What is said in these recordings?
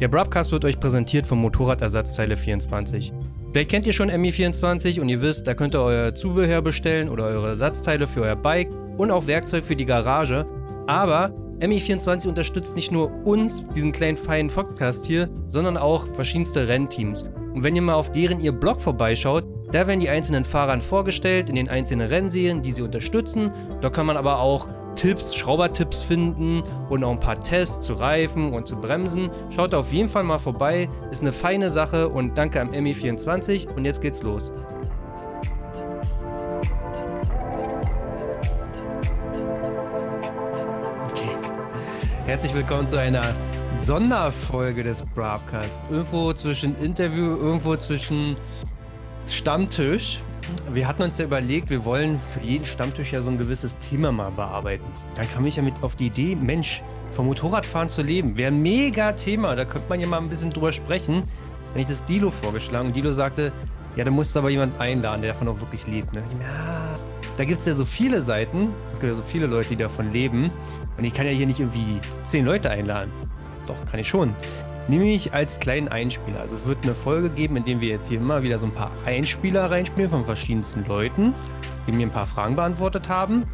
Der Broadcast wird euch präsentiert vom Motorradersatzteile 24. Vielleicht kennt ihr schon MI24 und ihr wisst, da könnt ihr euer Zubehör bestellen oder eure Ersatzteile für euer Bike und auch Werkzeug für die Garage. Aber MI24 unterstützt nicht nur uns, diesen kleinen feinen Podcast hier, sondern auch verschiedenste Rennteams. Und wenn ihr mal auf deren ihr Blog vorbeischaut, da werden die einzelnen Fahrern vorgestellt in den einzelnen Rennserien, die sie unterstützen. Da kann man aber auch Tipps, Schraubertipps finden und auch ein paar Tests zu Reifen und zu Bremsen. Schaut auf jeden Fall mal vorbei, ist eine feine Sache und danke am MI24 und jetzt geht's los. Okay. Herzlich willkommen zu einer Sonderfolge des Broadcasts. Irgendwo zwischen Interview, irgendwo zwischen Stammtisch. Wir hatten uns ja überlegt, wir wollen für jeden Stammtisch ja so ein gewisses Thema mal bearbeiten. Dann kam ich ja mit auf die Idee, Mensch, vom Motorradfahren zu leben. Wäre ein mega Thema, da könnte man ja mal ein bisschen drüber sprechen. Wenn ich das Dilo vorgeschlagen und Dilo sagte, ja, da musst du aber jemanden einladen, der davon auch wirklich lebt. Ne? Ja, da gibt es ja so viele Seiten, es gibt ja so viele Leute, die davon leben. Und ich kann ja hier nicht irgendwie zehn Leute einladen. Doch, kann ich schon. Nämlich als kleinen Einspieler. Also es wird eine Folge geben, in der wir jetzt hier immer wieder so ein paar Einspieler reinspielen von verschiedensten Leuten, die mir ein paar Fragen beantwortet haben.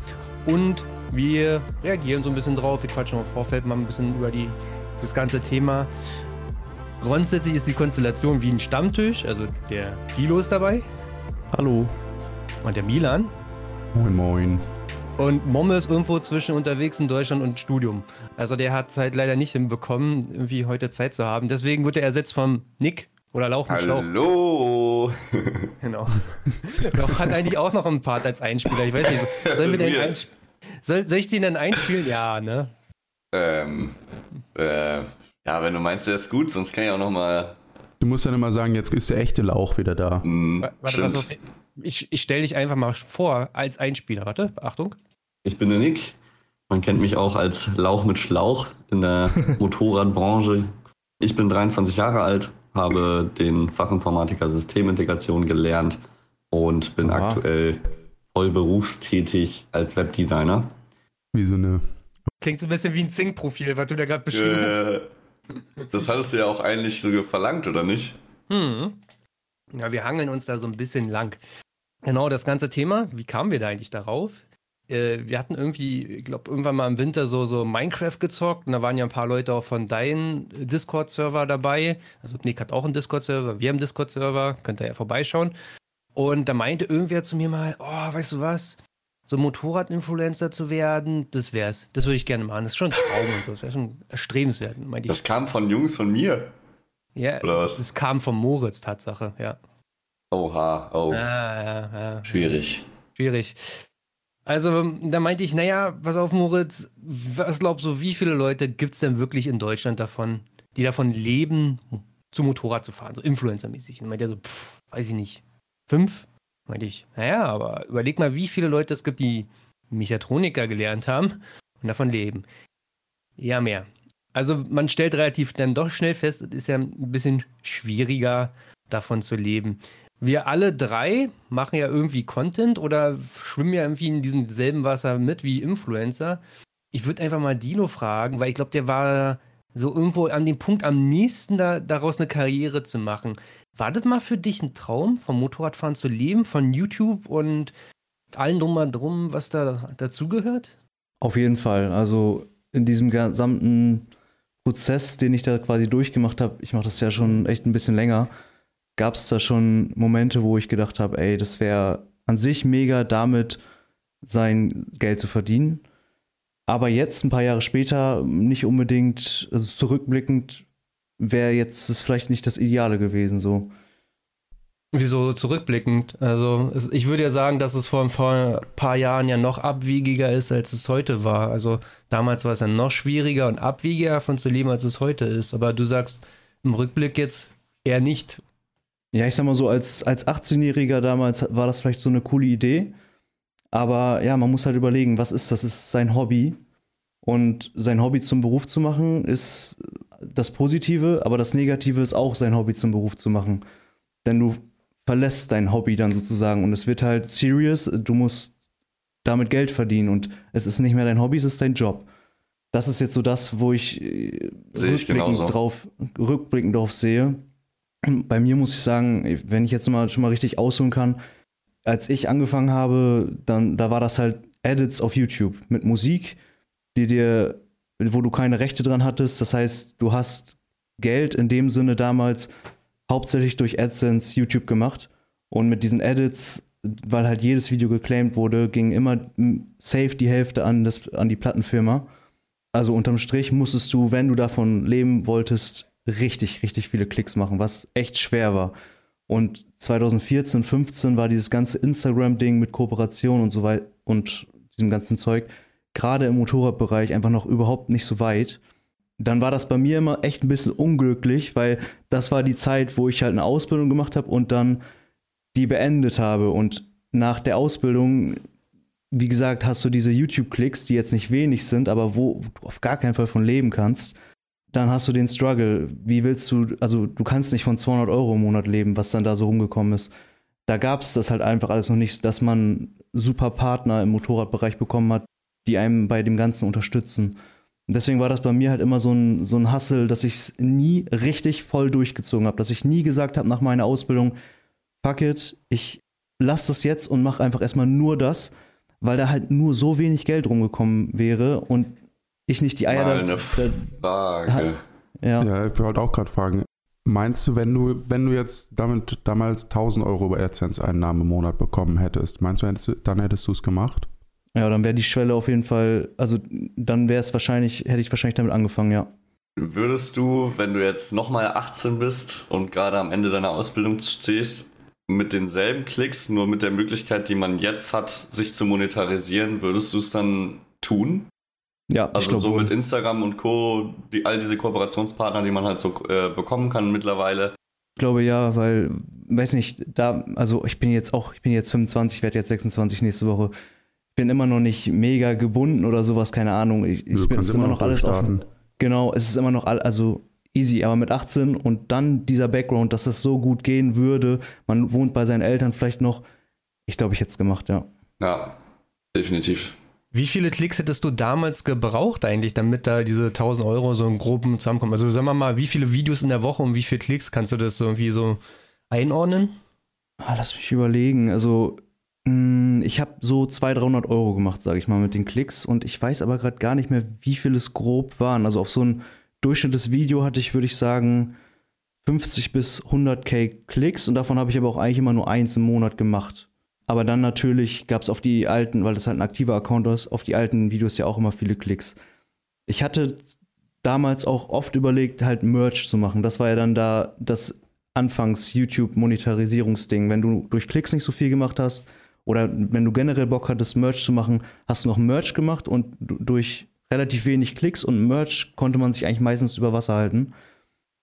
Und wir reagieren so ein bisschen drauf. Wir quatschen im Vorfeld mal ein bisschen über die, das ganze Thema. Grundsätzlich ist die Konstellation wie ein Stammtisch. Also der Dilo ist dabei. Hallo. Und der Milan. Moin, moin. Und Momme ist irgendwo zwischen unterwegs in Deutschland und Studium. Also der hat es halt leider nicht hinbekommen, irgendwie heute Zeit zu haben. Deswegen wird er ersetzt vom Nick oder Lauch mit Schlauch. Hallo! Genau. Lauch hat eigentlich auch noch einen Part als Einspieler. Ich weiß nicht, sollen wir den einsp soll, soll ich den dann einspielen? Ja, ne? Ähm, äh, ja, wenn du meinst, der ist gut, sonst kann ich auch noch mal... Du musst dann immer sagen, jetzt ist der echte Lauch wieder da. Hm, Warte, was auf, ich ich stelle dich einfach mal vor als Einspieler. Warte, Achtung. Ich bin der Nick. Man kennt mich auch als Lauch mit Schlauch in der Motorradbranche. Ich bin 23 Jahre alt, habe den Fachinformatiker Systemintegration gelernt und bin Aha. aktuell voll berufstätig als Webdesigner. Wie so eine. Klingt so ein bisschen wie ein Zing-Profil, was du da gerade beschrieben hast. Äh, das hattest du ja auch eigentlich so verlangt, oder nicht? Hm. Ja, wir hangeln uns da so ein bisschen lang. Genau, das ganze Thema, wie kamen wir da eigentlich darauf? Äh, wir hatten irgendwie, ich glaube, irgendwann mal im Winter so, so Minecraft gezockt und da waren ja ein paar Leute auch von deinem Discord-Server dabei. Also Nick hat auch einen Discord-Server, wir haben einen Discord-Server, könnt ihr ja vorbeischauen. Und da meinte irgendwer zu mir mal, oh, weißt du was? So Motorrad-Influencer zu werden, das wär's. Das würde ich gerne machen. Das ist schon ein Traum und so. Das wäre schon erstrebenswert, meinte ich. Das kam von Jungs von mir. Ja, oder was? das kam von Moritz, Tatsache, ja. Oha, oh, Ja, ja, ja. schwierig. Schwierig. Also, da meinte ich, naja, pass auf, Moritz, was glaubst du, wie viele Leute gibt es denn wirklich in Deutschland davon, die davon leben, zu Motorrad zu fahren, so Influencer-mäßig? Und meinte er so, pff, weiß ich nicht, fünf? Meinte ich, naja, aber überleg mal, wie viele Leute es gibt, die Mechatroniker gelernt haben und davon leben. Ja, mehr. Also, man stellt relativ dann doch schnell fest, es ist ja ein bisschen schwieriger, davon zu leben. Wir alle drei machen ja irgendwie Content oder schwimmen ja irgendwie in diesem selben Wasser mit wie Influencer. Ich würde einfach mal Dino fragen, weil ich glaube, der war so irgendwo an dem Punkt am nächsten da, daraus eine Karriere zu machen. War das mal für dich ein Traum, vom Motorradfahren zu leben, von YouTube und allen drum und drum, was da dazugehört? Auf jeden Fall. Also in diesem gesamten Prozess, den ich da quasi durchgemacht habe, ich mache das ja schon echt ein bisschen länger, gab es da schon Momente, wo ich gedacht habe, ey, das wäre an sich mega damit sein Geld zu verdienen. Aber jetzt, ein paar Jahre später, nicht unbedingt, also zurückblickend, wäre jetzt das vielleicht nicht das Ideale gewesen, so. Wieso zurückblickend? Also, ich würde ja sagen, dass es vor, vor ein paar Jahren ja noch abwiegiger ist, als es heute war. Also, damals war es ja noch schwieriger und abwiegiger davon zu leben, als es heute ist. Aber du sagst im Rückblick jetzt eher nicht. Ja, ich sag mal so, als, als 18-Jähriger damals war das vielleicht so eine coole Idee. Aber ja, man muss halt überlegen, was ist das? Ist sein Hobby. Und sein Hobby zum Beruf zu machen, ist das Positive, aber das Negative ist auch, sein Hobby zum Beruf zu machen. Denn du verlässt dein Hobby dann sozusagen und es wird halt serious, du musst damit Geld verdienen und es ist nicht mehr dein Hobby, es ist dein Job. das ist jetzt so das, wo ich, äh, ich rückblickend, genauso. drauf, rückblickend drauf sehe. Bei mir muss ich sagen, wenn ich jetzt mal schon mal richtig ausholen kann, als ich angefangen habe, dann da war das halt Edits auf YouTube mit Musik, die dir, wo du keine Rechte dran hattest. Das heißt, du hast Geld in dem Sinne damals hauptsächlich durch AdSense YouTube gemacht und mit diesen Edits, weil halt jedes Video geclaimed wurde, ging immer mm, safe die Hälfte an, das, an die Plattenfirma. Also unterm Strich musstest du, wenn du davon leben wolltest, richtig, richtig viele Klicks machen, was echt schwer war. Und 2014, 15 war dieses ganze Instagram-Ding mit Kooperation und so weiter und diesem ganzen Zeug gerade im Motorradbereich einfach noch überhaupt nicht so weit. Dann war das bei mir immer echt ein bisschen unglücklich, weil das war die Zeit, wo ich halt eine Ausbildung gemacht habe und dann die beendet habe. Und nach der Ausbildung, wie gesagt, hast du diese YouTube-Klicks, die jetzt nicht wenig sind, aber wo du auf gar keinen Fall von leben kannst. Dann hast du den Struggle. Wie willst du, also du kannst nicht von 200 Euro im Monat leben, was dann da so rumgekommen ist. Da gab es das halt einfach alles noch nicht, dass man super Partner im Motorradbereich bekommen hat, die einem bei dem Ganzen unterstützen. Deswegen war das bei mir halt immer so ein, so ein Hustle, dass ich es nie richtig voll durchgezogen habe, dass ich nie gesagt habe nach meiner Ausbildung, fuck it, ich lass das jetzt und mache einfach erstmal nur das, weil da halt nur so wenig Geld rumgekommen wäre und ich nicht die Eier Mal eine da, Frage. ja. Ja, ich wollte auch gerade fragen. Meinst du, wenn du, wenn du jetzt damit damals 1000 Euro bei AdSense-Einnahmen im Monat bekommen hättest, meinst du, hättest du dann hättest du es gemacht? ja, dann wäre die Schwelle auf jeden Fall, also dann wäre es wahrscheinlich, hätte ich wahrscheinlich damit angefangen, ja. Würdest du, wenn du jetzt nochmal 18 bist und gerade am Ende deiner Ausbildung stehst, mit denselben Klicks, nur mit der Möglichkeit, die man jetzt hat, sich zu monetarisieren, würdest du es dann tun? Ja, ich Also glaube so wohl. mit Instagram und Co., die, all diese Kooperationspartner, die man halt so äh, bekommen kann mittlerweile. Ich glaube ja, weil, weiß nicht, da, also ich bin jetzt auch, ich bin jetzt 25, werde jetzt 26 nächste Woche. Ich bin immer noch nicht mega gebunden oder sowas, keine Ahnung. Ich, ich bin, es immer noch alles durchstarten. offen. Genau, es ist immer noch all, also easy, aber mit 18 und dann dieser Background, dass das so gut gehen würde, man wohnt bei seinen Eltern vielleicht noch, ich glaube, ich hätte es gemacht, ja. Ja, definitiv. Wie viele Klicks hättest du damals gebraucht eigentlich, damit da diese 1000 Euro so im Groben zusammenkommen? Also sagen wir mal, wie viele Videos in der Woche und wie viele Klicks? Kannst du das so irgendwie so einordnen? Ah, lass mich überlegen. Also, mh, ich habe so 200, 300 Euro gemacht, sage ich mal, mit den Klicks. Und ich weiß aber gerade gar nicht mehr, wie viel es grob waren. Also auf so ein durchschnittliches Video hatte ich, würde ich sagen, 50 bis 100k Klicks. Und davon habe ich aber auch eigentlich immer nur eins im Monat gemacht. Aber dann natürlich gab es auf die alten, weil das halt ein aktiver Account ist, auf die alten Videos ja auch immer viele Klicks. Ich hatte damals auch oft überlegt, halt Merch zu machen. Das war ja dann da das anfangs YouTube-Monetarisierungsding. Wenn du durch Klicks nicht so viel gemacht hast oder wenn du generell Bock hattest, Merch zu machen, hast du noch Merch gemacht und du- durch relativ wenig Klicks und Merch konnte man sich eigentlich meistens über Wasser halten.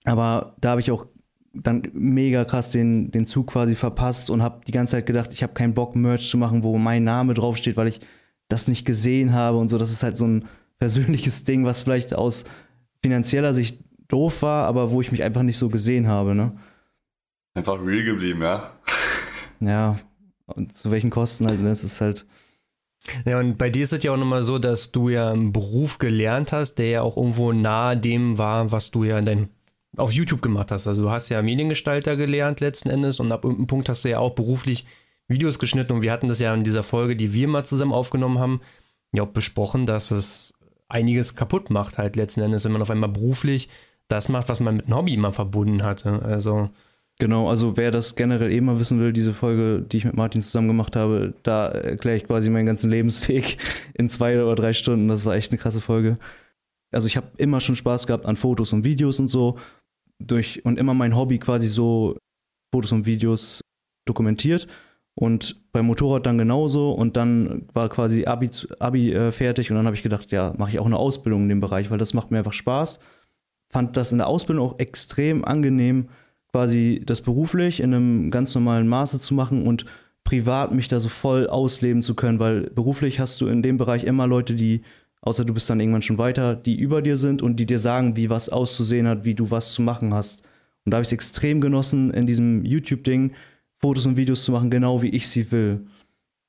Aber da habe ich auch dann mega krass den, den Zug quasi verpasst und habe die ganze Zeit gedacht, ich habe keinen Bock, Merch zu machen, wo mein Name draufsteht, weil ich das nicht gesehen habe und so. Das ist halt so ein persönliches Ding, was vielleicht aus finanzieller Sicht doof war, aber wo ich mich einfach nicht so gesehen habe, ne? Einfach real geblieben, ja. Ja, und zu welchen Kosten halt, ne? Es ist halt, Ja, und bei dir ist es ja auch nochmal so, dass du ja einen Beruf gelernt hast, der ja auch irgendwo nahe dem war, was du ja in dein, auf YouTube gemacht hast. Also du hast ja Mediengestalter gelernt letzten Endes und ab irgendeinem Punkt hast du ja auch beruflich Videos geschnitten und wir hatten das ja in dieser Folge, die wir mal zusammen aufgenommen haben, ja auch besprochen, dass es einiges kaputt macht halt letzten Endes, wenn man auf einmal beruflich das macht, was man mit einem Hobby immer verbunden hatte. Also Genau, also wer das generell eh mal wissen will, diese Folge, die ich mit Martin zusammen gemacht habe, da erkläre ich quasi meinen ganzen Lebensweg in zwei oder drei Stunden. Das war echt eine krasse Folge. Also ich habe immer schon Spaß gehabt an Fotos und Videos und so. Durch, und immer mein Hobby quasi so Fotos und Videos dokumentiert. Und beim Motorrad dann genauso. Und dann war quasi Abi, Abi äh, fertig. Und dann habe ich gedacht, ja, mache ich auch eine Ausbildung in dem Bereich, weil das macht mir einfach Spaß. Fand das in der Ausbildung auch extrem angenehm, quasi das beruflich in einem ganz normalen Maße zu machen und privat mich da so voll ausleben zu können, weil beruflich hast du in dem Bereich immer Leute, die, außer du bist dann irgendwann schon weiter, die über dir sind und die dir sagen, wie was auszusehen hat, wie du was zu machen hast. Und da habe ich es extrem genossen, in diesem YouTube-Ding Fotos und Videos zu machen, genau wie ich sie will.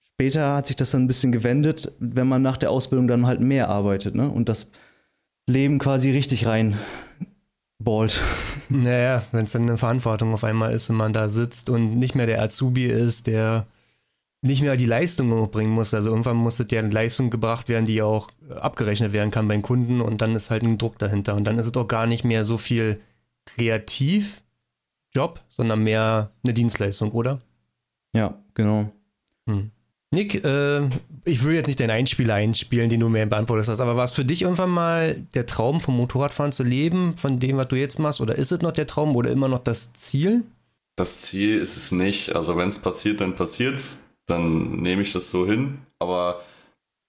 Später hat sich das dann ein bisschen gewendet, wenn man nach der Ausbildung dann halt mehr arbeitet, ne? Und das Leben quasi richtig rein ballt. Naja, wenn es dann eine Verantwortung auf einmal ist und man da sitzt und nicht mehr der Azubi ist, der nicht mehr die Leistung bringen muss. Also irgendwann muss es ja eine Leistung gebracht werden, die auch abgerechnet werden kann beim Kunden und dann ist halt ein Druck dahinter. Und dann ist es auch gar nicht mehr so viel kreativ Job, sondern mehr eine Dienstleistung, oder? Ja, genau. Hm. Nick, äh, ich will jetzt nicht deinen Einspieler einspielen, den du mir beantwortet hast, aber war es für dich irgendwann mal der Traum, vom Motorradfahren zu leben, von dem, was du jetzt machst? Oder ist es noch der Traum oder immer noch das Ziel? Das Ziel ist es nicht. Also wenn es passiert, dann passiert's. Dann nehme ich das so hin. Aber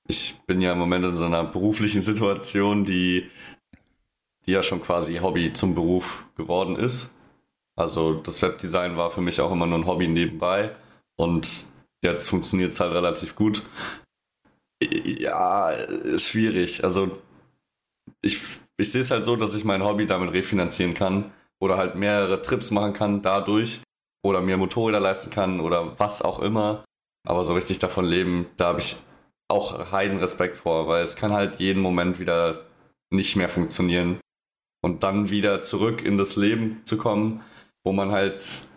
ich bin ja im Moment in so einer beruflichen Situation, die, die ja schon quasi Hobby zum Beruf geworden ist. Also das Webdesign war für mich auch immer nur ein Hobby nebenbei. Und Jetzt funktioniert es halt relativ gut. Ja, ist schwierig. Also ich, ich sehe es halt so, dass ich mein Hobby damit refinanzieren kann oder halt mehrere Trips machen kann dadurch oder mir Motorräder leisten kann oder was auch immer. Aber so richtig davon leben, da habe ich auch heiden Respekt vor, weil es kann halt jeden Moment wieder nicht mehr funktionieren. Und dann wieder zurück in das Leben zu kommen, wo man halt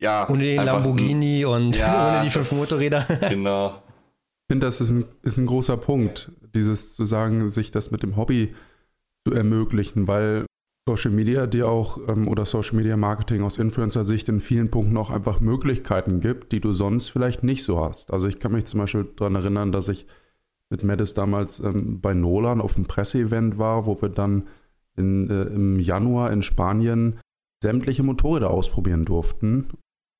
ja. Ohne den Lamborghini und ja, ohne die fünf Motorräder. Genau. Ich finde, das ist ein, ist ein großer Punkt, dieses zu sagen, sich das mit dem Hobby zu ermöglichen, weil Social Media dir auch ähm, oder Social Media Marketing aus Influencer-Sicht in vielen Punkten auch einfach Möglichkeiten gibt, die du sonst vielleicht nicht so hast. Also ich kann mich zum Beispiel daran erinnern, dass ich mit Mattis damals ähm, bei Nolan auf einem Presseevent war, wo wir dann in, äh, im Januar in Spanien sämtliche Motorräder ausprobieren durften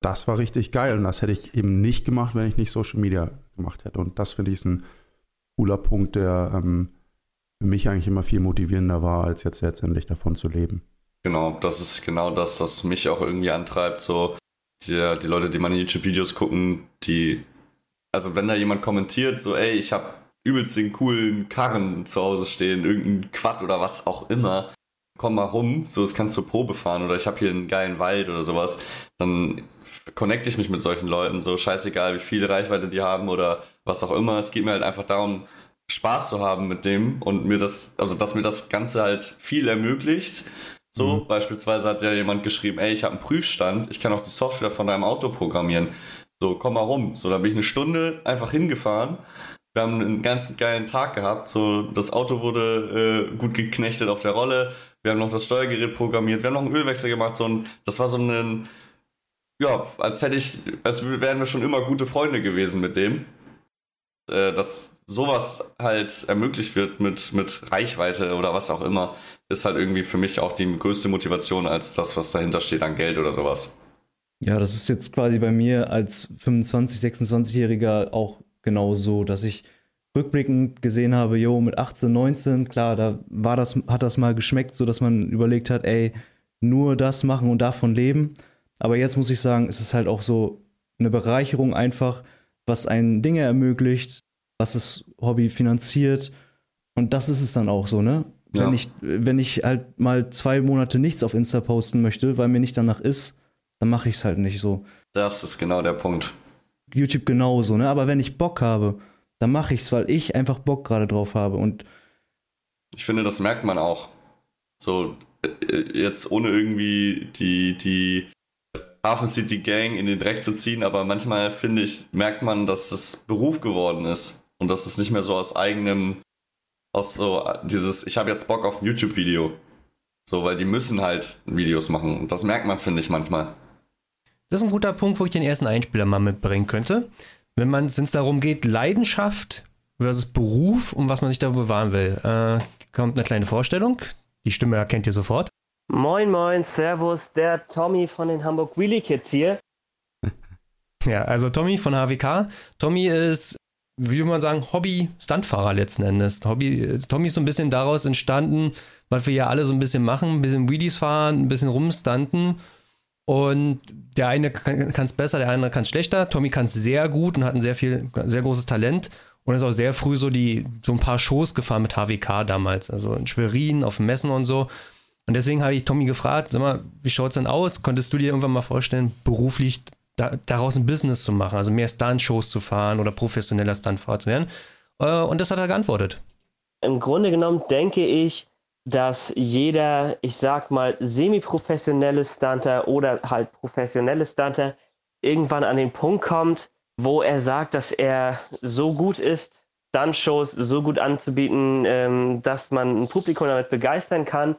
das war richtig geil. Und das hätte ich eben nicht gemacht, wenn ich nicht Social Media gemacht hätte. Und das finde ich ist ein cooler Punkt, der ähm, für mich eigentlich immer viel motivierender war, als jetzt letztendlich davon zu leben. Genau, das ist genau das, was mich auch irgendwie antreibt. So, die, die Leute, die meine YouTube-Videos gucken, die, also wenn da jemand kommentiert, so, ey, ich habe übelst den coolen Karren zu Hause stehen, irgendein Quad oder was auch immer, komm mal rum, so das kannst du Probe fahren oder ich habe hier einen geilen Wald oder sowas, dann connecte ich mich mit solchen Leuten, so scheißegal, wie viel Reichweite die haben oder was auch immer. Es geht mir halt einfach darum, Spaß zu haben mit dem und mir das, also dass mir das Ganze halt viel ermöglicht. So, mhm. beispielsweise hat ja jemand geschrieben, ey, ich habe einen Prüfstand, ich kann auch die Software von deinem Auto programmieren. So, komm mal rum. So, da bin ich eine Stunde einfach hingefahren. Wir haben einen ganz geilen Tag gehabt. So, das Auto wurde äh, gut geknechtet auf der Rolle. Wir haben noch das Steuergerät programmiert. Wir haben noch einen Ölwechsel gemacht. So, und das war so ein, ja, als hätte ich, als wären wir schon immer gute Freunde gewesen mit dem. Äh, dass sowas halt ermöglicht wird mit, mit Reichweite oder was auch immer, ist halt irgendwie für mich auch die größte Motivation als das, was dahinter steht an Geld oder sowas. Ja, das ist jetzt quasi bei mir als 25, 26-Jähriger auch genau so, dass ich rückblickend gesehen habe, jo, mit 18, 19, klar, da war das, hat das mal geschmeckt, so dass man überlegt hat, ey, nur das machen und davon leben. Aber jetzt muss ich sagen, es ist halt auch so eine Bereicherung einfach, was einen Dinge ermöglicht, was das Hobby finanziert. Und das ist es dann auch so, ne? Ja. Wenn, ich, wenn ich halt mal zwei Monate nichts auf Insta posten möchte, weil mir nicht danach ist, dann mache ich es halt nicht so. Das ist genau der Punkt. YouTube genauso, ne? Aber wenn ich Bock habe, dann mache ich es, weil ich einfach Bock gerade drauf habe. Und ich finde, das merkt man auch. So, äh, jetzt ohne irgendwie die, die Hafen City Gang in den Dreck zu ziehen, aber manchmal finde ich, merkt man, dass es Beruf geworden ist und dass es nicht mehr so aus eigenem, aus so dieses, ich habe jetzt Bock auf ein YouTube-Video. So, weil die müssen halt Videos machen und das merkt man, finde ich, manchmal. Das ist ein guter Punkt, wo ich den ersten Einspieler mal mitbringen könnte. Wenn man es darum geht, Leidenschaft versus Beruf und was man sich da bewahren will, äh, kommt eine kleine Vorstellung. Die Stimme erkennt ihr sofort. Moin, moin, Servus, der Tommy von den Hamburg Wheelie Kids hier. Ja, also Tommy von HWK. Tommy ist, wie würde man sagen, Hobby-Stuntfahrer letzten Endes. Hobby, Tommy ist so ein bisschen daraus entstanden, was wir ja alle so ein bisschen machen, ein bisschen Wheelies fahren, ein bisschen rumstunten. Und der eine kann es besser, der andere kann es schlechter. Tommy kann es sehr gut und hat ein sehr viel, sehr großes Talent und ist auch sehr früh so die, so ein paar Shows gefahren mit HWK damals. Also in Schwerin, auf Messen und so. Und deswegen habe ich Tommy gefragt, sag mal, wie schaut es denn aus? Konntest du dir irgendwann mal vorstellen, beruflich da, daraus ein Business zu machen, also mehr Stunt-Shows zu fahren oder professioneller Stuntfahrer zu werden? Äh, und das hat er geantwortet. im Grunde genommen denke ich, dass jeder, ich sag mal, semi-professionelle Stunter oder halt professionelle Stunter irgendwann an den Punkt kommt, wo er sagt, dass er so gut ist, Stunt-Shows so gut anzubieten, ähm, dass man ein Publikum damit begeistern kann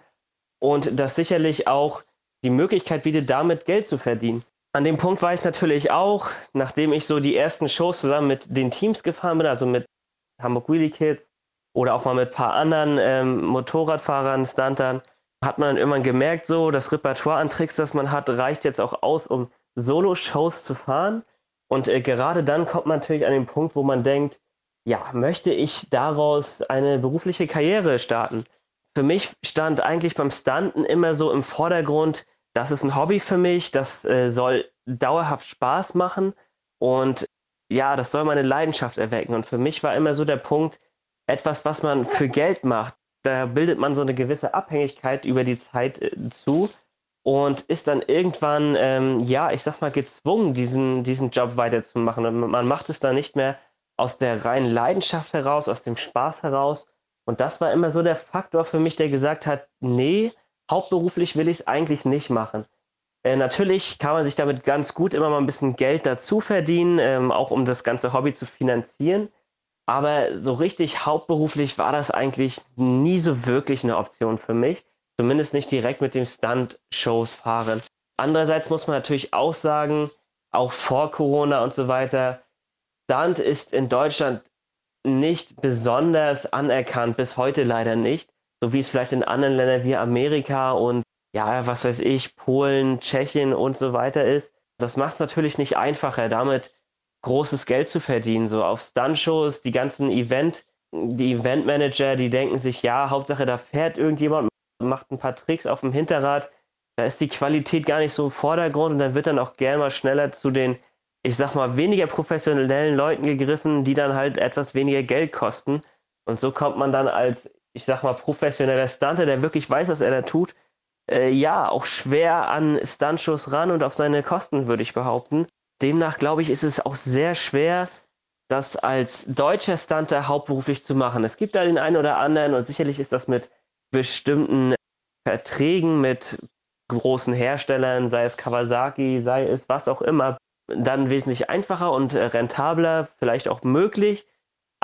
und das sicherlich auch die Möglichkeit bietet, damit Geld zu verdienen. An dem Punkt war ich natürlich auch, nachdem ich so die ersten Shows zusammen mit den Teams gefahren bin, also mit Hamburg Wheelie Kids oder auch mal mit ein paar anderen ähm, Motorradfahrern, Stuntern, hat man dann irgendwann gemerkt, so das Repertoire an Tricks, das man hat, reicht jetzt auch aus, um Solo-Shows zu fahren. Und äh, gerade dann kommt man natürlich an den Punkt, wo man denkt, ja, möchte ich daraus eine berufliche Karriere starten? Für mich stand eigentlich beim Stunten immer so im Vordergrund, das ist ein Hobby für mich, das äh, soll dauerhaft Spaß machen und ja, das soll meine Leidenschaft erwecken. Und für mich war immer so der Punkt, etwas, was man für Geld macht, da bildet man so eine gewisse Abhängigkeit über die Zeit äh, zu und ist dann irgendwann, ähm, ja, ich sag mal, gezwungen, diesen, diesen Job weiterzumachen. Und man macht es dann nicht mehr aus der reinen Leidenschaft heraus, aus dem Spaß heraus. Und das war immer so der Faktor für mich, der gesagt hat, nee, hauptberuflich will ich es eigentlich nicht machen. Äh, natürlich kann man sich damit ganz gut immer mal ein bisschen Geld dazu verdienen, ähm, auch um das ganze Hobby zu finanzieren. Aber so richtig hauptberuflich war das eigentlich nie so wirklich eine Option für mich. Zumindest nicht direkt mit dem Stunt-Shows fahren. Andererseits muss man natürlich auch sagen, auch vor Corona und so weiter, Stunt ist in Deutschland nicht besonders anerkannt, bis heute leider nicht, so wie es vielleicht in anderen Ländern wie Amerika und ja, was weiß ich, Polen, Tschechien und so weiter ist. Das macht es natürlich nicht einfacher, damit großes Geld zu verdienen. So auf Stunt-Shows, die ganzen Event, die Eventmanager, die denken sich, ja, Hauptsache da fährt irgendjemand, macht ein paar Tricks auf dem Hinterrad. Da ist die Qualität gar nicht so im Vordergrund und dann wird dann auch gerne mal schneller zu den, ich sag mal, weniger professionellen Leuten gegriffen, die dann halt etwas weniger Geld kosten. Und so kommt man dann als, ich sag mal, professioneller Stunter, der wirklich weiß, was er da tut, äh, ja, auch schwer an Stuntshows ran und auf seine Kosten, würde ich behaupten. Demnach glaube ich, ist es auch sehr schwer, das als deutscher Stunter hauptberuflich zu machen. Es gibt da den einen oder anderen und sicherlich ist das mit bestimmten Verträgen mit großen Herstellern, sei es Kawasaki, sei es was auch immer, dann wesentlich einfacher und rentabler, vielleicht auch möglich.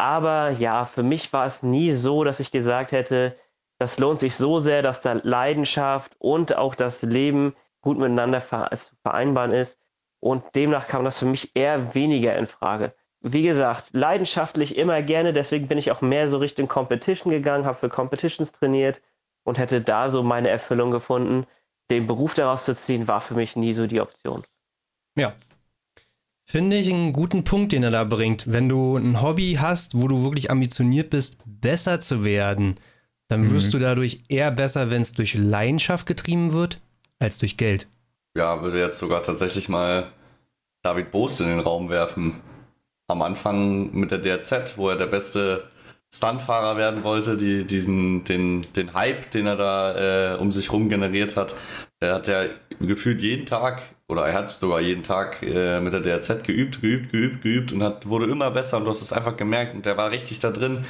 Aber ja, für mich war es nie so, dass ich gesagt hätte, das lohnt sich so sehr, dass da Leidenschaft und auch das Leben gut miteinander zu vereinbaren ist. Und demnach kam das für mich eher weniger in Frage. Wie gesagt, leidenschaftlich immer gerne, deswegen bin ich auch mehr so Richtung Competition gegangen, habe für Competitions trainiert und hätte da so meine Erfüllung gefunden. Den Beruf daraus zu ziehen, war für mich nie so die Option. Ja. Finde ich einen guten Punkt, den er da bringt. Wenn du ein Hobby hast, wo du wirklich ambitioniert bist, besser zu werden, dann wirst mhm. du dadurch eher besser, wenn es durch Leidenschaft getrieben wird, als durch Geld. Ja, würde jetzt sogar tatsächlich mal David Bost in den Raum werfen. Am Anfang mit der DRZ, wo er der beste Stuntfahrer werden wollte, die, diesen, den, den Hype, den er da äh, um sich rum generiert hat. Er hat ja gefühlt jeden Tag, oder er hat sogar jeden Tag äh, mit der DRZ geübt, geübt, geübt, geübt und hat, wurde immer besser und du hast es einfach gemerkt und der war richtig da drin.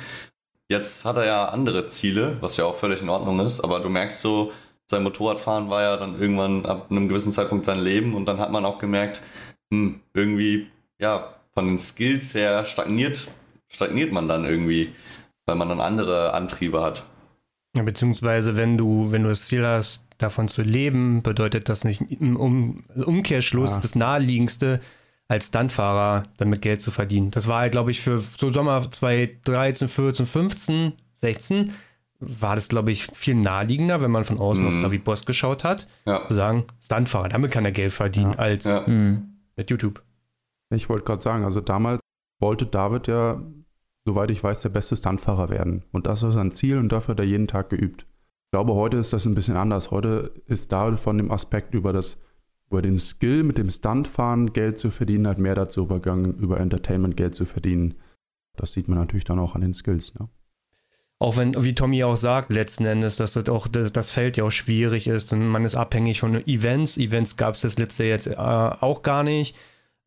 Jetzt hat er ja andere Ziele, was ja auch völlig in Ordnung ist, aber du merkst so, sein Motorradfahren war ja dann irgendwann ab einem gewissen Zeitpunkt sein Leben und dann hat man auch gemerkt, hm, irgendwie, ja, von den Skills her stagniert, stagniert man dann irgendwie, weil man dann andere Antriebe hat. Ja, beziehungsweise wenn du, wenn du das Ziel hast, davon zu leben, bedeutet das nicht im um, Umkehrschluss ah. das naheliegendste, als Stuntfahrer damit Geld zu verdienen. Das war halt, glaube ich, für so Sommer 2013, 14, 15, 16 war das, glaube ich, viel naheliegender, wenn man von außen mhm. auf David Boss geschaut hat, ja. zu sagen, Stuntfahrer, damit kann er Geld verdienen, ja. als ja. Mhm. mit YouTube. Ich wollte gerade sagen, also damals wollte David ja, soweit ich weiß, der beste Stuntfahrer werden. Und das war sein Ziel und dafür hat er jeden Tag geübt. Ich glaube, heute ist das ein bisschen anders. Heute ist David von dem Aspekt über das über den Skill mit dem Stuntfahren Geld zu verdienen, halt mehr dazu übergangen, über Entertainment Geld zu verdienen. Das sieht man natürlich dann auch an den Skills. Ne? Auch wenn, wie Tommy auch sagt, letzten Endes, dass das auch das Feld ja auch schwierig ist und man ist abhängig von Events. Events gab es das letzte jetzt äh, auch gar nicht.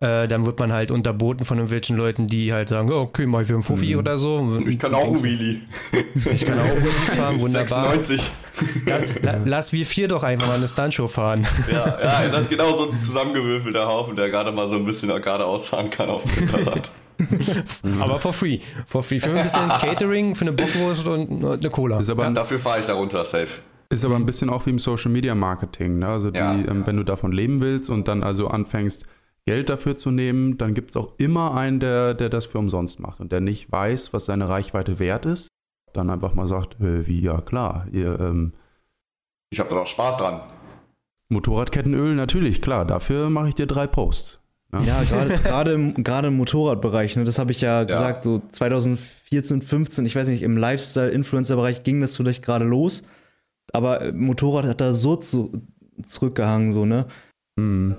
Äh, dann wird man halt unterboten von irgendwelchen Leuten, die halt sagen, oh, okay, mal für einen Fuffi Mhm. oder so. Ich kann auch einen Wheelie. Ich kann auch Wheelies fahren, wunderbar. 96. La, la, lass wir vier doch einfach mal eine Stuntshow fahren. Ja, ja, das ist genau so ein zusammengewürfelter Haufen, der gerade mal so ein bisschen geradeaus fahren kann auf dem Hinterrad. Aber for free. For free. Für ein bisschen Catering, für eine Bockwurst und eine Cola. Ist aber, Ja, dafür fahre ich darunter, safe. ist aber ein bisschen auch wie im Social Media Marketing. Ne? Also die, Ja, ähm, ja. wenn du davon leben willst und dann also anfängst, Geld dafür zu nehmen, dann gibt es auch immer einen, der, der das für umsonst macht und der nicht weiß, was seine Reichweite wert ist. Dann einfach mal sagt, äh, wie, ja klar, ihr ähm, Ich habe da auch Spaß dran. Motorradkettenöl, natürlich, klar, dafür mache ich dir drei Posts. Ne? Ja, gerade- gerade im, gerade im Motorradbereich, ne, das habe ich ja, gesagt, so 2014, 15, ich weiß nicht, im Lifestyle-Influencer-Bereich ging das vielleicht gerade los, aber äh, Motorrad hat da so zu, zurückgehangen, so, ne? Mhm.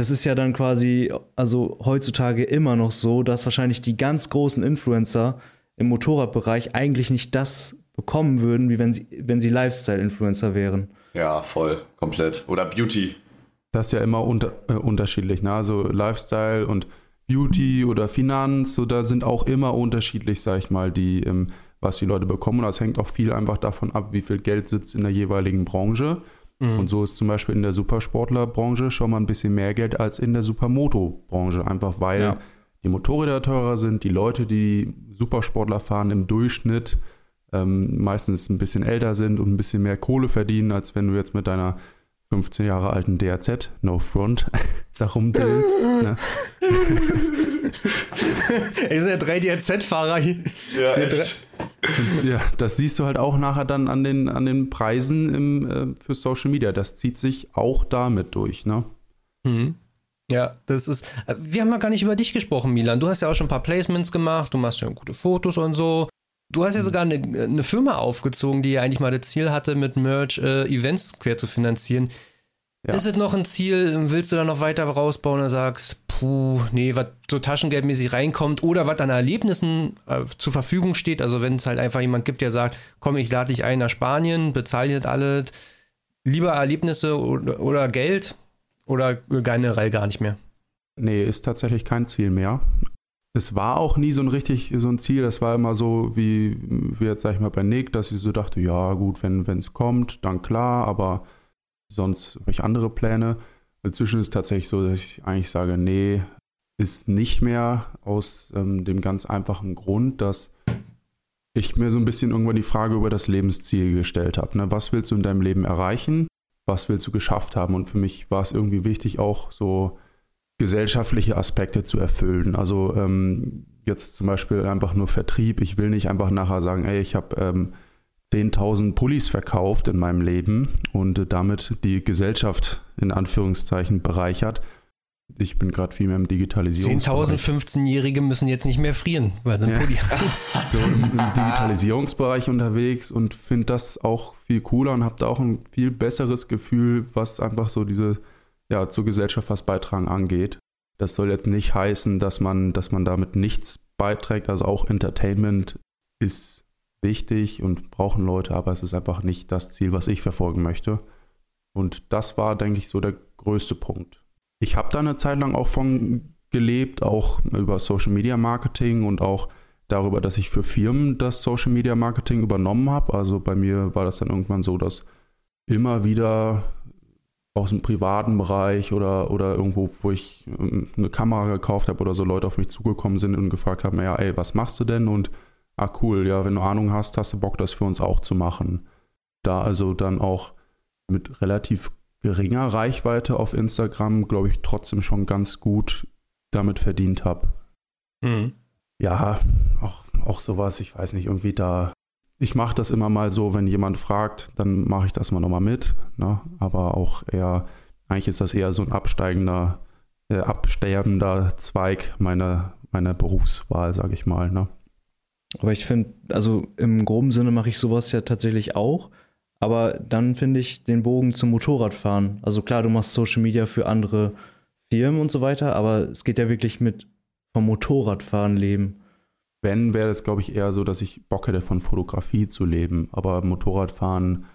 Das ist ja dann quasi, also heutzutage immer noch so, dass wahrscheinlich die ganz großen Influencer im Motorradbereich eigentlich nicht das bekommen würden, wie wenn sie, wenn sie Lifestyle-Influencer wären. Ja, voll, komplett. Oder Beauty. Das ist ja immer unter, äh, unterschiedlich. Ne? Also Lifestyle und Beauty oder Finanz, so da sind auch immer unterschiedlich, sag ich mal, die, ähm, was die Leute bekommen. Und das hängt auch viel einfach davon ab, wie viel Geld sitzt in der jeweiligen Branche. Mhm. Und so ist zum Beispiel in der Supersportlerbranche schon mal ein bisschen mehr Geld als in der Supermoto-Branche. Einfach weil Ja. die Motorräder teurer sind, die Leute, die Supersportler fahren, im Durchschnitt ähm, meistens ein bisschen älter sind und ein bisschen mehr Kohle verdienen, als wenn du jetzt mit deiner 15 Jahre alten DRZ, no front, da rumdillst. ne? Ey, ist ja 3DRZ-Fahrer hier. Ja, echt. Ja, das siehst du halt auch nachher dann an den, an den Preisen im, äh, für Social Media. Das zieht sich auch damit durch, ne? Mhm. Ja, das ist. äh, Wir haben ja gar nicht über dich gesprochen, Milan. Du hast ja auch schon ein paar Placements gemacht, du machst ja gute Fotos und so. Du hast ja sogar eine, eine Firma aufgezogen, die ja eigentlich mal das Ziel hatte, mit Merch äh, Events quer zu finanzieren. Ja. Ist es noch ein Ziel? Willst du da noch weiter rausbauen und sagst, puh, nee, was so taschengeldmäßig reinkommt oder was an Erlebnissen äh, zur Verfügung steht? Also, wenn es halt einfach jemand gibt, der sagt, komm, ich lade dich ein nach Spanien, bezahle dir das alles, lieber Erlebnisse oder, oder Geld oder generell gar nicht mehr? Nee, ist tatsächlich kein Ziel mehr. Es war auch nie so ein richtig so ein Ziel. Das war immer so wie, wie jetzt sag ich mal bei Nick, dass ich so dachte, ja gut, wenn es kommt, dann klar, aber sonst habe ich andere Pläne. Inzwischen ist es tatsächlich so, dass ich eigentlich sage, nee, ist nicht mehr aus ähm, dem ganz einfachen Grund, dass ich mir so ein bisschen irgendwann die Frage über das Lebensziel gestellt habe. Ne? Was willst du in deinem Leben erreichen? Was willst du geschafft haben? Und für mich war es irgendwie wichtig, auch so gesellschaftliche Aspekte zu erfüllen. Also ähm, jetzt zum Beispiel einfach nur Vertrieb. Ich will nicht einfach nachher sagen, ey, ich habe ähm, 10.000 Pullis verkauft in meinem Leben und äh, damit die Gesellschaft in Anführungszeichen bereichert. Ich bin gerade viel mehr im 10.000 Digitalisierungsbereich. 15-Jährige müssen jetzt nicht mehr frieren, weil sie einen Ja. Pulli so im, im Digitalisierungsbereich unterwegs und finde das auch viel cooler und habe da auch ein viel besseres Gefühl, was einfach so diese, ja, zur Gesellschaft was beitragen angeht. Das soll jetzt nicht heißen, dass man, dass man damit nichts beiträgt. Also auch Entertainment ist wichtig und brauchen Leute, aber es ist einfach nicht das Ziel, was ich verfolgen möchte. Und das war, denke ich, so der größte Punkt. Ich habe da eine Zeit lang auch von gelebt, auch über Social Media Marketing und auch darüber, dass ich für Firmen das Social Media Marketing übernommen habe. Also bei mir war das dann irgendwann so, dass immer wieder aus dem privaten Bereich oder, oder irgendwo, wo ich ähm, eine Kamera gekauft habe oder so Leute auf mich zugekommen sind und gefragt haben, ja, ey, was machst du denn? Und ah cool, ja, wenn du Ahnung hast, hast du Bock, das für uns auch zu machen. Da also dann auch mit relativ geringer Reichweite auf Instagram, glaube ich, trotzdem schon ganz gut damit verdient habe. Mhm. Ja, auch, auch sowas, ich weiß nicht, irgendwie da. Ich mache das immer mal so, wenn jemand fragt, dann mache ich das mal nochmal mit. Ne? Aber auch eher, eigentlich ist das eher so ein absteigender, äh, absterbender Zweig meiner, meiner Berufswahl, sage ich mal. Ne? Aber ich finde, also im groben Sinne mache ich sowas ja tatsächlich auch. Aber dann finde ich den Bogen zum Motorradfahren. Also klar, du machst Social Media für andere Firmen und so weiter, aber es geht ja wirklich mit vom Motorradfahren leben. Wenn, wäre das, glaube ich, eher so, dass ich Bock hätte, von Fotografie zu leben. Aber Motorradfahren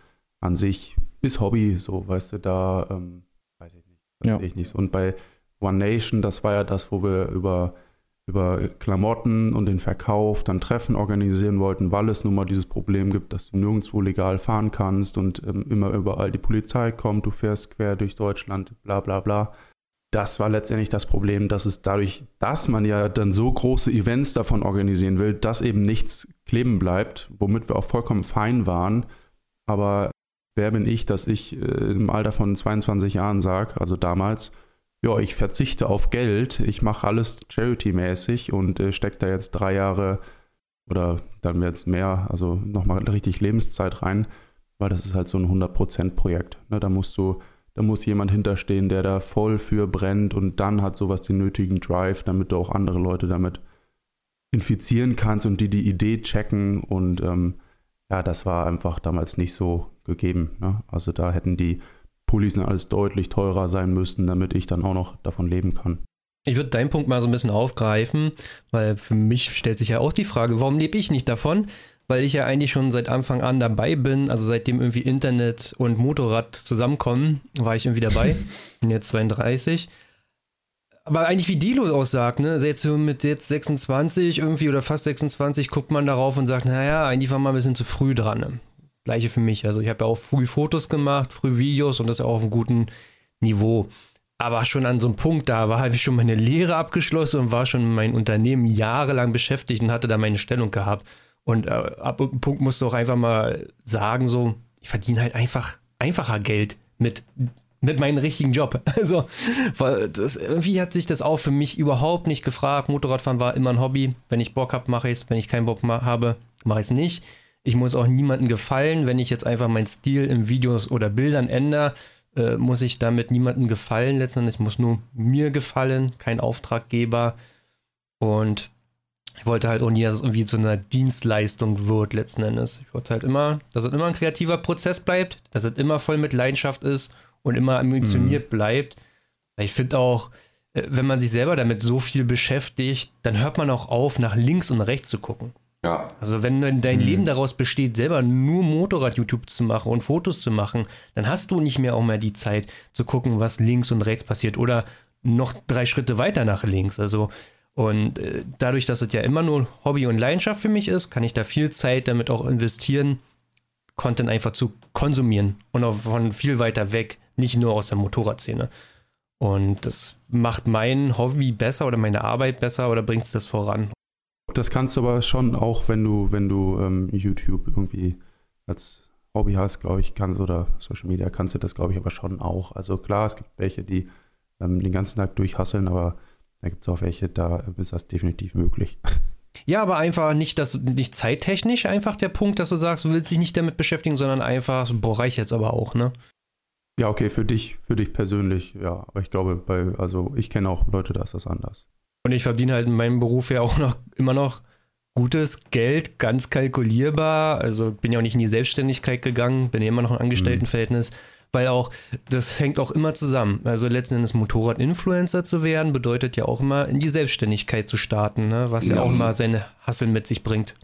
an sich ist Hobby, so, weißt du, da ähm, weiß ich nicht. Das Ja. sehe ich nicht so. Und bei One Nation, das war ja das, wo wir über, über Klamotten und den Verkauf dann Treffen organisieren wollten, weil es nun mal dieses Problem gibt, dass du nirgendwo legal fahren kannst und ähm, immer überall die Polizei kommt, du fährst quer durch Deutschland, bla bla bla das war letztendlich das Problem, dass es dadurch, dass man ja dann so große Events davon organisieren will, dass eben nichts kleben bleibt, womit wir auch vollkommen fein waren. Aber wer bin ich, dass ich äh, im Alter von 22 Jahren sage, also damals, ja, ich verzichte auf Geld, ich mache alles charity-mäßig und äh, stecke da jetzt drei Jahre oder dann jetzt mehr, also nochmal richtig Lebenszeit rein, weil das ist halt so ein 100%-Projekt. Ne? Da musst du da muss jemand hinterstehen, der da voll für brennt und dann hat sowas den nötigen Drive, damit du auch andere Leute damit infizieren kannst und die die Idee checken und ähm, ja, das war einfach damals nicht so gegeben. Ne? Also da hätten die Pullis alles deutlich teurer sein müssen, damit ich dann auch noch davon leben kann. Ich würde deinen Punkt mal so ein bisschen aufgreifen, weil für mich stellt sich ja auch die Frage, warum lebe ich nicht davon? Weil ich ja eigentlich schon seit Anfang an dabei bin. Also seitdem irgendwie Internet und Motorrad zusammenkommen, war ich irgendwie dabei. bin jetzt 32. Aber eigentlich wie Dilo auch sagt, ne, also jetzt so mit jetzt 26 irgendwie oder fast 26 guckt man darauf und sagt, naja, eigentlich war man ein bisschen zu früh dran. Ne? Gleiche für mich. Also ich habe ja auch früh Fotos gemacht, früh Videos und das ja auch auf einem guten Niveau. Aber schon an so einem Punkt da war, habe ich schon meine Lehre abgeschlossen und war schon in meinem Unternehmen jahrelang beschäftigt und hatte da meine Stellung gehabt. Und äh, ab einem Punkt musst du auch einfach mal sagen, so, ich verdiene halt einfach einfacher Geld mit, mit meinem richtigen Job. Also, das, irgendwie hat sich das auch für mich überhaupt nicht gefragt. Motorradfahren war immer ein Hobby. Wenn ich Bock habe, mache ich es. Wenn ich keinen Bock habe, mache ich es nicht. Ich muss auch niemandem gefallen. Wenn ich jetzt einfach meinen Stil in Videos oder Bildern ändere, äh, muss ich damit niemandem gefallen. Letztendlich muss nur mir gefallen, kein Auftraggeber. Und ich wollte halt auch nie, dass es irgendwie zu einer Dienstleistung wird, letzten Endes. Ich wollte halt immer, dass es immer ein kreativer Prozess bleibt, dass es immer voll mit Leidenschaft ist und immer ambitioniert mhm. bleibt. Ich finde auch, äh, wenn man sich selber damit so viel beschäftigt, dann hört man auch auf, nach links und rechts zu gucken. Ja. Also wenn dein mhm. Leben daraus besteht, selber nur Motorrad-YouTube zu machen und Fotos zu machen, dann hast du nicht mehr auch mehr die Zeit zu gucken, was links und rechts passiert oder noch drei Schritte weiter nach links. Also und äh, dadurch, dass es ja immer nur Hobby und Leidenschaft für mich ist, kann ich da viel Zeit damit auch investieren, Content einfach zu konsumieren und auch von viel weiter weg, nicht nur aus der Motorradszene. Und das macht mein Hobby besser oder meine Arbeit besser oder bringt es das voran. Das kannst du aber schon auch, wenn du, wenn du ähm, YouTube irgendwie als Hobby hast, glaube ich, kannst oder Social Media kannst du das, glaube ich, aber schon auch. Also klar, es gibt welche, die ähm, den ganzen Tag durchhasseln, aber da gibt es auch welche, da ist das definitiv möglich. Ja, aber einfach nicht, dass nicht zeittechnisch einfach der Punkt, dass du sagst, du willst dich nicht damit beschäftigen, sondern einfach, boah, reicht jetzt aber auch, ne? Ja, okay, für dich, für dich persönlich, ja. Aber ich glaube, bei, also ich kenne auch Leute, da ist das anders. Und ich verdiene halt in meinem Beruf ja auch noch immer noch gutes Geld, ganz kalkulierbar. Also bin ja auch nicht in die Selbstständigkeit gegangen, bin ja immer noch im Angestelltenverhältnis. Mhm weil auch, das hängt auch immer zusammen. Also letzten Endes Motorrad-Influencer zu werden, bedeutet ja auch immer in die Selbstständigkeit zu starten, ne? was ja. ja auch immer seine Hassel mit sich bringt.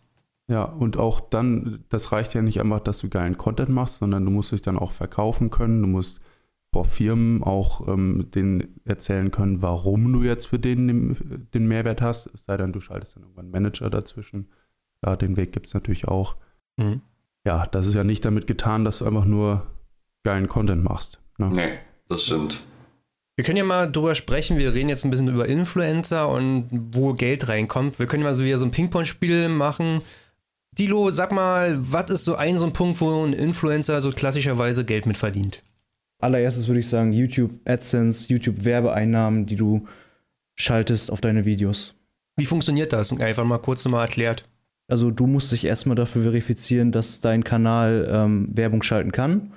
Ja, und auch dann, das reicht ja nicht einfach, dass du geilen Content machst, sondern du musst dich dann auch verkaufen können. Du musst vor Firmen auch ähm, denen erzählen können, warum du jetzt für den, den, den Mehrwert hast. Es sei denn, du schaltest dann irgendwann einen Manager dazwischen. Ja, den Weg gibt es natürlich auch. Mhm. Ja, das ist ja nicht damit getan, dass du einfach nur geilen Content machst. Ne? Nee, das stimmt. Wir können ja mal drüber sprechen. Wir reden jetzt ein bisschen über Influencer und wo Geld reinkommt. Wir können ja mal so wieder so ein Ping-Pong-Spiel machen. Dilo, sag mal, was ist so ein so ein Punkt, wo ein Influencer so klassischerweise Geld mit verdient? Allererstes würde ich sagen, YouTube AdSense, YouTube Werbeeinnahmen, die du schaltest auf deine Videos. Wie funktioniert das? Einfach mal kurz nochmal erklärt. Also du musst dich erstmal dafür verifizieren, dass dein Kanal ähm, Werbung schalten kann.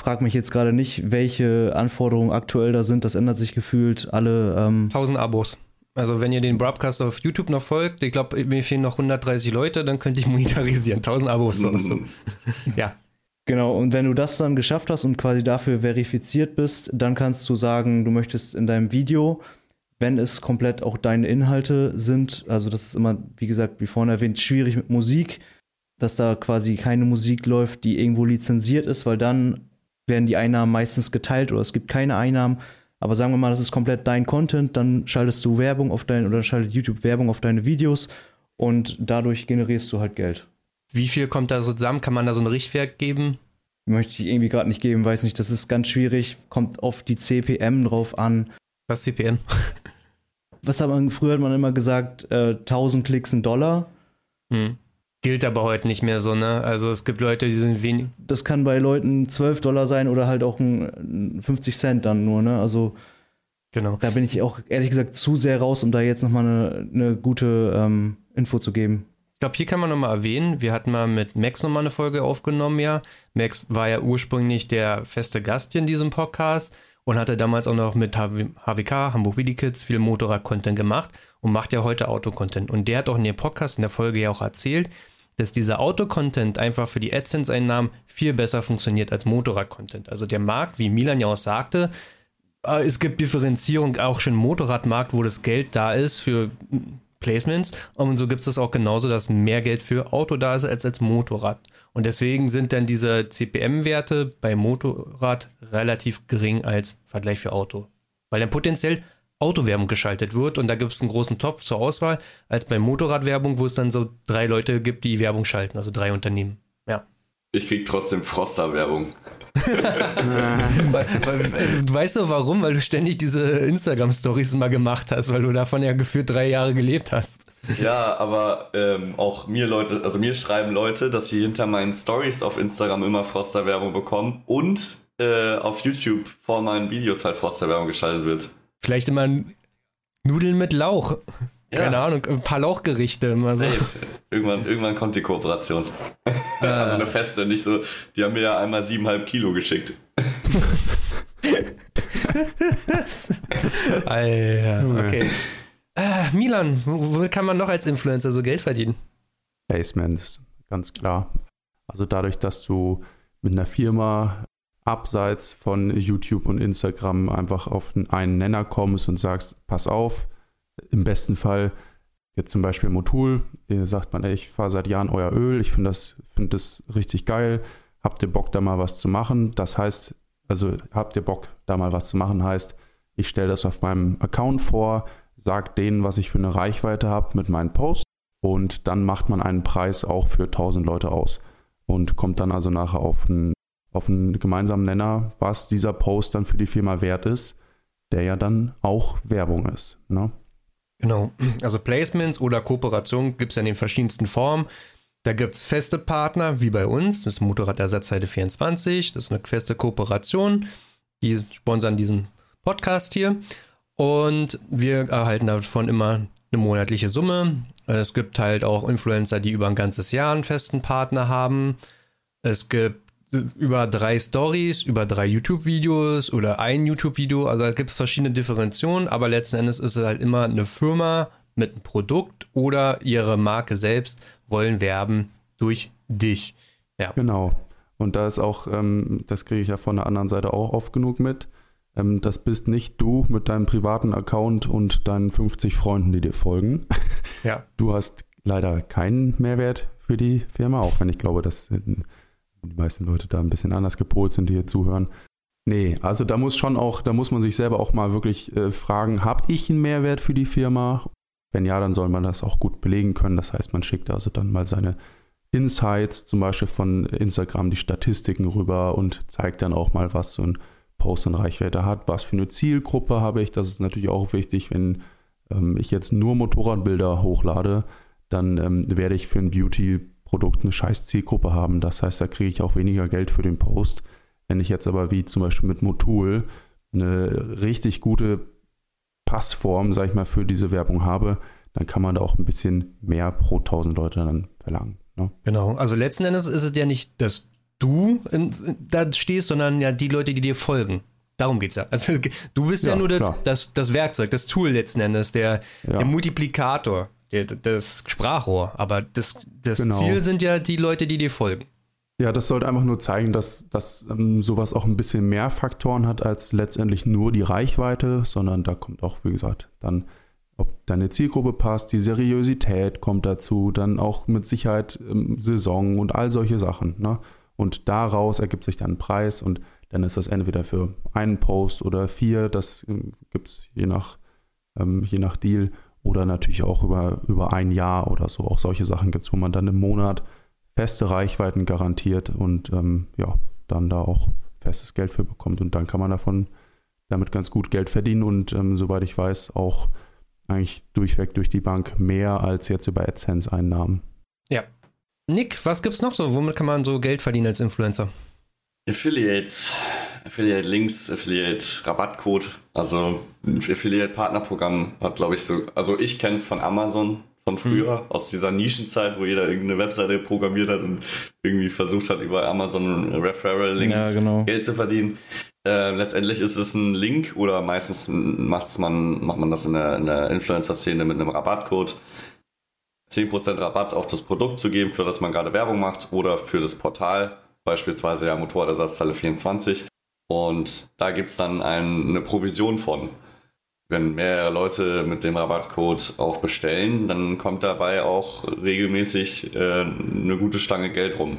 Frag mich jetzt gerade nicht, welche Anforderungen aktuell da sind. Das ändert sich gefühlt alle. Ähm 1000 Abos. Also wenn ihr den Broadcast auf YouTube noch folgt, ich glaube, mir fehlen noch 130 Leute, dann könnte ich monetarisieren. 1000 Abos. So. ja. Genau, und wenn du das dann geschafft hast und quasi dafür verifiziert bist, dann kannst du sagen, du möchtest in deinem Video, wenn es komplett auch deine Inhalte sind, also das ist immer, wie gesagt, wie vorhin erwähnt, schwierig mit Musik, dass da quasi keine Musik läuft, die irgendwo lizenziert ist, weil dann werden die Einnahmen meistens geteilt oder es gibt keine Einnahmen. Aber sagen wir mal, das ist komplett dein Content, dann schaltest du Werbung auf dein oder schaltet YouTube Werbung auf deine Videos und dadurch generierst du halt Geld. Wie viel kommt da so zusammen? Kann man da so einen Richtwert geben? Möchte ich irgendwie gerade nicht geben, weiß nicht, das ist ganz schwierig, kommt auf die CPM drauf an. Was CPM? Was hat man, früher hat man immer gesagt, äh, 1000 Klicks ein Dollar. Hm. Gilt aber heute nicht mehr so, ne? Also es gibt Leute, die sind wenig. Das kann bei Leuten 12 Dollar sein oder halt auch ein 50 Cent dann nur, ne? Also Genau. da bin ich auch ehrlich gesagt zu sehr raus, um da jetzt nochmal eine, eine gute ähm, Info zu geben. Ich glaube, hier kann man nochmal erwähnen, wir hatten mal mit Max nochmal eine Folge aufgenommen, ja. Max war ja ursprünglich der feste Gast hier in diesem Podcast und hatte damals auch noch mit HWK, Hamburg Willy Kids, viel Motorrad-Content gemacht und macht ja heute Auto-Content. Und der hat auch in dem Podcast in der Folge ja auch erzählt, dass dieser Auto-Content einfach für die AdSense-Einnahmen viel besser funktioniert als Motorrad-Content. Also der Markt, wie Milan ja auch sagte, äh, es gibt Differenzierung auch schon im Motorradmarkt, wo das Geld da ist für Placements. Und so gibt es das auch genauso, dass mehr Geld für Auto da ist als als Motorrad. Und deswegen sind dann diese CPM-Werte bei Motorrad relativ gering als Vergleich für Auto. Weil dann potenziell Autowerbung geschaltet wird und da gibt es einen großen Topf zur Auswahl, als bei Motorradwerbung, wo es dann so drei Leute gibt, die Werbung schalten, also drei Unternehmen. Ja. Ich krieg trotzdem Froster-Werbung. weil, weißt du warum? Weil du ständig diese Instagram-Stories mal gemacht hast, weil du davon ja gefühlt drei Jahre gelebt hast. Ja, aber ähm, auch mir Leute, also mir schreiben Leute, dass sie hinter meinen Stories auf Instagram immer Froster-Werbung bekommen und äh, auf YouTube vor meinen Videos halt Froster-Werbung geschaltet wird. Vielleicht immer Nudeln mit Lauch. Ja. Keine Ahnung, ein paar Lauchgerichte immer so. Hey, irgendwann, irgendwann kommt die Kooperation. also eine feste, nicht so, die haben mir ja einmal siebeneinhalb Kilo geschickt. Alter, okay. Äh, Milan, wo kann man noch als Influencer so Geld verdienen? Placements, ganz klar. Also dadurch, dass du mit einer Firma abseits von YouTube und Instagram einfach auf einen Nenner kommst und sagst, pass auf, im besten Fall jetzt zum Beispiel Motul, sagt man, ey, ich fahre seit Jahren euer Öl, ich finde das, find das richtig geil, habt ihr Bock da mal was zu machen? Das heißt, also habt ihr Bock da mal was zu machen, heißt, ich stelle das auf meinem Account vor, sage denen, was ich für eine Reichweite habe mit meinen Posts und dann macht man einen Preis auch für 1000 Leute aus und kommt dann also nachher auf einen, auf einen gemeinsamen Nenner, was dieser Post dann für die Firma wert ist, der ja dann auch Werbung ist. Ne? Genau, also Placements oder Kooperationen gibt es ja in den verschiedensten Formen. Da gibt es feste Partner, wie bei uns, das ist Motorradersatzseite 24, das ist eine feste Kooperation, die sponsern diesen Podcast hier und wir erhalten davon immer eine monatliche Summe. Es gibt halt auch Influencer, die über ein ganzes Jahr einen festen Partner haben. Es gibt über drei Stories, über drei YouTube-Videos oder ein YouTube-Video. Also da gibt es verschiedene Differentionen, aber letzten Endes ist es halt immer eine Firma mit einem Produkt oder ihre Marke selbst wollen werben durch dich. Ja. Genau. Und da ist auch, ähm, das kriege ich ja von der anderen Seite auch oft genug mit. Ähm, das bist nicht du mit deinem privaten Account und deinen 50 Freunden, die dir folgen. Ja. Du hast leider keinen Mehrwert für die Firma, auch wenn ich glaube, dass die meisten Leute da ein bisschen anders gepolt sind, die hier zuhören. Nee, also da muss schon auch, da muss man sich selber auch mal wirklich äh, fragen, habe ich einen Mehrwert für die Firma? Wenn ja, dann soll man das auch gut belegen können. Das heißt, man schickt also dann mal seine Insights, zum Beispiel von Instagram, die Statistiken rüber und zeigt dann auch mal, was so ein Post in Reichweite hat, was für eine Zielgruppe habe ich. Das ist natürlich auch wichtig, wenn ähm, ich jetzt nur Motorradbilder hochlade, dann ähm, werde ich für ein Beauty Produkt eine scheiß Zielgruppe haben. Das heißt, da kriege ich auch weniger Geld für den Post. Wenn ich jetzt aber wie zum Beispiel mit Motul eine richtig gute Passform, sag ich mal, für diese Werbung habe, dann kann man da auch ein bisschen mehr pro 1000 Leute dann verlangen. Ne? Genau, also letzten Endes ist es ja nicht, dass du da stehst, sondern ja die Leute, die dir folgen. Darum geht es ja. Also du bist ja, ja nur das, das, das, Werkzeug, das Tool letzten Endes, der, ja. der Multiplikator das Sprachrohr. Aber das, das genau. Ziel sind ja die Leute, die dir folgen. Ja, das sollte einfach nur zeigen, dass, dass ähm, sowas auch ein bisschen mehr Faktoren hat als letztendlich nur die Reichweite, sondern da kommt auch, wie gesagt, dann, ob deine Zielgruppe passt, die Seriosität kommt dazu, dann auch mit Sicherheit ähm, Saison und all solche Sachen. Ne? Und daraus ergibt sich dann ein Preis und dann ist das entweder für einen Post oder vier, das ähm, gibt es je nach, ähm, je nach Deal, oder natürlich auch über, über ein Jahr oder so. Auch solche Sachen gibt es, wo man dann im Monat feste Reichweiten garantiert und ähm, ja, dann da auch festes Geld für bekommt. Und dann kann man davon damit ganz gut Geld verdienen und ähm, soweit ich weiß, auch eigentlich durchweg durch die Bank mehr als jetzt über AdSense-Einnahmen. Ja. Nick, was gibt's noch so? Womit kann man so Geld verdienen als Influencer? Affiliates, Affiliate Links, Affiliate Rabattcode. Also Affiliate Partnerprogramm hat, glaube ich, so. Also ich kenne es von Amazon von früher, mhm. aus dieser Nischenzeit, wo jeder irgendeine Webseite programmiert hat und irgendwie versucht hat, über Amazon Referral Links ja, genau. Geld zu verdienen. Äh, letztendlich ist es ein Link oder meistens macht's man, macht man das in der, in der Influencer-Szene mit einem Rabattcode. 10% Rabatt auf das Produkt zu geben, für das man gerade Werbung macht oder für das Portal, beispielsweise ja Motorradersatzteile 24. Und da gibt es dann ein, eine Provision von. Wenn mehrere Leute mit dem Rabattcode auch bestellen, dann kommt dabei auch regelmäßig äh, eine gute Stange Geld rum.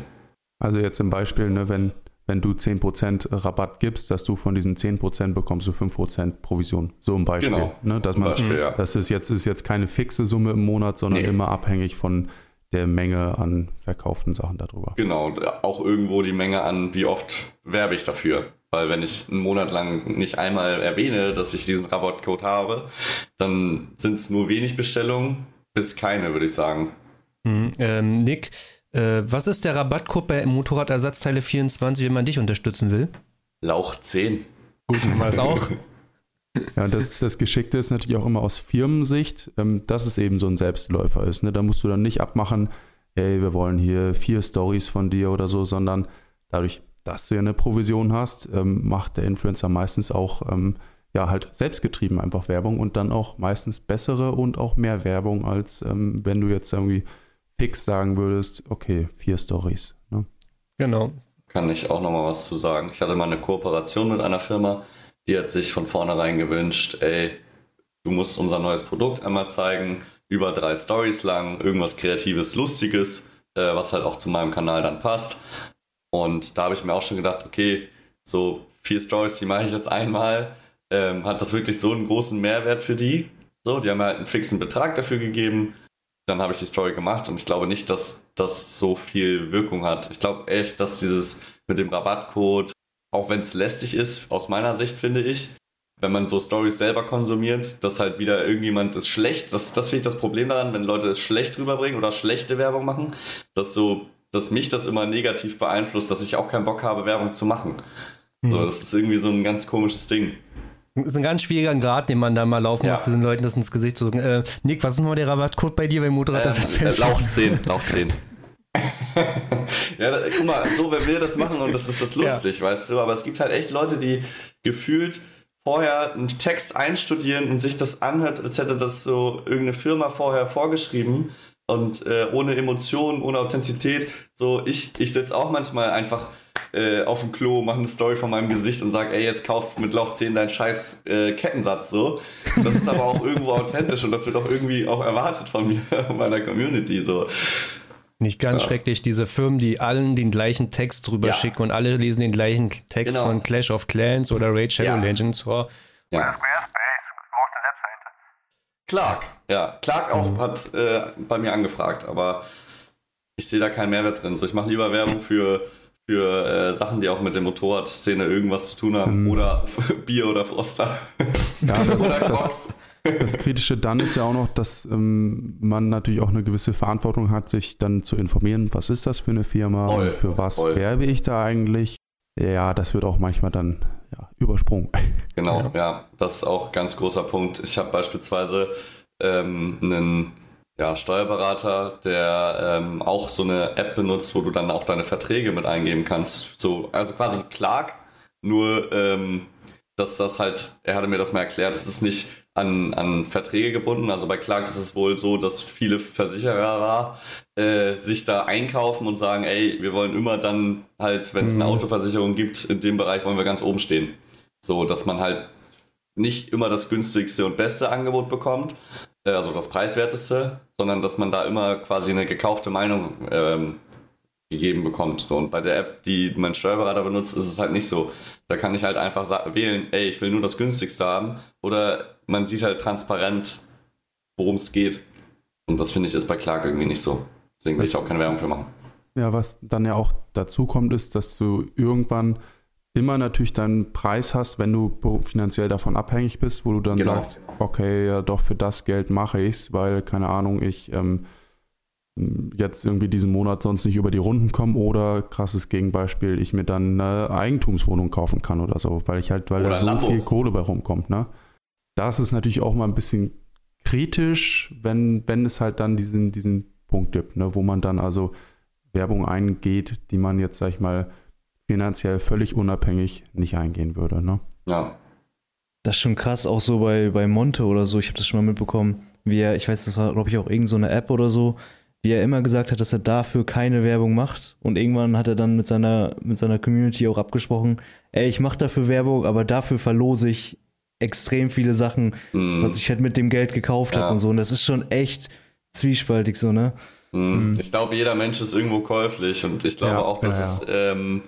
Also jetzt im Beispiel, ne, wenn wenn du 10% Rabatt gibst, dass du von diesen 10% bekommst du 5% Provision. So ein Beispiel. Genau. Ne, dass man, Beispiel, ja. Das ist jetzt, ist jetzt keine fixe Summe im Monat, sondern nee. immer abhängig von der Menge an verkauften Sachen darüber. Genau, auch irgendwo die Menge an, wie oft werbe ich dafür. Weil wenn ich einen Monat lang nicht einmal erwähne, dass ich diesen Rabattcode habe, dann sind es nur wenig Bestellungen bis keine, würde ich sagen. Mhm, ähm, Nick, äh, was ist der Rabattcode bei Motorradersatzteile 24, wenn man dich unterstützen will? Lauch 10. Gut, haben wir das auch. Ja, das, das Geschickte ist natürlich auch immer aus Firmensicht, ähm, dass es eben so ein Selbstläufer ist. Ne? Da musst du dann nicht abmachen, ey, wir wollen hier vier Stories von dir oder so, sondern dadurch, dass du ja eine Provision hast, ähm, macht der Influencer meistens auch ähm, ja halt selbstgetrieben einfach Werbung und dann auch meistens bessere und auch mehr Werbung, als ähm, wenn du jetzt irgendwie fix sagen würdest, okay, vier Stories. Ne? Genau. Kann ich auch nochmal was zu sagen. Ich hatte mal eine Kooperation mit einer Firma, die hat sich von vornherein gewünscht, ey, du musst unser neues Produkt einmal zeigen, über drei Stories lang, irgendwas Kreatives, Lustiges, äh, was halt auch zu meinem Kanal dann passt. Und da habe ich mir auch schon gedacht, okay, so vier Stories, die mache ich jetzt einmal. Ähm, hat das wirklich so einen großen Mehrwert für die? So, die haben halt einen fixen Betrag dafür gegeben dann habe ich die Story gemacht und ich glaube nicht, dass das so viel Wirkung hat. Ich glaube echt, dass dieses mit dem Rabattcode, auch wenn es lästig ist, aus meiner Sicht finde ich, wenn man so Stories selber konsumiert, dass halt wieder irgendjemand ist schlecht, das, das finde ich das Problem daran, wenn Leute es schlecht rüberbringen oder schlechte Werbung machen, dass so, dass mich das immer negativ beeinflusst, dass ich auch keinen Bock habe, Werbung zu machen. Mhm. So, das ist irgendwie so ein ganz komisches Ding. Das ist ein ganz schwieriger Grad, den man da mal laufen ja. muss, den Leuten das ins Gesicht zu drücken. Äh, Nick, was ist nochmal der Rabattcode bei dir beim Motorrad? Ähm, äh, Lauch 10, Lauch 10. ja, da, guck mal, so, wenn wir das machen und das ist das lustig, ja. weißt du, aber es gibt halt echt Leute, die gefühlt vorher einen Text einstudieren und sich das anhört, als hätte das so irgendeine Firma vorher vorgeschrieben und äh, ohne Emotionen, ohne Authentizität. So, ich, ich sitze auch manchmal einfach äh, auf dem Klo, mache eine Story von meinem Gesicht und sage, ey, jetzt kauf mit Lauch 10 deinen scheiß äh, Kettensatz so. Das ist aber auch irgendwo authentisch und das wird auch irgendwie auch erwartet von mir und meiner Community so. Nicht ganz ja. schrecklich, diese Firmen, die allen den gleichen Text drüber ja. schicken und alle lesen den gleichen Text genau. von Clash of Clans oder Raid Shadow ja. Legends. Oh. Ja. Clark, ja. Clark auch mhm. hat äh, bei mir angefragt, aber ich sehe da keinen Mehrwert drin. So, ich mache lieber Werbung für für äh, Sachen, die auch mit der Motorradszene irgendwas zu tun haben. Mhm. Oder Bier oder Froster. Ja, das, oder das, das, Kritische dann ist ja auch noch, dass ähm, man natürlich auch eine gewisse Verantwortung hat, sich dann zu informieren, was ist das für eine Firma und für was voll. werbe ich da eigentlich. Ja, das wird auch manchmal dann übersprungen. Genau, ja. ja. das ist auch ein ganz großer Punkt. Ich habe beispielsweise ähm, einen ja, Steuerberater, der ähm, auch so eine App benutzt, wo du dann auch deine Verträge mit eingeben kannst. So, also quasi Clark, nur ähm, dass das halt, er hatte mir das mal erklärt, es ist nicht an, an Verträge gebunden. Also bei Clark ist es wohl so, dass viele Versicherer äh, sich da einkaufen und sagen, ey, wir wollen immer dann halt, wenn es eine mhm. Autoversicherung gibt, in dem Bereich wollen wir ganz oben stehen. So, dass man halt nicht immer das günstigste und beste Angebot bekommt, äh, also das preiswerteste, sondern dass man da immer quasi eine gekaufte Meinung ähm, gegeben bekommt. So, und bei der App, die mein Steuerberater benutzt, ist es halt nicht so. Da kann ich halt einfach wählen, ey, ich will nur das günstigste haben. Oder man sieht halt transparent, worum es geht. Und das finde ich ist bei Clark irgendwie nicht so. Deswegen will ich auch keine Werbung für machen. Ja, was dann ja auch dazu kommt, ist, dass du irgendwann immer natürlich deinen Preis hast, wenn du finanziell davon abhängig bist, wo du dann genau. sagst, okay, ja doch für das Geld mache ich es, weil, keine Ahnung, ich ähm, jetzt irgendwie diesen Monat sonst nicht über die Runden komme oder krasses Gegenbeispiel, ich mir dann eine Eigentumswohnung kaufen kann oder so, weil ich halt, weil oder da so Lambo. viel Kohle bei rumkommt, ne? Das ist natürlich auch mal ein bisschen kritisch, wenn, wenn es halt dann diesen, diesen Punkt gibt, ne, wo man dann also Werbung eingeht, die man jetzt, sag ich mal, finanziell völlig unabhängig nicht eingehen würde, ne? Ja. Das ist schon krass, auch so bei, bei Monte oder so, ich habe das schon mal mitbekommen, wie er, ich weiß, das war, glaube ich, auch irgendeine so eine App oder so, wie er immer gesagt hat, dass er dafür keine Werbung macht. Und irgendwann hat er dann mit seiner, mit seiner Community auch abgesprochen, ey, ich mache dafür Werbung, aber dafür verlose ich extrem viele Sachen, mm. was ich halt mit dem Geld gekauft ja. habe und so. Und das ist schon echt zwiespaltig so, ne? Mm. Ich glaube, jeder Mensch ist irgendwo käuflich und ich glaube ja, auch, dass ja, es ähm,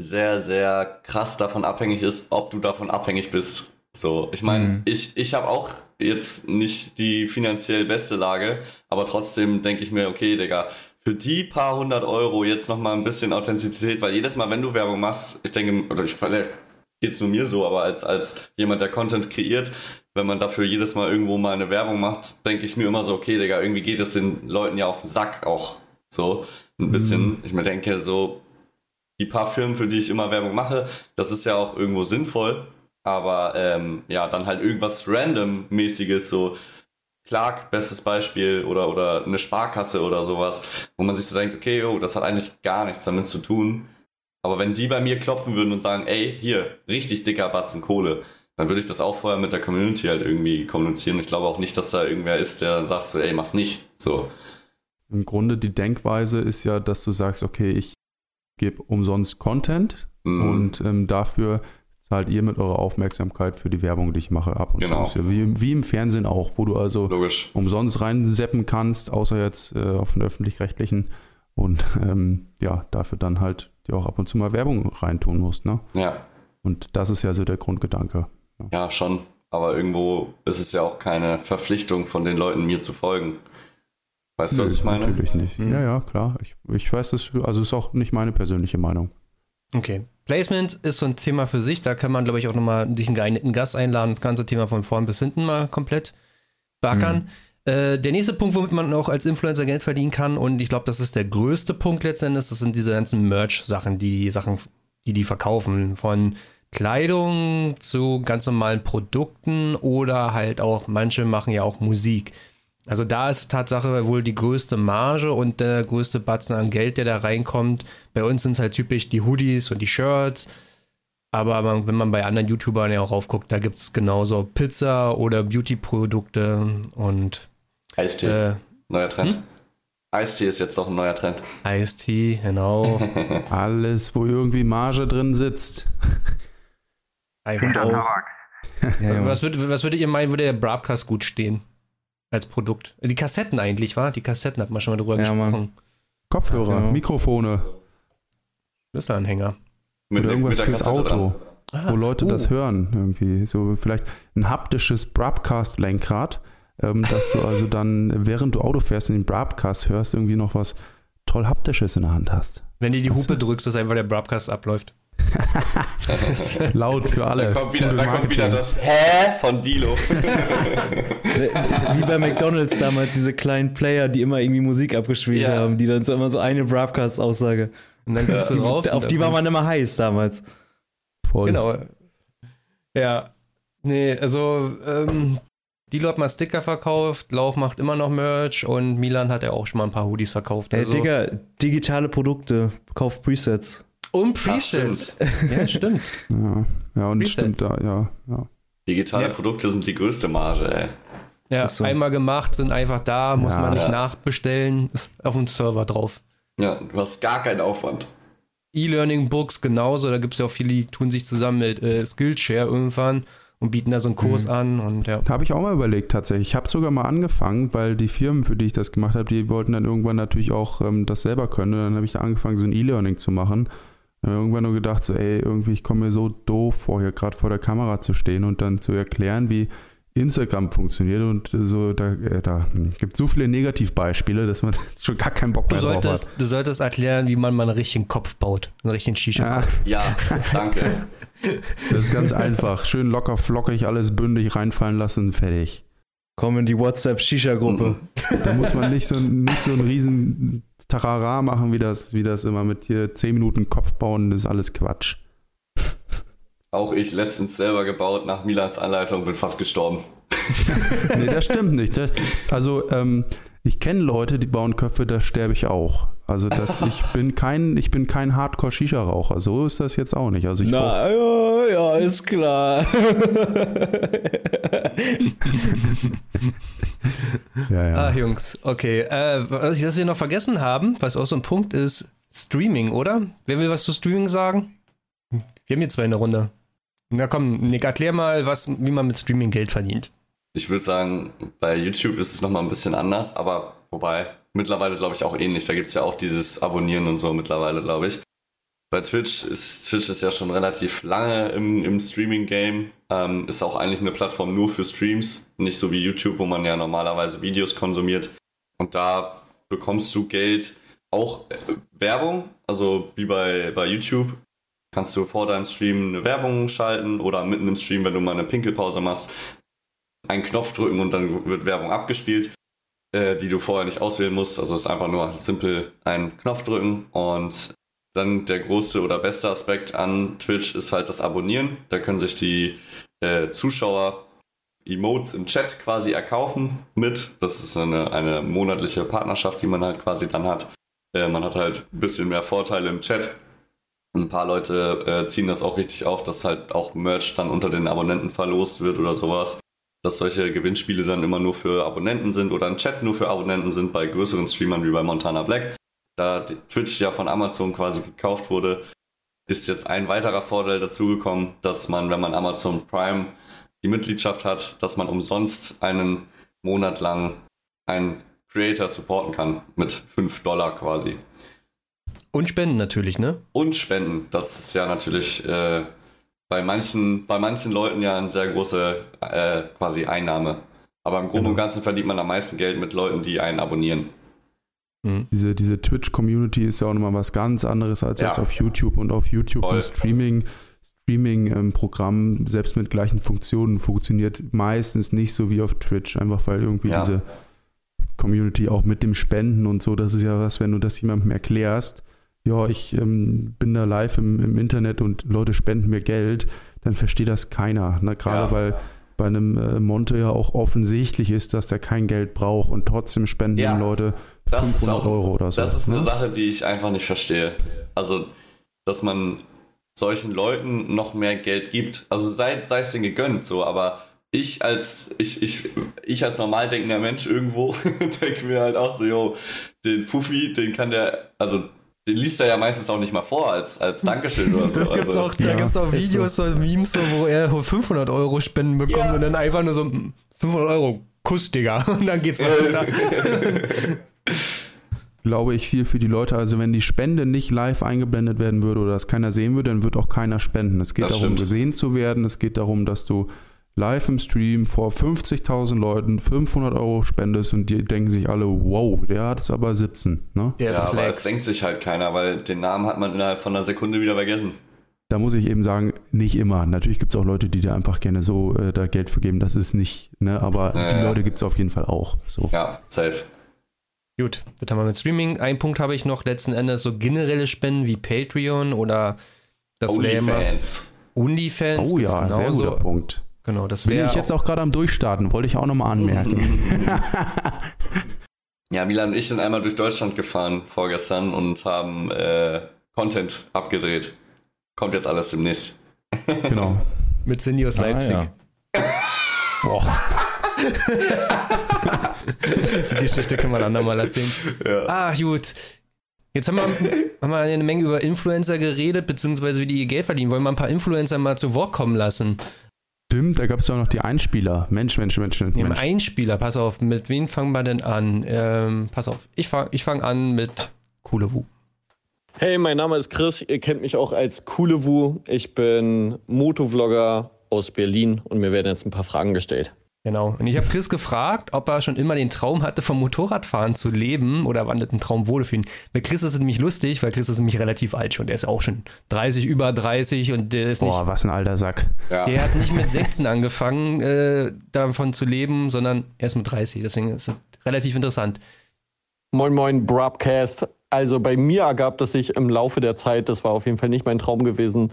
sehr, sehr krass davon abhängig ist, ob du davon abhängig bist. So, ich meine, mm. ich, ich habe auch jetzt nicht die finanziell beste Lage, aber trotzdem denke ich mir, okay, Digga, für die paar hundert Euro jetzt nochmal ein bisschen Authentizität, weil jedes Mal, wenn du Werbung machst, ich denke, oder ich vielleicht geht es nur mir so, aber als, als jemand, der Content kreiert, wenn man dafür jedes Mal irgendwo mal eine Werbung macht, denke ich mir immer so, okay, Digga, irgendwie geht es den Leuten ja auf den Sack auch so ein bisschen. Mhm. Ich mir denke so, die paar Firmen, für die ich immer Werbung mache, das ist ja auch irgendwo sinnvoll, aber ähm, ja, dann halt irgendwas random-mäßiges, so Clark, bestes Beispiel, oder, oder eine Sparkasse oder sowas, wo man sich so denkt, okay, oh, das hat eigentlich gar nichts damit zu tun. Aber wenn die bei mir klopfen würden und sagen, ey, hier, richtig dicker Batzen Kohle, dann würde ich das auch vorher mit der Community halt irgendwie kommunizieren. Ich glaube auch nicht, dass da irgendwer ist, der sagt so, ey, mach's nicht. So. Im Grunde die Denkweise ist ja, dass du sagst, okay, ich gebe umsonst Content mhm. und ähm, dafür zahlt ihr mit eurer Aufmerksamkeit für die Werbung, die ich mache, ab und genau. zu. Wie, wie, im Fernsehen auch, wo du also Logisch. umsonst reinseppen kannst, außer jetzt äh, auf den öffentlich-rechtlichen. Und ähm, ja, dafür dann halt dir auch ab und zu mal Werbung reintun musst. Ne? Ja. Und das ist ja so der Grundgedanke. Ja. ja, schon. Aber irgendwo ist es ja auch keine Verpflichtung von den Leuten, mir zu folgen. Weißt du, was ich meine? Natürlich nicht. Mhm. Ja, ja, klar. Ich, ich weiß das, also ist auch nicht meine persönliche Meinung. Okay. Placement ist so ein Thema für sich. Da kann man, glaube ich, auch nochmal dich einen geeigneten Gast einladen, das ganze Thema von vorn bis hinten mal komplett backern. Mhm. Äh, der nächste Punkt, womit man auch als Influencer Geld verdienen kann, und ich glaube, das ist der größte Punkt letztendlich, das sind diese ganzen Merch-Sachen, die Sachen, die die verkaufen. Von Kleidung zu ganz normalen Produkten oder halt auch, manche machen ja auch Musik. Also da ist Tatsache wohl die größte Marge und der größte Batzen an Geld, der da reinkommt. Bei uns sind es halt typisch die Hoodies und die Shirts. Aber man, wenn man bei anderen YouTubern ja auch raufguckt, da gibt es genauso Pizza oder Beauty-Produkte und Eistee. Äh, neuer Trend. Hm? Eistee ist jetzt doch ein neuer Trend. Eistee, genau. Alles, wo irgendwie Marge drin sitzt. Und auch. ja, was, würd, was würdet ihr meinen, würde der Broadcast gut stehen? Als Produkt. Die Kassetten eigentlich, war? Die Kassetten hat man schon mal drüber ja, gesprochen. Mann. Kopfhörer, ja. Mikrofone. Schlüsselanhänger. Mit, Oder irgendwas mit fürs Auto, ah, wo Leute oh. das hören irgendwie. So vielleicht ein haptisches Broadcast-Lenkrad, ähm, dass du also dann, während du Auto fährst und den Broadcast hörst, irgendwie noch was toll haptisches in der Hand hast. Wenn du die Hupe drückst, dass einfach der Broadcast abläuft. Laut für alle. Da kommt wieder, da kommt wieder das Hä von Dilo. Wie bei McDonalds damals, diese kleinen Player, die immer irgendwie Musik abgespielt ja. haben, die dann so immer so eine Broadcast-Aussage. Und dann ja. du drauf. Auf die war man immer heiß damals. Voll. Genau. Ja. Nee, also, ähm, Dilo hat mal Sticker verkauft, Lauch macht immer noch Merch und Milan hat ja auch schon mal ein paar Hoodies verkauft. Also. Hey, Digga, digitale Produkte, kauft Presets. Und Presets. ja, stimmt. Ja, ja und Presets. stimmt da, ja. ja. Digitale ja. Produkte sind die größte Marge, ey. Ja, so. einmal gemacht, sind einfach da, muss ja, man nicht nachbestellen, ist auf dem Server drauf. Ja, du hast gar keinen Aufwand. E-Learning-Books genauso, da gibt es ja auch viele, die tun sich zusammen mit äh, Skillshare irgendwann und bieten da so einen Kurs Mhm. an und ja. Da habe ich auch mal überlegt tatsächlich. Ich habe sogar mal angefangen, weil die Firmen, für die ich das gemacht habe, die wollten dann irgendwann natürlich auch ähm, das selber können. Und dann habe ich da angefangen, so ein E-Learning zu machen. Habe irgendwann nur gedacht, so, ey, irgendwie, ich komme mir so doof vor, hier gerade vor der Kamera zu stehen und dann zu erklären, wie Instagram funktioniert. Und so, da, äh, da gibt es so viele Negativbeispiele, dass man schon gar keinen Bock Du mehr drauf hat. solltest, du solltest erklären, wie man mal einen richtigen Kopf baut. Einen richtigen shisha Ja, Ja, danke. das ist ganz einfach. Schön locker, flockig, alles bündig reinfallen lassen, fertig. Komm in die WhatsApp-Shisha-Gruppe. Da muss man nicht so, nicht so einen riesen Tarara machen, wie das, wie das immer mit hier 10 Minuten Kopf bauen, das ist alles Quatsch. Auch ich letztens selber gebaut nach Milans Anleitung, bin fast gestorben. Nee, das stimmt nicht. Das, also, ähm, ich kenne Leute, die bauen Köpfe, da sterbe ich auch. Also das, ich bin kein, ich bin kein Hardcore-Shisha-Raucher. So ist das jetzt auch nicht. Also ich Na, ja, ja, ist klar. ja, ja. Ah, Jungs, okay. Äh, was was wir noch vergessen haben, was auch so ein Punkt ist, Streaming, oder? Wer will was zu Streaming sagen? Wir haben hier zwei in der Runde. Na komm, Nick, erklär mal, was, wie man mit Streaming Geld verdient. Ich würde sagen, bei YouTube ist es nochmal ein bisschen anders, aber wobei, mittlerweile glaube ich auch ähnlich. Da gibt es ja auch dieses Abonnieren und so mittlerweile, glaube ich. Bei Twitch ist Twitch ist ja schon relativ lange im, im Streaming-Game. Ähm, ist auch eigentlich eine Plattform nur für Streams, nicht so wie YouTube, wo man ja normalerweise Videos konsumiert. Und da bekommst du Geld, auch äh, Werbung, also wie bei, bei YouTube. Kannst du vor deinem Stream eine Werbung schalten oder mitten im Stream, wenn du mal eine Pinkelpause machst, einen Knopf drücken und dann wird Werbung abgespielt, äh, die du vorher nicht auswählen musst. Also ist einfach nur simpel einen Knopf drücken und dann der große oder beste Aspekt an Twitch ist halt das Abonnieren. Da können sich die äh, Zuschauer Emotes im Chat quasi erkaufen mit. Das ist eine, eine monatliche Partnerschaft, die man halt quasi dann hat. Äh, man hat halt ein bisschen mehr Vorteile im Chat. Ein paar Leute äh, ziehen das auch richtig auf, dass halt auch Merch dann unter den Abonnenten verlost wird oder sowas dass solche Gewinnspiele dann immer nur für Abonnenten sind oder ein Chat nur für Abonnenten sind bei größeren Streamern wie bei Montana Black. Da Twitch ja von Amazon quasi gekauft wurde, ist jetzt ein weiterer Vorteil dazugekommen, dass man, wenn man Amazon Prime die Mitgliedschaft hat, dass man umsonst einen Monat lang einen Creator supporten kann mit 5 Dollar quasi. Und Spenden natürlich, ne? Und Spenden, das ist ja natürlich äh, bei, manchen, bei manchen Leuten ja eine sehr große äh, quasi Einnahme. Aber im Groben und Genau. Ganzen verdient man am meisten Geld mit Leuten, die einen abonnieren. Mhm. Diese, diese Twitch-Community ist ja auch nochmal was ganz anderes als Ja. jetzt auf YouTube. Und auf YouTube Voll. ein Streaming, Streaming-Programm, selbst mit gleichen Funktionen, funktioniert meistens nicht so wie auf Twitch. Einfach weil irgendwie Ja. diese Community auch mit dem Spenden und so, das ist ja was, wenn du das jemandem erklärst, ja, ich ähm, bin da live im, im Internet und Leute spenden mir Geld, dann versteht das keiner. Ne? Gerade Ja. weil bei einem äh, Monte ja auch offensichtlich ist, dass der kein Geld braucht und trotzdem spenden Ja. ihm Leute Das ist 500 auch, Euro oder so. Das ist eine ne? Sache, die ich einfach nicht verstehe. Also, dass man solchen Leuten noch mehr Geld gibt. Also sei, sei es denen gegönnt, so, aber ich als, ich, ich, ich als normal denkender Mensch irgendwo denke mir halt auch so, yo, den Fuffi, den kann der, also den liest er ja meistens auch nicht mal vor als, als Dankeschön oder so. Das gibt's also, auch, da ja, gibt's auch Videos, so Memes, so, wo er 500 Euro Spenden bekommt Ja. und dann einfach nur so "Mm, 500 Euro Kuss, Digga. Und dann geht's weiter. Glaube ich viel für die Leute. Also wenn die Spende nicht live eingeblendet werden würde oder das keiner sehen würde, dann wird auch keiner spenden. Es geht Das darum, stimmt. gesehen zu werden. Es geht darum, dass du live im Stream vor 50.000 Leuten 500 Euro spendest und die denken sich alle, wow, der hat es aber sitzen. Ne? Der ja, aber es Flex. denkt sich halt keiner, weil den Namen hat man innerhalb von einer Sekunde wieder vergessen. Da muss ich eben sagen, nicht immer. Natürlich gibt es auch Leute, die da einfach gerne so äh, da Geld vergeben. Das ist nicht, ne? aber Ja, die ja. Leute gibt es auf jeden Fall auch. So. Ja, safe. Gut, das haben wir mit Streaming. Ein Punkt habe ich noch letzten Endes so generelle Spenden wie Patreon oder das Onlyfans. OnlyFans. Oh ja, sehr genauso. guter Punkt. Genau, das Bin wäre ich jetzt auch gerade am Durchstarten, wollte ich auch nochmal anmerken. Ja, Milan und ich sind einmal durch Deutschland gefahren vorgestern und haben äh, Content abgedreht. Kommt jetzt alles demnächst. genau. mit Cindy aus Ah, Leipzig. ja. Boah. Die Geschichte können wir ein andermal erzählen. Ja. Ah, gut. Jetzt haben wir, haben wir eine Menge über Influencer geredet, beziehungsweise wie die ihr Geld verdienen. Wollen wir ein paar Influencer mal zu Wort kommen lassen? Stimmt, da gab es auch noch die Einspieler. Mensch, Mensch, Mensch, Mensch. Im Einspieler, pass auf, mit wem fangen wir denn an? Ähm, pass auf, ich fange ich fang an mit Kulewu. Hey, mein Name ist Chris. Ihr kennt mich auch als Kulewu. Ich bin Motovlogger aus Berlin und mir werden jetzt ein paar Fragen gestellt. Genau. Und ich habe Chris gefragt, ob er schon immer den Traum hatte, vom Motorradfahren zu leben oder wann das ein Traum wurde für ihn. Bei Chris ist es nämlich lustig, weil Chris ist nämlich relativ alt schon. Der ist auch schon 30, über 30 und der ist nicht. Boah, was ein alter Sack. Ja. Der hat nicht mit 16 angefangen, äh, davon zu leben, sondern erst mit 30. Deswegen ist es relativ interessant. Moin, moin, Broadcast. Also bei mir ergab das sich im Laufe der Zeit, das war auf jeden Fall nicht mein Traum gewesen.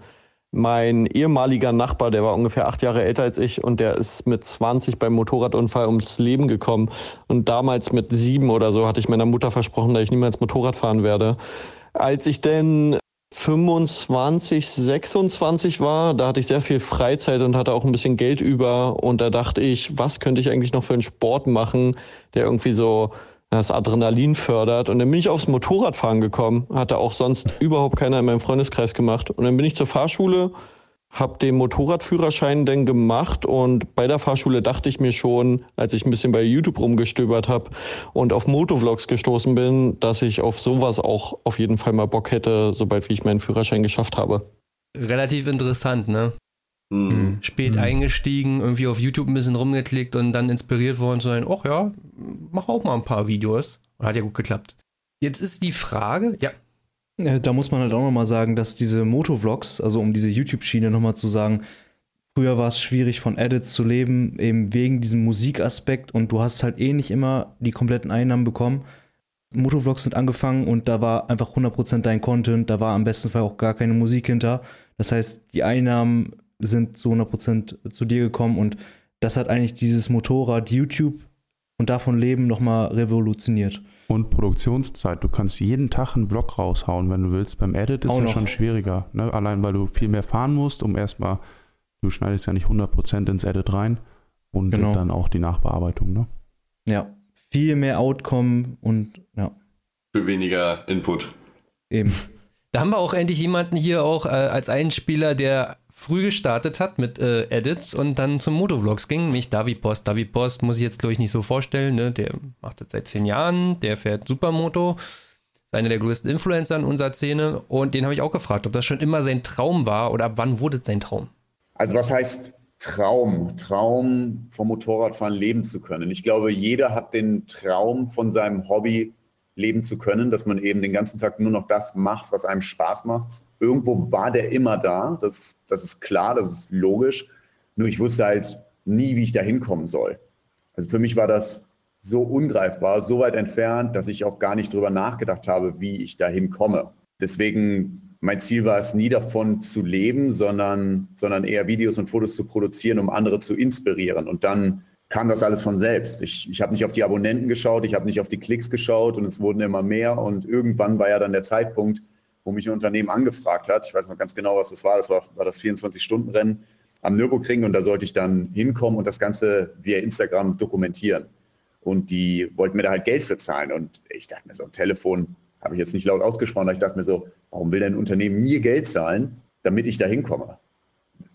Mein ehemaliger Nachbar, der war ungefähr acht Jahre älter als ich und der ist mit 20 beim Motorradunfall ums Leben gekommen. Und damals mit sieben oder so hatte ich meiner Mutter versprochen, dass ich niemals Motorrad fahren werde. Als ich denn 25, 26 war, da hatte ich sehr viel Freizeit und hatte auch ein bisschen Geld über. Und da dachte ich, was könnte ich eigentlich noch für einen Sport machen, der irgendwie so das Adrenalin fördert. Und dann bin ich aufs Motorradfahren gekommen, hatte auch sonst überhaupt keiner in meinem Freundeskreis gemacht. Und dann bin ich zur Fahrschule, habe den Motorradführerschein dann gemacht und bei der Fahrschule dachte ich mir schon, als ich ein bisschen bei YouTube rumgestöbert habe und auf Motovlogs gestoßen bin, dass ich auf sowas auch auf jeden Fall mal Bock hätte, sobald wie ich meinen Führerschein geschafft habe. Relativ interessant, ne? Mhm. Spät Mhm. eingestiegen, irgendwie auf YouTube ein bisschen rumgeklickt und dann inspiriert worden zu sein, ach ja, mach auch mal ein paar Videos. Und hat ja gut geklappt. Jetzt ist die Frage, ja, Da muss man halt auch nochmal sagen, dass diese Motovlogs, also um diese YouTube-Schiene nochmal zu sagen, früher war es schwierig von Edits zu leben, eben wegen diesem Musikaspekt und du hast halt eh nicht immer die kompletten Einnahmen bekommen. Motovlogs sind angefangen und da war einfach 100% dein Content, da war am besten Fall auch gar keine Musik hinter. Das heißt, die Einnahmen sind zu 100% zu dir gekommen und das hat eigentlich dieses Motorrad YouTube und davon leben nochmal revolutioniert. Und Produktionszeit. Du kannst jeden Tag einen Vlog raushauen, wenn du willst. Beim Edit ist noch. schon schwieriger. Ne? Allein weil du viel mehr fahren musst, um erstmal, du schneidest ja nicht 100% ins Edit rein und Genau. dann auch die Nachbearbeitung. Ne? Ja, viel mehr Outcome und ja, Für weniger Input. eben. Da haben wir auch endlich jemanden hier auch äh, als Einspieler, der früh gestartet hat mit äh, Edits und dann zum Motovlogs ging, nämlich David Post. David Post muss ich jetzt, glaube ich, nicht so vorstellen. Ne? Der macht das seit zehn Jahren, der fährt Supermoto, ist einer der größten Influencer in unserer Szene und den habe ich auch gefragt, ob das schon immer sein Traum war oder ab wann wurde es sein Traum? Also was heißt Traum? Traum vom Motorradfahren leben zu können. Ich glaube, jeder hat den Traum von seinem Hobby leben zu können, dass man eben den ganzen Tag nur noch das macht, was einem Spaß macht. Irgendwo war der immer da, das, das ist klar, das ist logisch. Nur ich wusste halt nie, wie ich da hinkommen soll. Also für mich war das so ungreifbar, so weit entfernt, dass ich auch gar nicht drüber nachgedacht habe, wie ich da hinkomme. Deswegen, mein Ziel war es nie davon zu leben, sondern, sondern eher Videos und Fotos zu produzieren, um andere zu inspirieren. Und dann kam das alles von selbst. Ich, ich habe nicht auf die Abonnenten geschaut, ich habe nicht auf die Klicks geschaut und es wurden immer mehr. Und irgendwann war ja dann der Zeitpunkt, wo mich ein Unternehmen angefragt hat. Ich weiß noch ganz genau, was das war. Das war, war das 24-Stunden-Rennen am Nürburgring und da sollte ich dann hinkommen und das Ganze via Instagram dokumentieren. Und die wollten mir da halt Geld für zahlen. Und ich dachte mir so, am Telefon habe ich jetzt nicht laut ausgesprochen, aber ich dachte mir so, warum will denn ein Unternehmen mir Geld zahlen, damit ich da hinkomme?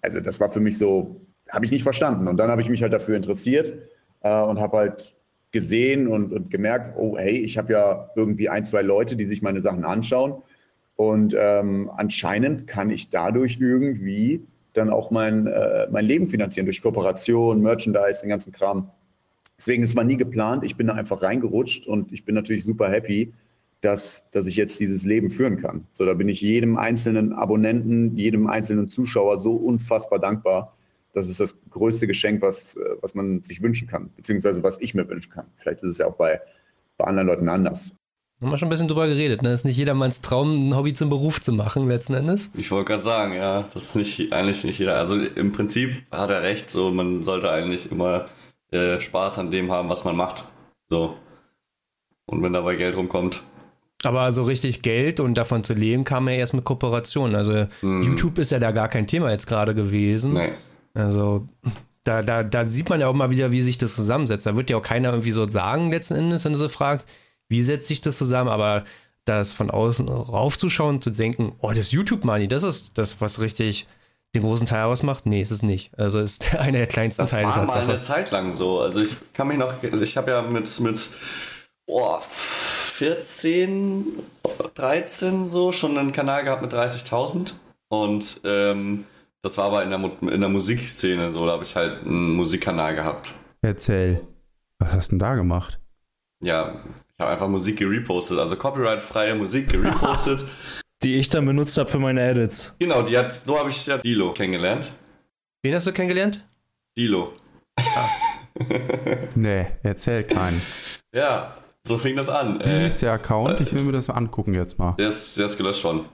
Also das war für mich so, habe ich nicht verstanden. Und dann habe ich mich halt dafür interessiert äh, und habe halt gesehen und, und gemerkt, oh hey, ich habe ja irgendwie ein, zwei Leute, die sich meine Sachen anschauen. Und ähm, anscheinend kann ich dadurch irgendwie dann auch mein, äh, mein Leben finanzieren durch Kooperation, Merchandise, den ganzen Kram. Deswegen es mal nie geplant. Ich bin da einfach reingerutscht und ich bin natürlich super happy, dass, dass ich jetzt dieses Leben führen kann. So, da bin ich jedem einzelnen Abonnenten, jedem einzelnen Zuschauer so unfassbar dankbar. Das ist das größte Geschenk, was, äh, was man sich wünschen kann, beziehungsweise was ich mir wünschen kann. Vielleicht ist es ja auch bei, bei anderen Leuten anders. Haben wir schon ein bisschen drüber geredet, ne? Ist nicht jedermanns Traum, ein Hobby zum Beruf zu machen, letzten Endes. Ich wollte gerade sagen, ja, das ist nicht, eigentlich nicht jeder. Also im Prinzip hat er recht, so man sollte eigentlich immer äh, Spaß an dem haben, was man macht. So. Und wenn dabei Geld rumkommt, Aber so richtig Geld und davon zu leben kam ja erst mit Kooperationen. Also Mhm. YouTube ist ja da gar kein Thema jetzt gerade gewesen. nee. Also da, da, da sieht man ja auch mal wieder, wie sich das zusammensetzt. Da wird ja auch keiner irgendwie so sagen, letzten Endes, wenn du so fragst, wie setzt sich das zusammen, aber das von außen raufzuschauen, zu denken, oh, das YouTube-Money, das ist das, was richtig den großen Teil ausmacht? Nee, ist es nicht. Also ist einer der kleinsten Das Teile war mal eine Zeit lang so. Also ich kann mich noch, also ich habe ja mit, mit oh, 14, 13 so schon einen Kanal gehabt mit 30.000. Und ähm, das war aber in der, in der Musikszene so, da habe ich halt einen Musikkanal gehabt. Erzähl. Was hast du denn da gemacht? Ja, ich habe einfach Musik gerepostet, also copyright-freie Musik gerepostet. Die ich dann benutzt habe für meine Edits. genau, die hat, so habe ich ja Dilo kennengelernt. Wen hast du kennengelernt? Dilo. Nee, erzähl keinen. Ja, so fing das an. Wie Äh, ist der Account? Ich will mir das mal angucken jetzt mal. der, ist, der ist gelöscht worden.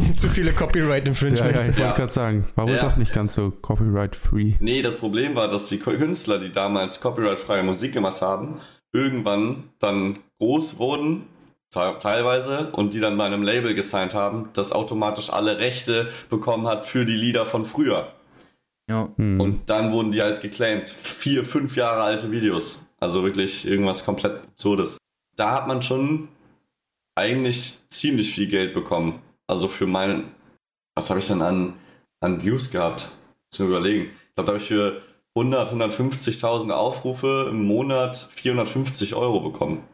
Zu viele Copyright Ja, Infringements. ja, ich wollte Ja. gerade sagen, war wohl Ja. doch nicht ganz so copyright-free. Nee, das Problem war, dass die Künstler, die damals copyright-freie Musik gemacht haben, irgendwann dann groß wurden, te teilweise, und die dann bei einem Label gesigned haben, das automatisch alle Rechte bekommen hat für die Lieder von früher. Ja. Hm. Und dann wurden die halt geclaimed. Vier, fünf Jahre alte Videos. Also wirklich irgendwas komplett Absurdes. Da hat man schon eigentlich ziemlich viel Geld bekommen. Also für meinen, was habe ich denn an, an Views gehabt? Mir überlegen. Ich glaube, da habe ich für 100, 150.000 Aufrufe im Monat 450 Euro bekommen.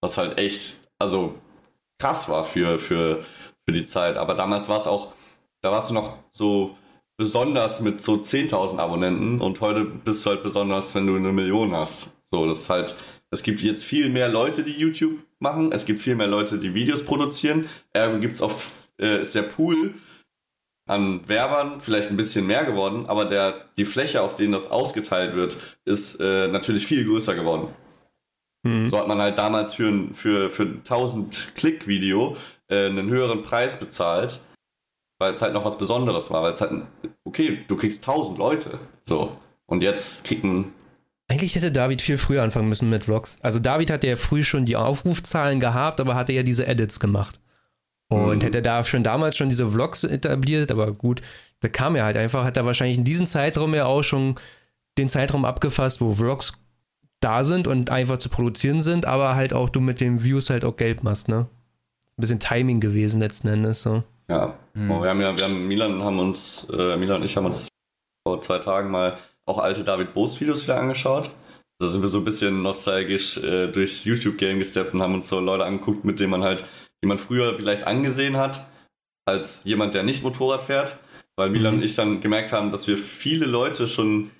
Was halt echt, also krass war für, für, für die Zeit. Aber damals war es auch, da warst du noch so besonders mit so 10.000 Abonnenten und heute bist du halt besonders, wenn du eine Million hast. So, das ist halt, es gibt jetzt viel mehr Leute, die YouTube machen, es gibt viel mehr Leute, die Videos produzieren. Ergo gibt es auch, äh, ist der Pool an Werbern vielleicht ein bisschen mehr geworden, aber der, die Fläche, auf denen das ausgeteilt wird, ist äh, natürlich viel größer geworden. Hm. So hat man halt damals für ein für, für ein 1000 Klick-Video äh, einen höheren Preis bezahlt, weil es halt noch was Besonderes war. Weil es halt, ein- okay, du kriegst 1000 Leute. So. Und jetzt kriegen. Eigentlich hätte David viel früher anfangen müssen mit Vlogs. Also David hatte ja früh schon die Aufrufzahlen gehabt, aber hatte ja diese Edits gemacht. Und Mhm. hätte da schon damals schon diese Vlogs etabliert, aber gut, da kam er halt einfach, hat er wahrscheinlich in diesem Zeitraum ja auch schon den Zeitraum abgefasst, wo Vlogs da sind und einfach zu produzieren sind, aber halt auch du mit den Views halt auch Geld machst, ne? Ein bisschen Timing gewesen letzten Endes, so. Ja, oh, wir haben ja, wir haben Milan haben uns, äh, Milan und ich haben uns vor zwei Tagen mal auch alte David Boos Videos wieder angeschaut. Da sind wir so ein bisschen nostalgisch äh, durchs YouTube-Game gesteppt und haben uns so Leute angeguckt, mit denen man halt, die man früher vielleicht angesehen hat, als jemand, der nicht Motorrad fährt. Weil Milan Mhm. und ich dann gemerkt haben, dass wir viele Leute schon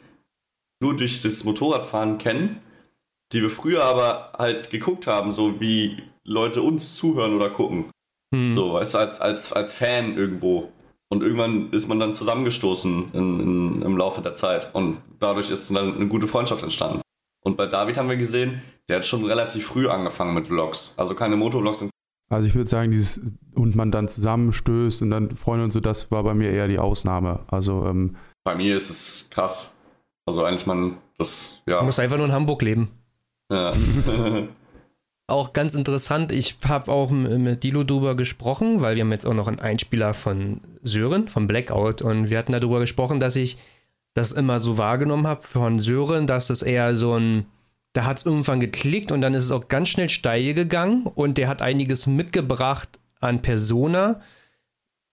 nur durch das Motorradfahren kennen, die wir früher aber halt geguckt haben, so wie Leute uns zuhören oder gucken. Hm. So, weißt du, als, als, als Fan irgendwo. Und irgendwann ist man dann zusammengestoßen in, in, im Laufe der Zeit. Und dadurch ist dann eine gute Freundschaft entstanden. Und bei David haben wir gesehen, der hat schon relativ früh angefangen mit Vlogs. Also keine Motovlogs. und- Also ich würde sagen, dieses und man dann zusammenstößt und dann Freunde und so, das war bei mir eher die Ausnahme. Also ähm, Bei mir ist es krass. Also eigentlich man, das, Du ja. musst einfach nur in Hamburg leben. ja. Auch ganz interessant, ich habe auch mit Dilo drüber gesprochen, weil wir haben jetzt auch noch einen Einspieler von Sören, von Blackout, und wir hatten darüber gesprochen, dass ich das immer so wahrgenommen habe von Sören, dass das eher so ein, da hat es irgendwann geklickt und dann ist es auch ganz schnell steil gegangen und der hat einiges mitgebracht an Persona,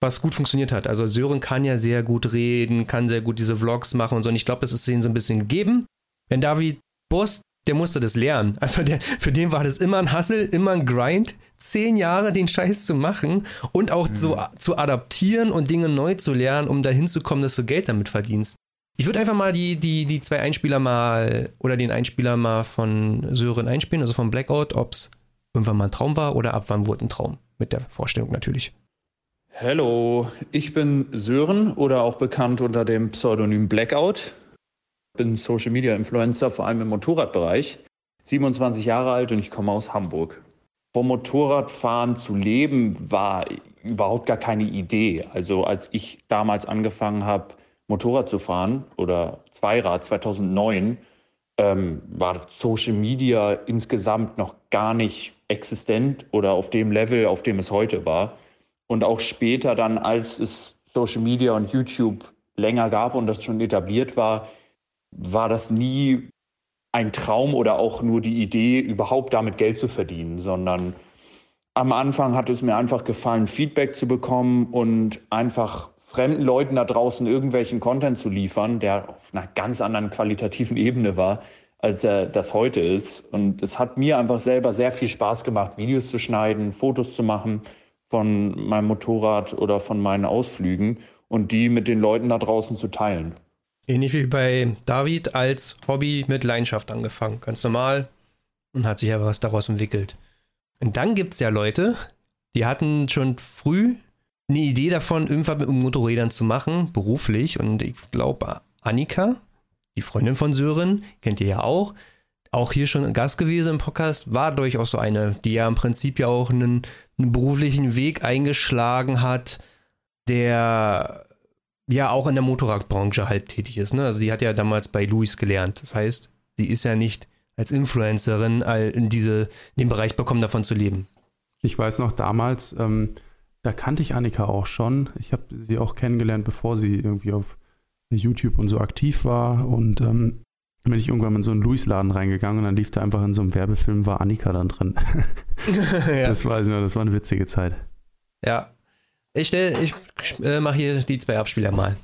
was gut funktioniert hat. Also Sören kann ja sehr gut reden, kann sehr gut diese Vlogs machen und so, und ich glaube, das ist denen so ein bisschen gegeben. Wenn David Bust der musste das lernen. Also der, für den war das immer ein Hustle, immer ein Grind, zehn Jahre den Scheiß zu machen und auch so a- zu adaptieren und Dinge neu zu lernen, um dahin zu kommen, dass du Geld damit verdienst. Ich würde einfach mal die, die, die zwei Einspieler mal oder den Einspieler mal von Sören einspielen, also von Blackout, ob es irgendwann mal ein Traum war oder ab wann wurde ein Traum. Mit der Vorstellung natürlich. Hallo, ich bin Sören oder auch bekannt unter dem Pseudonym Blackout. Bin Social Media Influencer, vor allem im Motorradbereich. 27 Jahre alt und ich komme aus Hamburg. Vom Motorradfahren zu leben war überhaupt gar keine Idee. Also als ich damals angefangen habe, Motorrad zu fahren oder Zweirad 2009, ähm, war Social Media insgesamt noch gar nicht existent oder auf dem Level, auf dem es heute war. Und auch später dann, als es Social Media und YouTube länger gab und das schon etabliert war, war das nie ein Traum oder auch nur die Idee, überhaupt damit Geld zu verdienen, sondern am Anfang hat es mir einfach gefallen, Feedback zu bekommen und einfach fremden Leuten da draußen irgendwelchen Content zu liefern, der auf einer ganz anderen qualitativen Ebene war, als er das heute ist. Und es hat mir einfach selber sehr viel Spaß gemacht, Videos zu schneiden, Fotos zu machen von meinem Motorrad oder von meinen Ausflügen und die mit den Leuten da draußen zu teilen. Ähnlich wie bei David als Hobby mit Leidenschaft angefangen. Ganz normal und hat sich ja was daraus entwickelt. Und dann gibt es ja Leute, die hatten schon früh eine Idee davon, irgendwas mit Motorrädern zu machen, beruflich. Und ich glaube, Annika, die Freundin von Sören, kennt ihr ja auch, auch hier schon Gast gewesen im Podcast, war durchaus so eine, die ja im Prinzip ja auch einen, einen beruflichen Weg eingeschlagen hat, der ja auch in der Motorradbranche halt tätig ist. Ne? Also die hat ja damals bei Luis gelernt. Das heißt, sie ist ja nicht als Influencerin in, diese, in den Bereich bekommen, davon zu leben. Ich weiß noch damals, ähm, da kannte ich Annika auch schon. Ich habe sie auch kennengelernt, bevor sie irgendwie auf YouTube und so aktiv war. Und ähm, bin ich irgendwann in so einen Louis-Laden reingegangen und dann lief da einfach in so einem Werbefilm, war Annika dann drin. ja. Das weiß ich noch, das war eine witzige Zeit. Ja. Ich, stell, ich äh, mache hier die zwei Abspieler mal.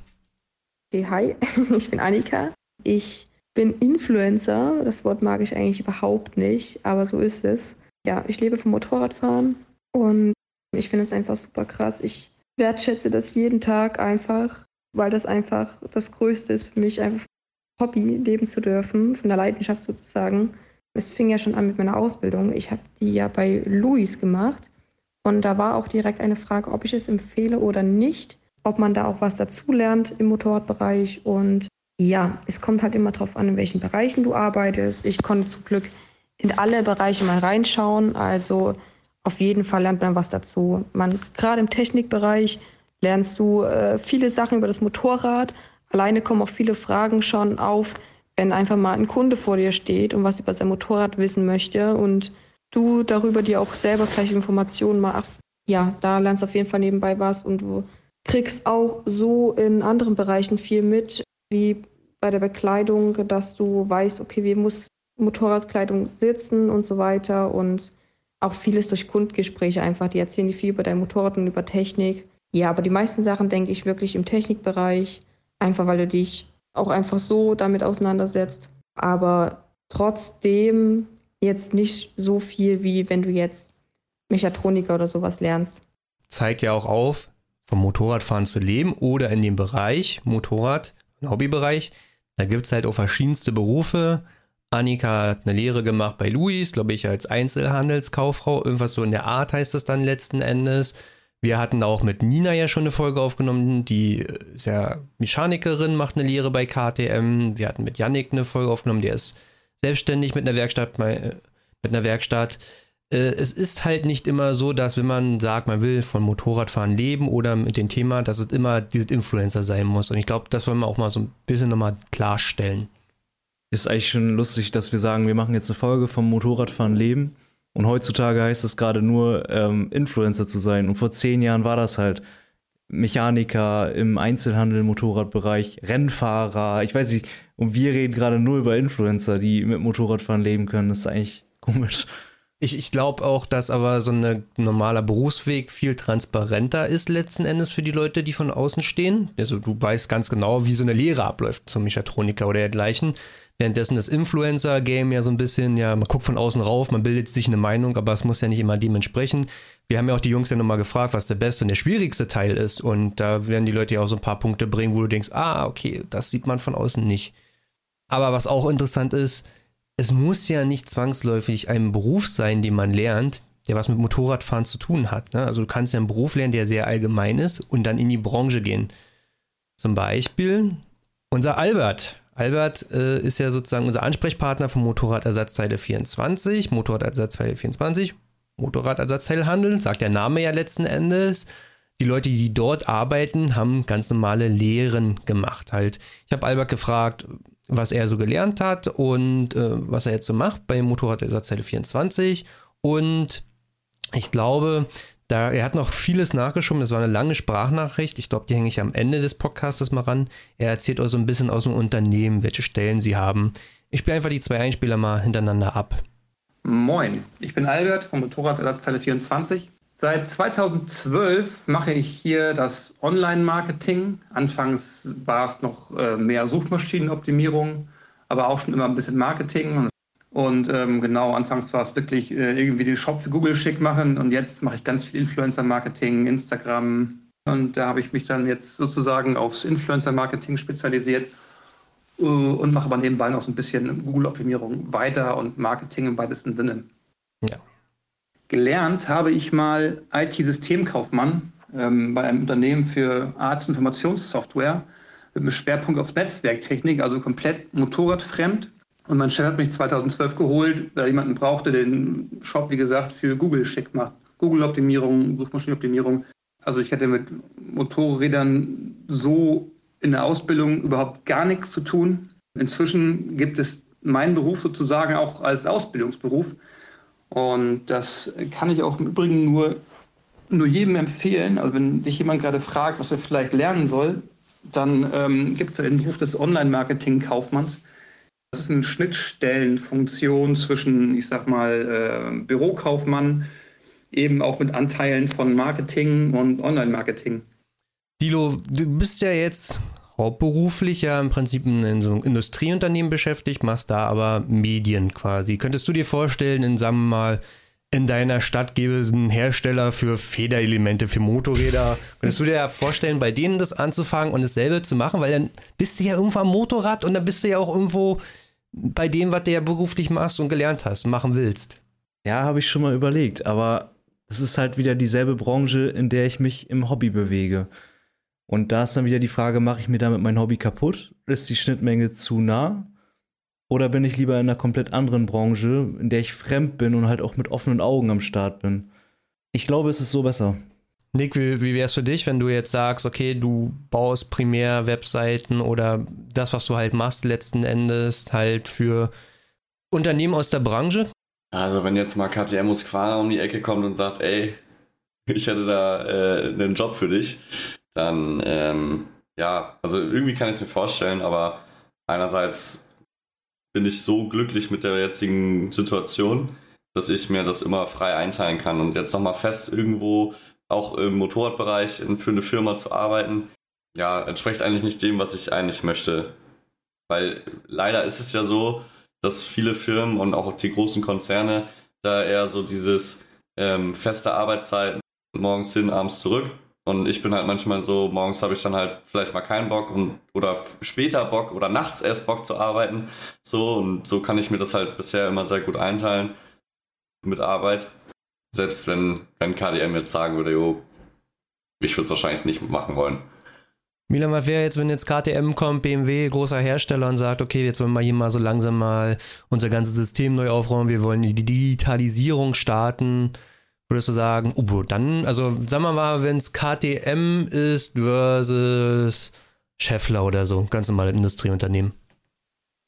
Okay, hi, ich bin Annika. Ich bin Influencer. Das Wort mag ich eigentlich überhaupt nicht, aber so ist es. Ja, ich lebe vom Motorradfahren und ich finde es einfach super krass. Ich wertschätze das jeden Tag einfach, weil das einfach das Größte ist für mich, einfach Hobby leben zu dürfen, von der Leidenschaft sozusagen. Es fing ja schon an mit meiner Ausbildung. Ich habe die ja bei Luis gemacht und da war auch direkt eine Frage, ob ich es empfehle oder nicht, ob man da auch was dazulernt im Motorradbereich und ja, es kommt halt immer darauf an, in welchen Bereichen du arbeitest. Ich konnte zum Glück in alle Bereiche mal reinschauen. Also auf jeden Fall lernt man was dazu. Man gerade im Technikbereich lernst du äh, viele Sachen über das Motorrad. Alleine kommen auch viele Fragen schon auf, wenn einfach mal ein Kunde vor dir steht und was über sein Motorrad wissen möchte und du darüber dir auch selber gleich Informationen machst. Ja, da lernst du auf jeden Fall nebenbei was und du kriegst auch so in anderen Bereichen viel mit, wie bei der Bekleidung, dass du weißt, okay, wie muss Motorradkleidung sitzen und so weiter und auch vieles durch Kundgespräche einfach. Die erzählen dir viel über dein Motorrad und über Technik. Ja, aber die meisten Sachen denke ich wirklich im Technikbereich, einfach weil du dich auch einfach so damit auseinandersetzt. Aber trotzdem jetzt nicht so viel, wie wenn du jetzt Mechatroniker oder sowas lernst. Zeigt ja auch auf, vom Motorradfahren zu leben oder in dem Bereich Motorrad, Hobbybereich, da gibt es halt auch verschiedenste Berufe. Annika hat eine Lehre gemacht bei Luis, glaube ich, als Einzelhandelskauffrau. Irgendwas so in der Art heißt das dann letzten Endes. Wir hatten auch mit Nina ja schon eine Folge aufgenommen, die ist ja Mechanikerin, macht eine Lehre bei KTM. Wir hatten mit Yannick eine Folge aufgenommen, der ist selbstständig mit einer Werkstatt, mit einer Werkstatt äh, es ist halt nicht immer so, dass wenn man sagt, man will von Motorradfahren leben oder mit dem Thema, dass es immer dieses Influencer sein muss. Und ich glaube, das wollen wir auch mal so ein bisschen nochmal klarstellen. Ist eigentlich schon lustig, dass wir sagen, wir machen jetzt eine Folge vom Motorradfahren leben. Und heutzutage heißt es gerade nur, ähm, Influencer zu sein. Und vor zehn Jahren war das halt Mechaniker im Einzelhandel, Motorradbereich, Rennfahrer. Ich weiß nicht, und wir reden gerade nur über Influencer, die mit Motorradfahren leben können. Das ist eigentlich komisch. Ich, ich glaube auch, dass aber so ein normaler Berufsweg viel transparenter ist letzten Endes für die Leute, die von außen stehen. Also du weißt ganz genau, wie so eine Lehre abläuft zum Mechatroniker oder dergleichen. Währenddessen das Influencer-Game ja so ein bisschen, ja, man guckt von außen rauf, man bildet sich eine Meinung, aber es muss ja nicht immer dementsprechend. Wir haben ja auch die Jungs ja nochmal gefragt, was der beste und der schwierigste Teil ist. Und da werden die Leute ja auch so ein paar Punkte bringen, wo du denkst, ah, okay, das sieht man von außen nicht. Aber was auch interessant ist, es muss ja nicht zwangsläufig ein Beruf sein, den man lernt, der was mit Motorradfahren zu tun hat. Ne? Also du kannst ja einen Beruf lernen, der sehr allgemein ist und dann in die Branche gehen. Zum Beispiel unser Albert. Albert äh, ist ja sozusagen unser Ansprechpartner vom Motorradersatzteile 24, Motorradersatzteile 24, Motorradersatzteilhandel, sagt der Name ja letzten Endes. Die Leute, die dort arbeiten, haben ganz normale Lehren gemacht. Halt, ich habe Albert gefragt, was er so gelernt hat und äh, was er jetzt so macht bei Motorradersatzteile 24. Und ich glaube, da, er hat noch vieles nachgeschoben. Das war eine lange Sprachnachricht. Ich glaube, die hänge ich am Ende des Podcasts mal ran. Er erzählt euch so ein bisschen aus dem Unternehmen, welche Stellen sie haben. Ich spiele einfach die zwei Einspieler mal hintereinander ab. Moin, ich bin Albert vom Motorradersatzteile 24. Seit 2012 mache ich hier das Online-Marketing. Anfangs war es noch äh, mehr Suchmaschinenoptimierung, aber auch schon immer ein bisschen Marketing. Und ähm, genau, anfangs war es wirklich äh, irgendwie den Shop für Google schick machen und jetzt mache ich ganz viel Influencer-Marketing, Instagram. Und da habe ich mich dann jetzt sozusagen aufs Influencer-Marketing spezialisiert äh, und mache aber nebenbei noch so ein bisschen Google-Optimierung weiter und Marketing im weitesten Sinne. Ja. Gelernt habe ich mal IT-Systemkaufmann ähm, bei einem Unternehmen für Arztinformationssoftware mit einem Schwerpunkt auf Netzwerktechnik, also komplett motorradfremd. Und mein Chef hat mich 2012 geholt, weil jemanden brauchte, der den Shop, wie gesagt, für Google schick macht. Google-Optimierung, Suchmaschinenoptimierung. Also ich hatte mit Motorrädern so in der Ausbildung überhaupt gar nichts zu tun. Inzwischen gibt es meinen Beruf sozusagen auch als Ausbildungsberuf. Und das kann ich auch im Übrigen nur, nur jedem empfehlen. Also wenn dich jemand gerade fragt, was er vielleicht lernen soll, dann ähm, gibt es den Beruf des Online-Marketing-Kaufmanns. Das ist eine Schnittstellenfunktion zwischen, ich sag mal, äh, Bürokaufmann, eben auch mit Anteilen von Marketing und Online-Marketing. Dilo, du bist ja jetzt hauptberuflich ja im Prinzip in so einem Industrieunternehmen beschäftigt, machst da aber Medien quasi. Könntest du dir vorstellen, in, sagen wir mal, in deiner Stadt gäbe es einen Hersteller für Federelemente für Motorräder. Könntest du dir ja vorstellen, bei denen das anzufangen und dasselbe zu machen? Weil dann bist du ja irgendwo am Motorrad und dann bist du ja auch irgendwo bei dem, was du ja beruflich machst und gelernt hast machen willst. Ja, habe ich schon mal überlegt, aber es ist halt wieder dieselbe Branche, in der ich mich im Hobby bewege. Und da ist dann wieder die Frage, mache ich mir damit mein Hobby kaputt? Ist die Schnittmenge zu nah? Oder bin ich lieber in einer komplett anderen Branche, in der ich fremd bin und halt auch mit offenen Augen am Start bin? Ich glaube, es ist so besser. Nick, wie, wie wäre es für dich, wenn du jetzt sagst, okay, du baust primär Webseiten oder das, was du halt machst, letzten Endes halt für Unternehmen aus der Branche? Also, wenn jetzt mal KTM Moskwana um die Ecke kommt und sagt, ey, ich hätte da äh, einen Job für dich, dann ähm, ja, also irgendwie kann ich es mir vorstellen, aber einerseits bin ich so glücklich mit der jetzigen Situation, dass ich mir das immer frei einteilen kann und jetzt nochmal fest irgendwo auch im Motorradbereich für eine Firma zu arbeiten, ja, entspricht eigentlich nicht dem, was ich eigentlich möchte. Weil leider ist es ja so, dass viele Firmen und auch die großen Konzerne da eher so dieses ähm, feste Arbeitszeiten morgens hin, abends zurück und ich bin halt manchmal so, morgens habe ich dann halt vielleicht mal keinen Bock und oder später Bock oder nachts erst Bock zu arbeiten. So und so kann ich mir das halt bisher immer sehr gut einteilen mit Arbeit. Selbst wenn, wenn KDM jetzt sagen würde, jo, ich würde es wahrscheinlich nicht machen wollen. Milan, was wäre jetzt, wenn jetzt KTM kommt, BMW, großer Hersteller und sagt, okay, jetzt wollen wir hier mal so langsam mal unser ganzes System neu aufräumen, wir wollen die Digitalisierung starten Würdest du sagen, oh, dann, also sagen wir mal, wenn es KTM ist versus Scheffler oder so, ganz normale Industrieunternehmen.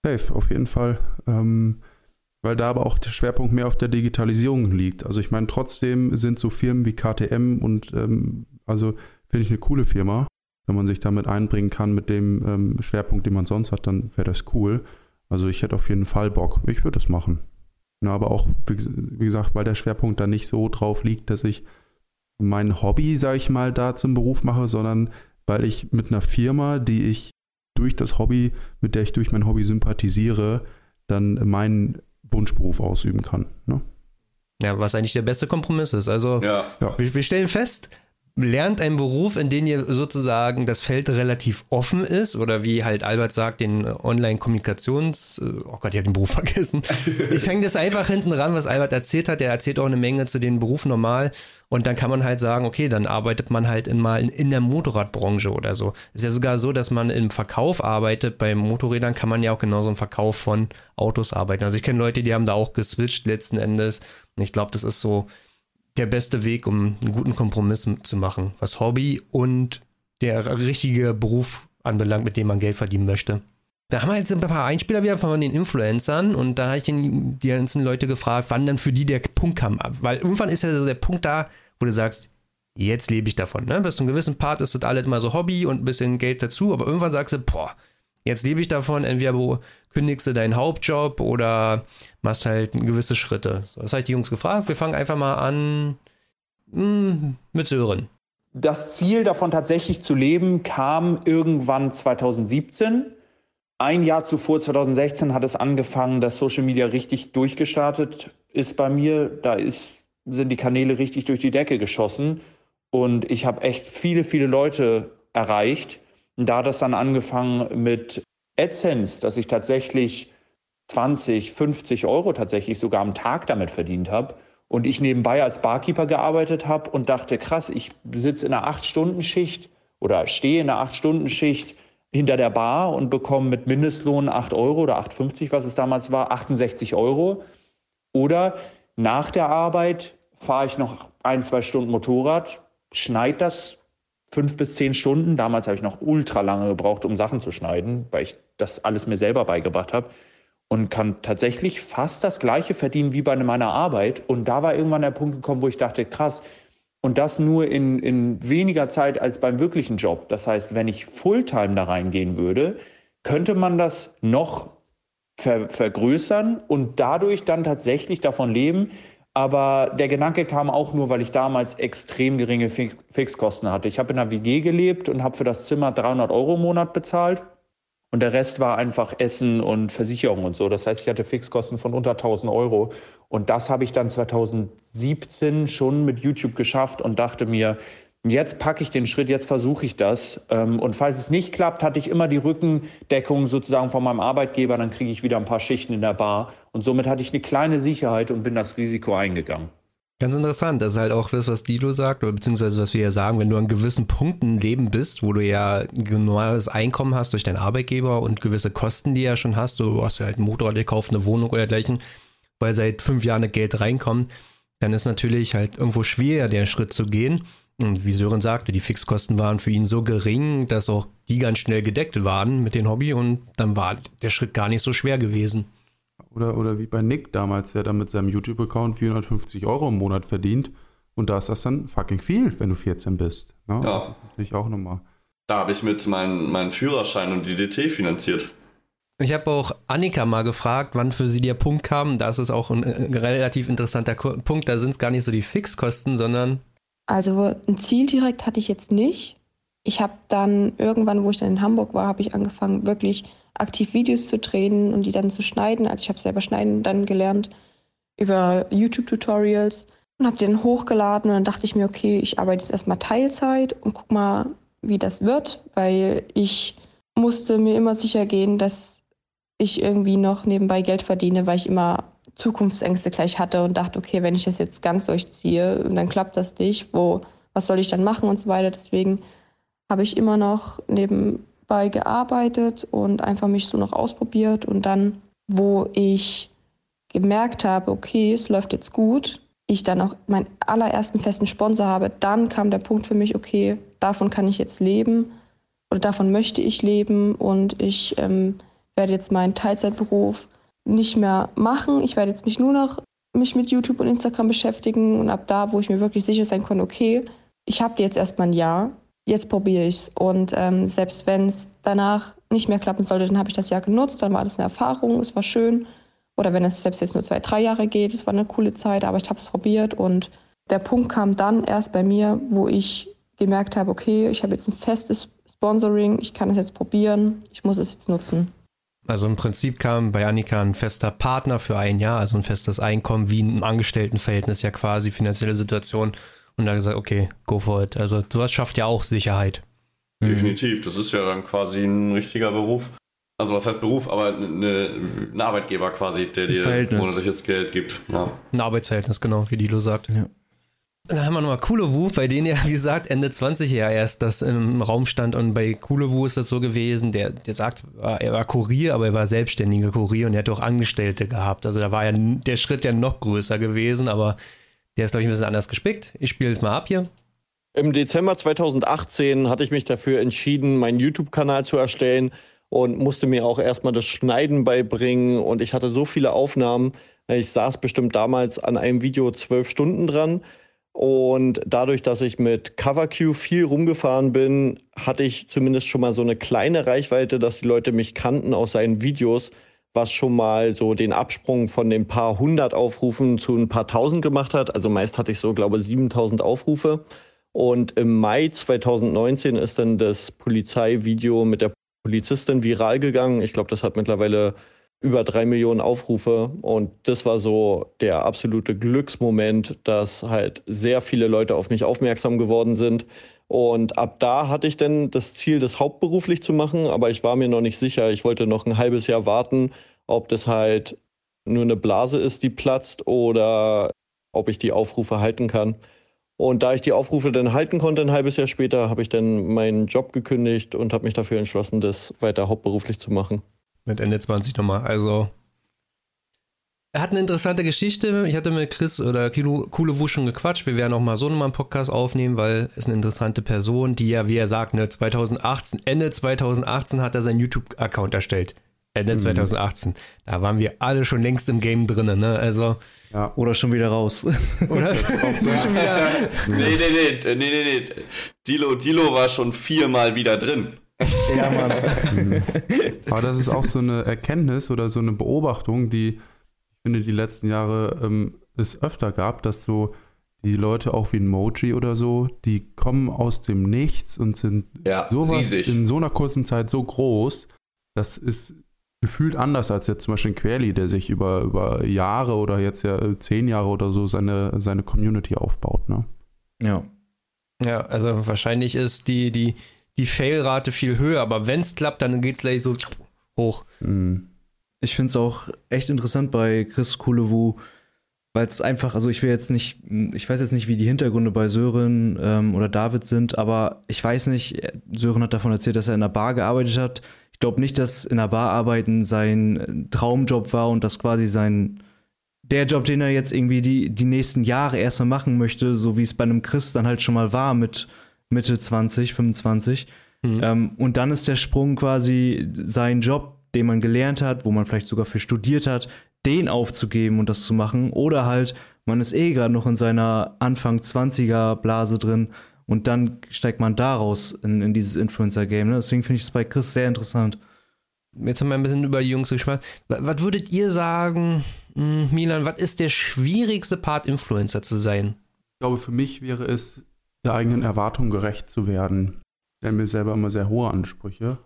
Safe, auf jeden Fall. Ähm, weil da aber auch der Schwerpunkt mehr auf der Digitalisierung liegt. Also ich meine, trotzdem sind so Firmen wie KTM und ähm, also finde ich eine coole Firma. Wenn man sich damit einbringen kann mit dem ähm, Schwerpunkt, den man sonst hat, dann wäre das cool. Also ich hätte auf jeden Fall Bock. Ich würde das machen. Ja, aber auch, wie gesagt, weil der Schwerpunkt da nicht so drauf liegt, dass ich mein Hobby, sage ich mal, da zum Beruf mache, sondern weil ich mit einer Firma, die ich durch das Hobby, mit der ich durch mein Hobby sympathisiere, dann meinen Wunschberuf ausüben kann. Ne? Ja, was eigentlich der beste Kompromiss ist. Also ja. wir, wir stellen fest, lernt einen Beruf, in dem ihr sozusagen das Feld relativ offen ist oder wie halt Albert sagt, den Online-Kommunikations... Äh, oh Gott, ich habe den Beruf vergessen. Ich hänge das einfach hinten ran, was Albert erzählt hat. Er erzählt auch eine Menge zu den Berufen normal und dann kann man halt sagen, okay, dann arbeitet man halt in mal in der Motorradbranche oder so. Ist ja sogar so, dass man im Verkauf arbeitet. Bei Motorrädern kann man ja auch genauso im Verkauf von Autos arbeiten. Also ich kenne Leute, die haben da auch geswitcht letzten Endes. Und ich glaube, das ist so der beste Weg, um einen guten Kompromiss zu machen, was Hobby und der richtige Beruf anbelangt, mit dem man Geld verdienen möchte. Da haben wir jetzt ein paar Einspieler wieder von den Influencern und da habe ich den, die ganzen Leute gefragt, wann dann für die der Punkt kam. Weil irgendwann ist ja so der Punkt da, wo du sagst, jetzt lebe ich davon. Ne? Bis zu einem gewissen Part ist das alles immer so Hobby und ein bisschen Geld dazu, aber irgendwann sagst du, boah, jetzt lebe ich davon, entweder kündigst du deinen Hauptjob oder machst halt gewisse Schritte. So, das habe ich die Jungs gefragt. Wir fangen einfach mal an. Hm, mit Sören. Das Ziel davon tatsächlich zu leben kam irgendwann 2017. Ein Jahr zuvor, 2016, hat es angefangen, dass Social Media richtig durchgestartet ist bei mir. Da ist, sind die Kanäle richtig durch die Decke geschossen. Und ich habe echt viele, viele Leute erreicht. Da hat es dann angefangen mit AdSense, dass ich tatsächlich 20, 50 Euro tatsächlich sogar am Tag damit verdient habe. Und ich nebenbei als Barkeeper gearbeitet habe und dachte, krass, ich sitze in einer 8-Stunden-Schicht oder stehe in einer 8-Stunden-Schicht hinter der Bar und bekomme mit Mindestlohn 8 Euro oder 8,50, was es damals war, 68 Euro. Oder nach der Arbeit fahre ich noch ein, zwei Stunden Motorrad, schneide das fünf bis zehn Stunden. Damals habe ich noch ultra lange gebraucht, um Sachen zu schneiden, weil ich das alles mir selber beigebracht habe und kann tatsächlich fast das gleiche verdienen wie bei meiner Arbeit. Und da war irgendwann der Punkt gekommen, wo ich dachte, krass, und das nur in, in weniger Zeit als beim wirklichen Job. Das heißt, wenn ich Fulltime da reingehen würde, könnte man das noch ver vergrößern und dadurch dann tatsächlich davon leben. Aber der Gedanke kam auch nur, weil ich damals extrem geringe Fixkosten hatte. Ich habe in einer WG gelebt und habe für das Zimmer 300 Euro im Monat bezahlt und der Rest war einfach Essen und Versicherung und so. Das heißt, ich hatte Fixkosten von unter 1000 Euro. Und das habe ich dann 2017 schon mit YouTube geschafft und dachte mir, jetzt packe ich den Schritt, jetzt versuche ich das. Ähm, und falls es nicht klappt, hatte ich immer die Rückendeckung sozusagen von meinem Arbeitgeber. Dann kriege ich wieder ein paar Schichten in der Bar. Und somit hatte ich eine kleine Sicherheit und bin das Risiko eingegangen. Ganz interessant. Das ist halt auch das, was Dilo sagt, oder beziehungsweise was wir ja sagen, wenn du an gewissen Punkten Leben bist, wo du ja ein normales Einkommen hast durch deinen Arbeitgeber und gewisse Kosten, die ja schon hast, du hast ja halt ein Motorrad gekauft, eine Wohnung oder dergleichen, weil seit fünf Jahren Geld reinkommt, dann ist natürlich halt irgendwo schwieriger, den Schritt zu gehen. Und wie Sören sagte, die Fixkosten waren für ihn so gering, dass auch die ganz schnell gedeckt waren mit dem Hobby und dann war der Schritt gar nicht so schwer gewesen. Oder, oder wie bei Nick damals, der dann mit seinem YouTube-Account 450 Euro im Monat verdient. Und da ist das dann fucking viel, wenn du 14 bist. Ne? Ja. Das ist natürlich auch nochmal. Da habe ich mit meinem mein Führerschein und die DT finanziert. Ich habe auch Annika mal gefragt, wann für sie der Punkt kam. Da ist es auch ein, ein relativ interessanter Punkt. Da sind es gar nicht so die Fixkosten, sondern. Also ein Ziel direkt hatte ich jetzt nicht. Ich habe dann irgendwann, wo ich dann in Hamburg war, habe ich angefangen, wirklich aktiv Videos zu drehen und die dann zu schneiden. Also ich habe selber schneiden dann gelernt über YouTube-Tutorials und habe den hochgeladen und dann dachte ich mir, okay, ich arbeite jetzt erstmal Teilzeit und guck mal, wie das wird, weil ich musste mir immer sicher gehen, dass ich irgendwie noch nebenbei Geld verdiene, weil ich immer Zukunftsängste gleich hatte und dachte, okay, wenn ich das jetzt ganz durchziehe, dann klappt das nicht, wo, was soll ich dann machen und so weiter. Deswegen habe ich immer noch neben bei gearbeitet und einfach mich so noch ausprobiert. Und dann, wo ich gemerkt habe, okay, es läuft jetzt gut, ich dann auch meinen allerersten festen Sponsor habe, dann kam der Punkt für mich, okay, davon kann ich jetzt leben oder davon möchte ich leben und ich ähm, werde jetzt meinen Teilzeitberuf nicht mehr machen. Ich werde jetzt mich nur noch mich mit YouTube und Instagram beschäftigen und ab da, wo ich mir wirklich sicher sein konnte, okay, ich habe jetzt erstmal ein Jahr jetzt probiere ich es. Und ähm, selbst wenn es danach nicht mehr klappen sollte, dann habe ich das Jahr genutzt, dann war das eine Erfahrung, es war schön. Oder wenn es selbst jetzt nur zwei, drei Jahre geht, es war eine coole Zeit, aber ich habe es probiert. Und der Punkt kam dann erst bei mir, wo ich gemerkt habe, okay, ich habe jetzt ein festes Sponsoring, ich kann es jetzt probieren, ich muss es jetzt nutzen. Also im Prinzip kam bei Annika ein fester Partner für ein Jahr, also ein festes Einkommen, wie ein Angestelltenverhältnis ja quasi, finanzielle Situation und dann gesagt, okay, go for it. Also sowas schafft ja auch Sicherheit. Mhm. Definitiv, das ist ja dann quasi ein richtiger Beruf. Also was heißt Beruf, aber eine, ein Arbeitgeber quasi, der dir monatliches Geld gibt. Ja. Ein Arbeitsverhältnis, genau, wie Dilo sagt. Ja. Dann haben wir nochmal Kulewu, bei denen ja, wie gesagt, Ende 20 ja erst das im Raum stand. Und bei Kulewu ist das so gewesen, der, der sagt, er war Kurier, aber er war selbstständiger Kurier und er hat auch Angestellte gehabt. Also da war ja der Schritt ja noch größer gewesen, aber der ist, glaube ich, ein bisschen anders gespickt. Ich spiele es mal ab hier. Im Dezember 2018 hatte ich mich dafür entschieden, meinen YouTube-Kanal zu erstellen und musste mir auch erstmal das Schneiden beibringen. Und ich hatte so viele Aufnahmen. Ich saß bestimmt damals an einem Video zwölf Stunden dran. Und dadurch, dass ich mit CoverQ viel rumgefahren bin, hatte ich zumindest schon mal so eine kleine Reichweite, dass die Leute mich kannten aus seinen Videos, was schon mal so den Absprung von den paar hundert Aufrufen zu ein paar tausend gemacht hat. Also meist hatte ich so, glaube ich, 7000 Aufrufe. Und im Mai 2019 ist dann das Polizeivideo mit der Polizistin viral gegangen. Ich glaube, das hat mittlerweile über drei Millionen Aufrufe. Und das war so der absolute Glücksmoment, dass halt sehr viele Leute auf mich aufmerksam geworden sind. Und ab da hatte ich dann das Ziel, das hauptberuflich zu machen, aber ich war mir noch nicht sicher. Ich wollte noch ein halbes Jahr warten, ob das halt nur eine Blase ist, die platzt oder ob ich die Aufrufe halten kann. Und da ich die Aufrufe dann halten konnte, ein halbes Jahr später, habe ich dann meinen Job gekündigt und habe mich dafür entschlossen, das weiter hauptberuflich zu machen. Mit Ende 20 nochmal. Also er hat eine interessante Geschichte. Ich hatte mit Chris oder Kilo, Coole Wu schon gequatscht. Wir werden auch mal so nochmal einen Podcast aufnehmen, weil es eine interessante Person, die ja, wie er sagt, ne, 2018, Ende 2018 hat er seinen YouTube-Account erstellt. Ende mhm. 2018. Da waren wir alle schon längst im Game drin, ne? Also. Ja. Oder schon wieder raus. Oder schon wieder. Nee, nee, nee, nee, nee, nee. Dilo, Dilo war schon viermal wieder drin. Ja, Mann. Aber das ist auch so eine Erkenntnis oder so eine Beobachtung, die finde, die letzten Jahre ähm, es öfter gab, dass so die Leute auch wie ein Moji oder so, die kommen aus dem Nichts und sind ja, sowas riesig. in so einer kurzen Zeit so groß. Das ist gefühlt anders als jetzt zum Beispiel ein Querli, der sich über, über Jahre oder jetzt ja äh, zehn Jahre oder so seine, seine Community aufbaut, ne? Ja. Ja, also wahrscheinlich ist die, die, die Fail-Rate viel höher, aber wenn es klappt, dann geht es gleich so hoch. Mhm. Ich finde es auch echt interessant bei Chris Kulewu, weil es einfach, also ich will jetzt nicht, ich weiß jetzt nicht, wie die Hintergründe bei Sören ähm, oder David sind, aber ich weiß nicht, Sören hat davon erzählt, dass er in einer Bar gearbeitet hat. Ich glaube nicht, dass in einer Bar arbeiten sein Traumjob war und das quasi sein, der Job, den er jetzt irgendwie die, die nächsten Jahre erstmal machen möchte, so wie es bei einem Chris dann halt schon mal war mit Mitte 20, 25. Mhm. Ähm, und dann ist der Sprung quasi sein Job den man gelernt hat, wo man vielleicht sogar für studiert hat, den aufzugeben und das zu machen. Oder halt, man ist eh gerade noch in seiner Anfang 20er Blase drin und dann steigt man daraus in, in dieses Influencer-Game. Ne? Deswegen finde ich es bei Chris sehr interessant. Jetzt haben wir ein bisschen über die Jungs gesprochen. Was würdet ihr sagen, hm, Milan, was ist der schwierigste Part, Influencer zu sein? Ich glaube, für mich wäre es, der eigenen Erwartung gerecht zu werden. Ich stelle mir selber immer sehr hohe Ansprüche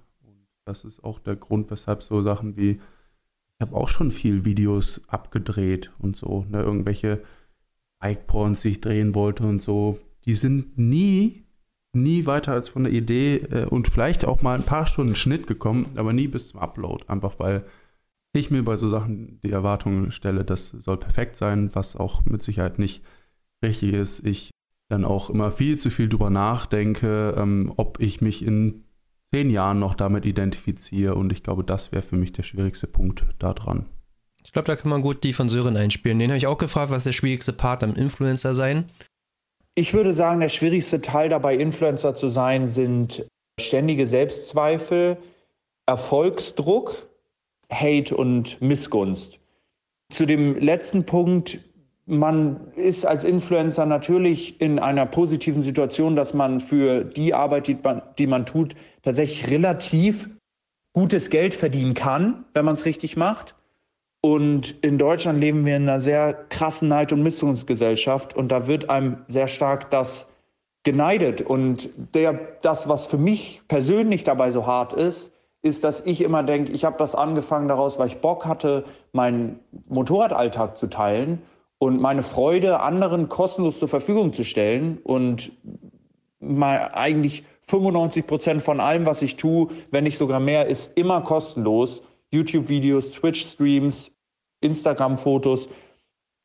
das ist auch der Grund, weshalb so Sachen wie, ich habe auch schon viel Videos abgedreht und so, ne, irgendwelche Bike-Porns, die ich drehen wollte und so, die sind nie, nie weiter als von der Idee äh, und vielleicht auch mal ein paar Stunden Schnitt gekommen, aber nie bis zum Upload, einfach weil ich mir bei so Sachen die Erwartungen stelle, das soll perfekt sein, was auch mit Sicherheit nicht richtig ist. Ich dann auch immer viel zu viel drüber nachdenke, ähm, ob ich mich in zehn Jahren noch damit identifiziere. Und ich glaube, das wäre für mich der schwierigste Punkt daran. Ich glaube, da kann man gut die von Sören einspielen. Den habe ich auch gefragt, was ist der schwierigste Part am Influencer sein? Ich würde sagen, der schwierigste Teil dabei, Influencer zu sein, sind ständige Selbstzweifel, Erfolgsdruck, Hate und Missgunst. Zu dem letzten Punkt man ist als Influencer natürlich in einer positiven Situation, dass man für die Arbeit, die man, die man tut, tatsächlich relativ gutes Geld verdienen kann, wenn man es richtig macht. Und in Deutschland leben wir in einer sehr krassen Neid- und Missungsgesellschaft und da wird einem sehr stark das geneidet. Und der, das, was für mich persönlich dabei so hart ist, ist, dass ich immer denke, ich habe das angefangen daraus, weil ich Bock hatte, meinen Motorradalltag zu teilen und meine Freude anderen kostenlos zur Verfügung zu stellen und mal eigentlich 95 Prozent von allem, was ich tue, wenn nicht sogar mehr, ist immer kostenlos. YouTube-Videos, Twitch-Streams, Instagram-Fotos,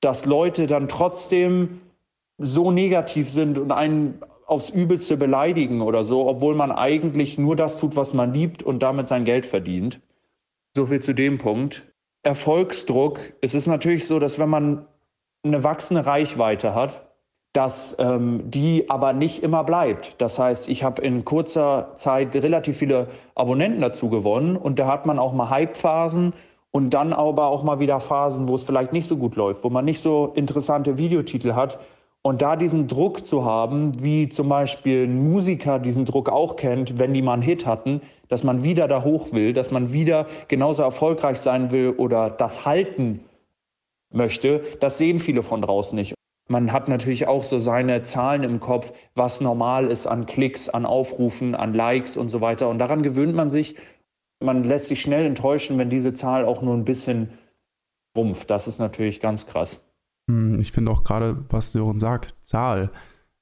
dass Leute dann trotzdem so negativ sind und einen aufs Übelste beleidigen oder so, obwohl man eigentlich nur das tut, was man liebt und damit sein Geld verdient. So viel zu dem Punkt. Erfolgsdruck. Es ist natürlich so, dass wenn man eine wachsende Reichweite hat, dass ähm, die aber nicht immer bleibt. Das heißt, ich habe in kurzer Zeit relativ viele Abonnenten dazu gewonnen und da hat man auch mal Hype-Phasen und dann aber auch mal wieder Phasen, wo es vielleicht nicht so gut läuft, wo man nicht so interessante Videotitel hat. Und da diesen Druck zu haben, wie zum Beispiel ein Musiker diesen Druck auch kennt, wenn die mal einen Hit hatten, dass man wieder da hoch will, dass man wieder genauso erfolgreich sein will oder das halten möchte, das sehen viele von draußen nicht. Man hat natürlich auch so seine Zahlen im Kopf, was normal ist an Klicks, an Aufrufen, an Likes und so weiter. Und daran gewöhnt man sich. Man lässt sich schnell enttäuschen, wenn diese Zahl auch nur ein bisschen rumpft. Das ist natürlich ganz krass. Hm, ich finde auch gerade, was Sören sagt, Zahl,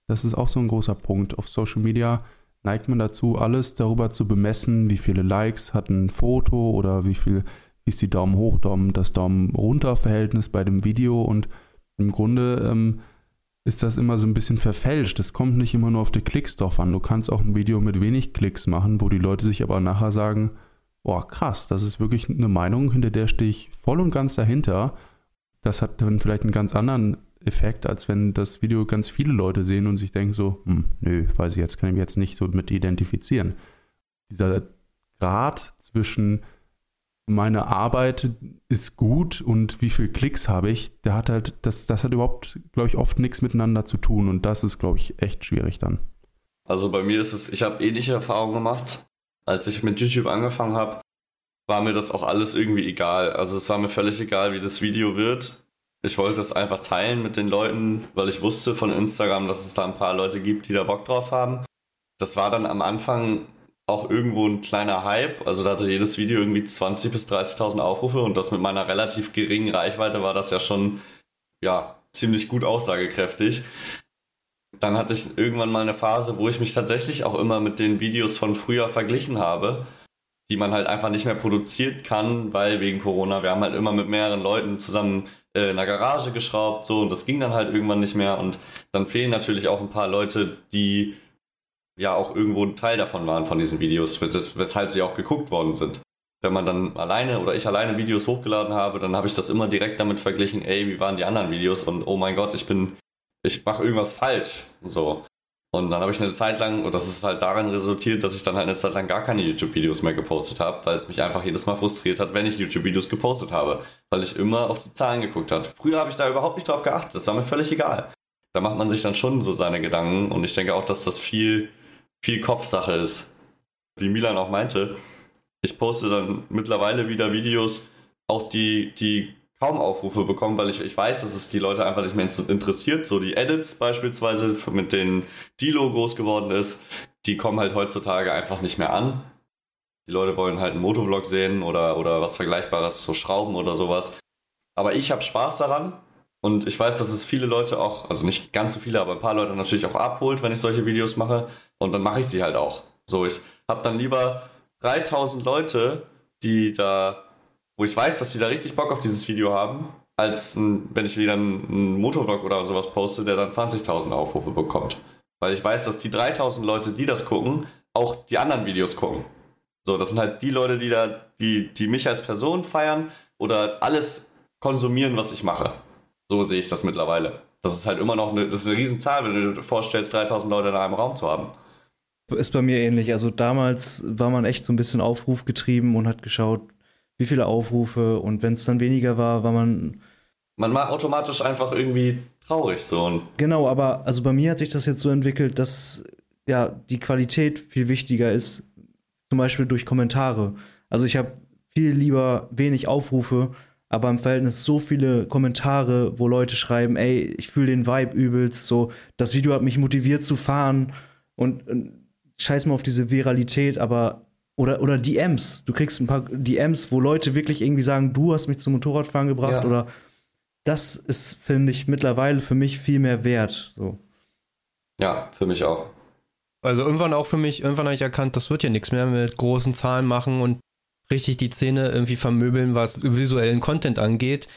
das ist auch so ein großer Punkt. Auf Social Media neigt man dazu, alles darüber zu bemessen, wie viele Likes hat ein Foto oder wie viel ist die Daumen hoch, Daumen, das Daumen runter Verhältnis bei dem Video und im Grunde ähm, ist das immer so ein bisschen verfälscht. Es kommt nicht immer nur auf die Klicks drauf an. Du kannst auch ein Video mit wenig Klicks machen, wo die Leute sich aber nachher sagen, boah, krass, das ist wirklich eine Meinung, hinter der stehe ich voll und ganz dahinter das hat dann vielleicht einen ganz anderen Effekt, als wenn das Video ganz viele Leute sehen und sich denken so, hm, nö, weiß ich jetzt, kann ich mich jetzt nicht so mit identifizieren. Dieser Grad zwischen meine Arbeit ist gut und wie viele Klicks habe ich, der hat halt, das, das hat überhaupt, glaube ich, oft nichts miteinander zu tun und das ist, glaube ich, echt schwierig dann. Also bei mir ist es, ich habe ähnliche Erfahrungen gemacht. Als ich mit YouTube angefangen habe, war mir das auch alles irgendwie egal. Also es war mir völlig egal, wie das Video wird. Ich wollte es einfach teilen mit den Leuten, weil ich wusste von Instagram, dass es da ein paar Leute gibt, die da Bock drauf haben. Das war dann am Anfang auch irgendwo ein kleiner Hype. Also da hatte jedes Video irgendwie 20.000 bis 30.000 Aufrufe und das mit meiner relativ geringen Reichweite war das ja schon, ja, ziemlich gut aussagekräftig. Dann hatte ich irgendwann mal eine Phase, wo ich mich tatsächlich auch immer mit den Videos von früher verglichen habe die man halt einfach nicht mehr produzieren kann, weil wegen Corona, wir haben halt immer mit mehreren Leuten zusammen äh, in der Garage geschraubt, so und das ging dann halt irgendwann nicht mehr und dann fehlen natürlich auch ein paar Leute, die ja auch irgendwo ein Teil davon waren von diesen Videos, weshalb sie auch geguckt worden sind. Wenn man dann alleine oder ich alleine Videos hochgeladen habe, dann habe ich das immer direkt damit verglichen, ey, wie waren die anderen Videos und oh mein Gott, ich bin, ich mache irgendwas falsch. So. Und dann habe ich eine Zeit lang, und das ist halt daran resultiert, dass ich dann halt eine Zeit lang gar keine YouTube-Videos mehr gepostet habe, weil es mich einfach jedes Mal frustriert hat, wenn ich YouTube-Videos gepostet habe, weil ich immer auf die Zahlen geguckt habe. Früher habe ich da überhaupt nicht drauf geachtet, das war mir völlig egal. Da macht man sich dann schon so seine Gedanken und ich denke auch, dass das viel, viel Kopfsache ist. Wie Milan auch meinte, ich poste dann mittlerweile wieder Videos, auch die, die kaum Aufrufe bekommen, weil ich, ich weiß, dass es die Leute einfach nicht mehr interessiert. So die Edits beispielsweise, mit denen Dilo groß geworden ist, die kommen halt heutzutage einfach nicht mehr an. Die Leute wollen halt einen Motovlog sehen oder, oder was Vergleichbares, so Schrauben oder sowas. Aber ich habe Spaß daran und ich weiß, dass es viele Leute auch, also nicht ganz so viele, aber ein paar Leute natürlich auch abholt, wenn ich solche Videos mache. Und dann mache ich sie halt auch. So, ich habe dann lieber 3000 Leute, die da wo ich weiß, dass die da richtig Bock auf dieses Video haben, als ein, wenn ich wieder einen, Motorvlog oder sowas poste, der dann 20.000 Aufrufe bekommt. Weil ich weiß, dass die 3.000 Leute, die das gucken, auch die anderen Videos gucken. So, das sind halt die Leute, die da, die, die mich als Person feiern oder alles konsumieren, was ich mache. So sehe ich das mittlerweile. Das ist halt immer noch eine, das ist eine Riesenzahl, wenn du dir vorstellst, 3000 Leute in einem Raum zu haben. Ist bei mir ähnlich. Also damals war man echt so ein bisschen aufrufgetrieben und hat geschaut, wie viele Aufrufe und wenn es dann weniger war, war man. Man war automatisch einfach irgendwie traurig so. genau, aber also bei mir hat sich das jetzt so entwickelt, dass ja die Qualität viel wichtiger ist, zum Beispiel durch Kommentare. Also ich habe viel lieber wenig Aufrufe, aber im Verhältnis so viele Kommentare, wo Leute schreiben, ey, ich fühle den Vibe übelst, so, das Video hat mich motiviert zu fahren und, und scheiß mal auf diese Viralität, aber oder, oder DMs. Du kriegst ein paar DMs, wo Leute wirklich irgendwie sagen, du hast mich zum Motorradfahren gebracht ja. oder das ist, finde ich, mittlerweile für mich viel mehr wert. So. Ja, für mich auch. Also irgendwann auch für mich, irgendwann habe ich erkannt, das wird ja nichts mehr mit großen Zahlen machen und richtig die Szene irgendwie vermöbeln, was visuellen Content angeht.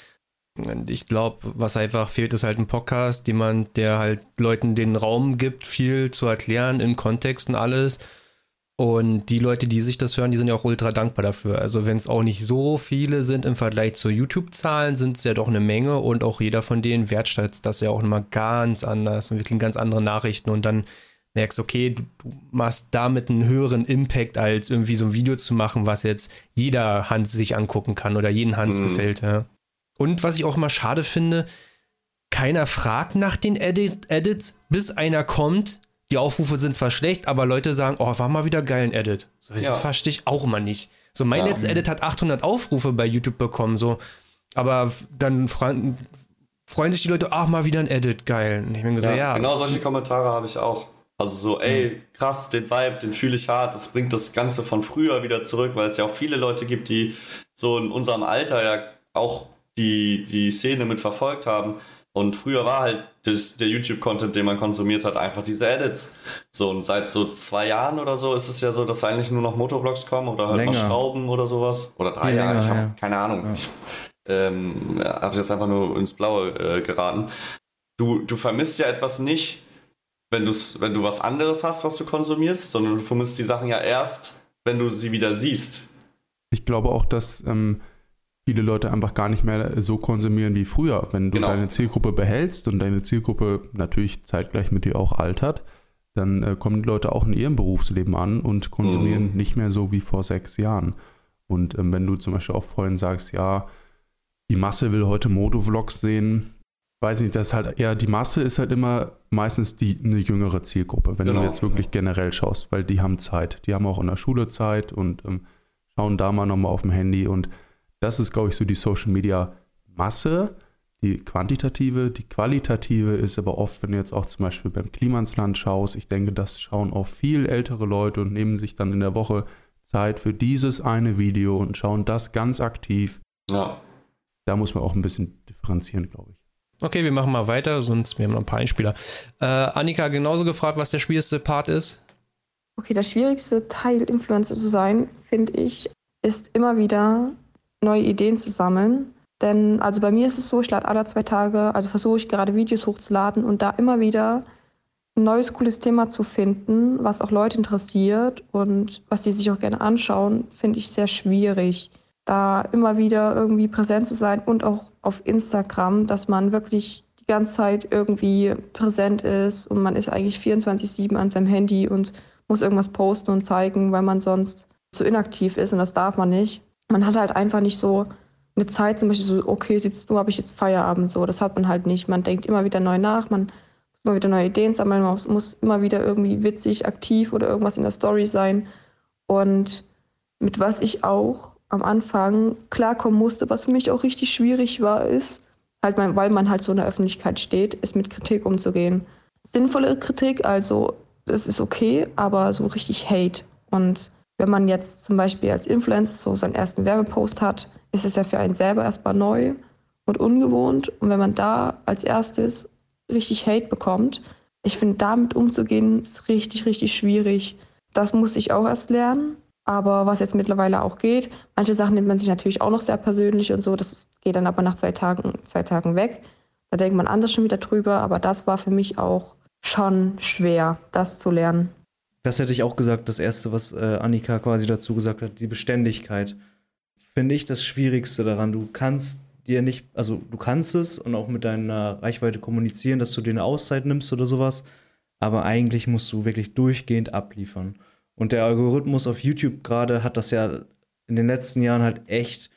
Und ich glaube, was einfach fehlt, ist halt ein Podcast, jemand, der halt Leuten den Raum gibt, viel zu erklären in Kontext und alles und die Leute, die sich das hören, die sind ja auch ultra dankbar dafür. Also wenn es auch nicht so viele sind im Vergleich zu YouTube-Zahlen, sind es ja doch eine Menge und auch jeder von denen wertschätzt das ja auch nochmal ganz anders und wir kriegen ganz andere Nachrichten und dann merkst, okay, du machst damit einen höheren Impact, als irgendwie so ein Video zu machen, was jetzt jeder Hans sich angucken kann oder jeden Hans mhm. gefällt. Ja. Und was ich auch immer schade finde, keiner fragt nach den Edit Edits, bis einer kommt. Die Aufrufe sind zwar schlecht, aber Leute sagen, oh, war mal wieder geil ein Edit. So, das Ja. verstehe ich auch immer nicht. So, mein Ja. letzter Edit hat 800 Aufrufe bei YouTube bekommen, so. Aber dann freuen, sich die Leute, ach, mal wieder ein Edit, geil. Und ich bin gesagt, ja. Genau solche Kommentare habe ich auch. Also so, ey, krass, den Vibe, den fühle ich hart. Das bringt das Ganze von früher wieder zurück, weil es ja auch viele Leute gibt, die so in unserem Alter ja auch die, die Szene mit verfolgt haben. Und früher war halt das, der YouTube-Content, den man konsumiert hat, einfach diese Edits. So, und seit so zwei Jahren oder so ist es ja so, dass eigentlich nur noch Motovlogs kommen oder halt mal Länger. Schrauben oder sowas. Oder drei Jahre, ich habe ja. keine Ahnung. Ja. Ich ähm, habe jetzt einfach nur ins Blaue äh, geraten. Du, du vermisst ja etwas nicht, wenn, du's, wenn du was anderes hast, was du konsumierst, sondern du vermisst die Sachen ja erst, wenn du sie wieder siehst. Ich glaube auch, dass ähm, viele Leute einfach gar nicht mehr so konsumieren wie früher. Wenn du Genau. deine Zielgruppe behältst und deine Zielgruppe natürlich zeitgleich mit dir auch altert, dann äh, kommen die Leute auch in ihrem Berufsleben an und konsumieren Mhm. nicht mehr so wie vor sechs Jahren. Und ähm, wenn du zum Beispiel auch vorhin sagst, ja, die Masse will heute Motovlogs sehen, weiß nicht, das ist halt eher, die Masse ist halt immer meistens die, eine jüngere Zielgruppe, wenn Genau. du jetzt wirklich generell schaust, weil die haben Zeit. Die haben auch in der Schule Zeit und ähm, schauen da mal nochmal auf dem Handy und das ist, glaube ich, so die Social Media Masse, die quantitative, die qualitative ist aber oft, wenn du jetzt auch zum Beispiel beim Klimansland schaust, ich denke, das schauen auch viel ältere Leute und nehmen sich dann in der Woche Zeit für dieses eine Video und schauen das ganz aktiv. Ja. Da muss man auch ein bisschen differenzieren, glaube ich. Okay, wir machen mal weiter, sonst wir haben noch ein paar Einspieler. Äh, Annika genauso gefragt, was der schwierigste Part ist. Okay, der schwierigste Teil, Influencer zu sein, finde ich, ist immer wieder neue Ideen zu sammeln. Denn also bei mir ist es so, ich lade alle zwei Tage, also versuche ich gerade Videos hochzuladen und da immer wieder ein neues, cooles Thema zu finden, was auch Leute interessiert und was die sich auch gerne anschauen, finde ich sehr schwierig. Da immer wieder irgendwie präsent zu sein und auch auf Instagram, dass man wirklich die ganze Zeit irgendwie präsent ist und man ist eigentlich 24-7 an seinem Handy und muss irgendwas posten und zeigen, weil man sonst zu inaktiv ist und das darf man nicht. Man hat halt einfach nicht so eine Zeit, zum Beispiel so, okay, 17 Uhr habe ich jetzt Feierabend, so, das hat man halt nicht. Man denkt immer wieder neu nach, man muss immer wieder neue Ideen sammeln, man muss- muss immer wieder irgendwie witzig, aktiv oder irgendwas in der Story sein. Und mit was ich auch am Anfang klarkommen musste, was für mich auch richtig schwierig war, ist, halt, mein, weil man halt so in der Öffentlichkeit steht, ist mit Kritik umzugehen. Sinnvolle Kritik, also das ist okay, aber so richtig Hate. Und wenn man jetzt zum Beispiel als Influencer so seinen ersten Werbepost hat, ist es ja für einen selber erstmal neu und ungewohnt. Und wenn man da als erstes richtig Hate bekommt, ich finde, damit umzugehen, ist richtig, richtig schwierig. Das musste ich auch erst lernen. Aber was jetzt mittlerweile auch geht, manche Sachen nimmt man sich natürlich auch noch sehr persönlich und so. Das geht dann aber nach zwei Tagen, zwei Tagen weg. Da denkt man anders schon wieder drüber. Aber das war für mich auch schon schwer, das zu lernen. Das hätte ich auch gesagt, das erste, was äh, Annika quasi dazu gesagt hat, die Beständigkeit. Finde ich das Schwierigste daran. Du kannst dir nicht, also du kannst es und auch mit deiner Reichweite kommunizieren, dass du dir eine Auszeit nimmst oder sowas, aber eigentlich musst du wirklich durchgehend abliefern. Und der Algorithmus auf YouTube gerade hat das ja in den letzten Jahren halt echt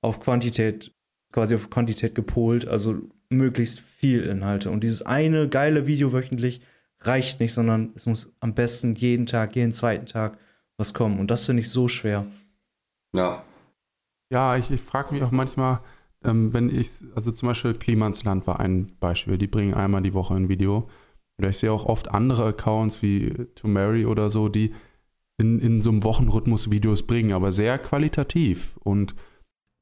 auf Quantität, quasi auf Quantität gepolt, also möglichst viel Inhalte. Und dieses eine geile Video wöchentlich reicht nicht, sondern es muss am besten jeden Tag, jeden zweiten Tag was kommen. Und das finde ich so schwer. Ja. Ja, ich, ich frage mich auch manchmal, ähm, wenn ich, also zum Beispiel Klimansland war ein Beispiel, die bringen einmal die Woche ein Video. Oder ich sehe auch oft andere Accounts wie To Mary oder so, die in, in so einem Wochenrhythmus Videos bringen, aber sehr qualitativ. Und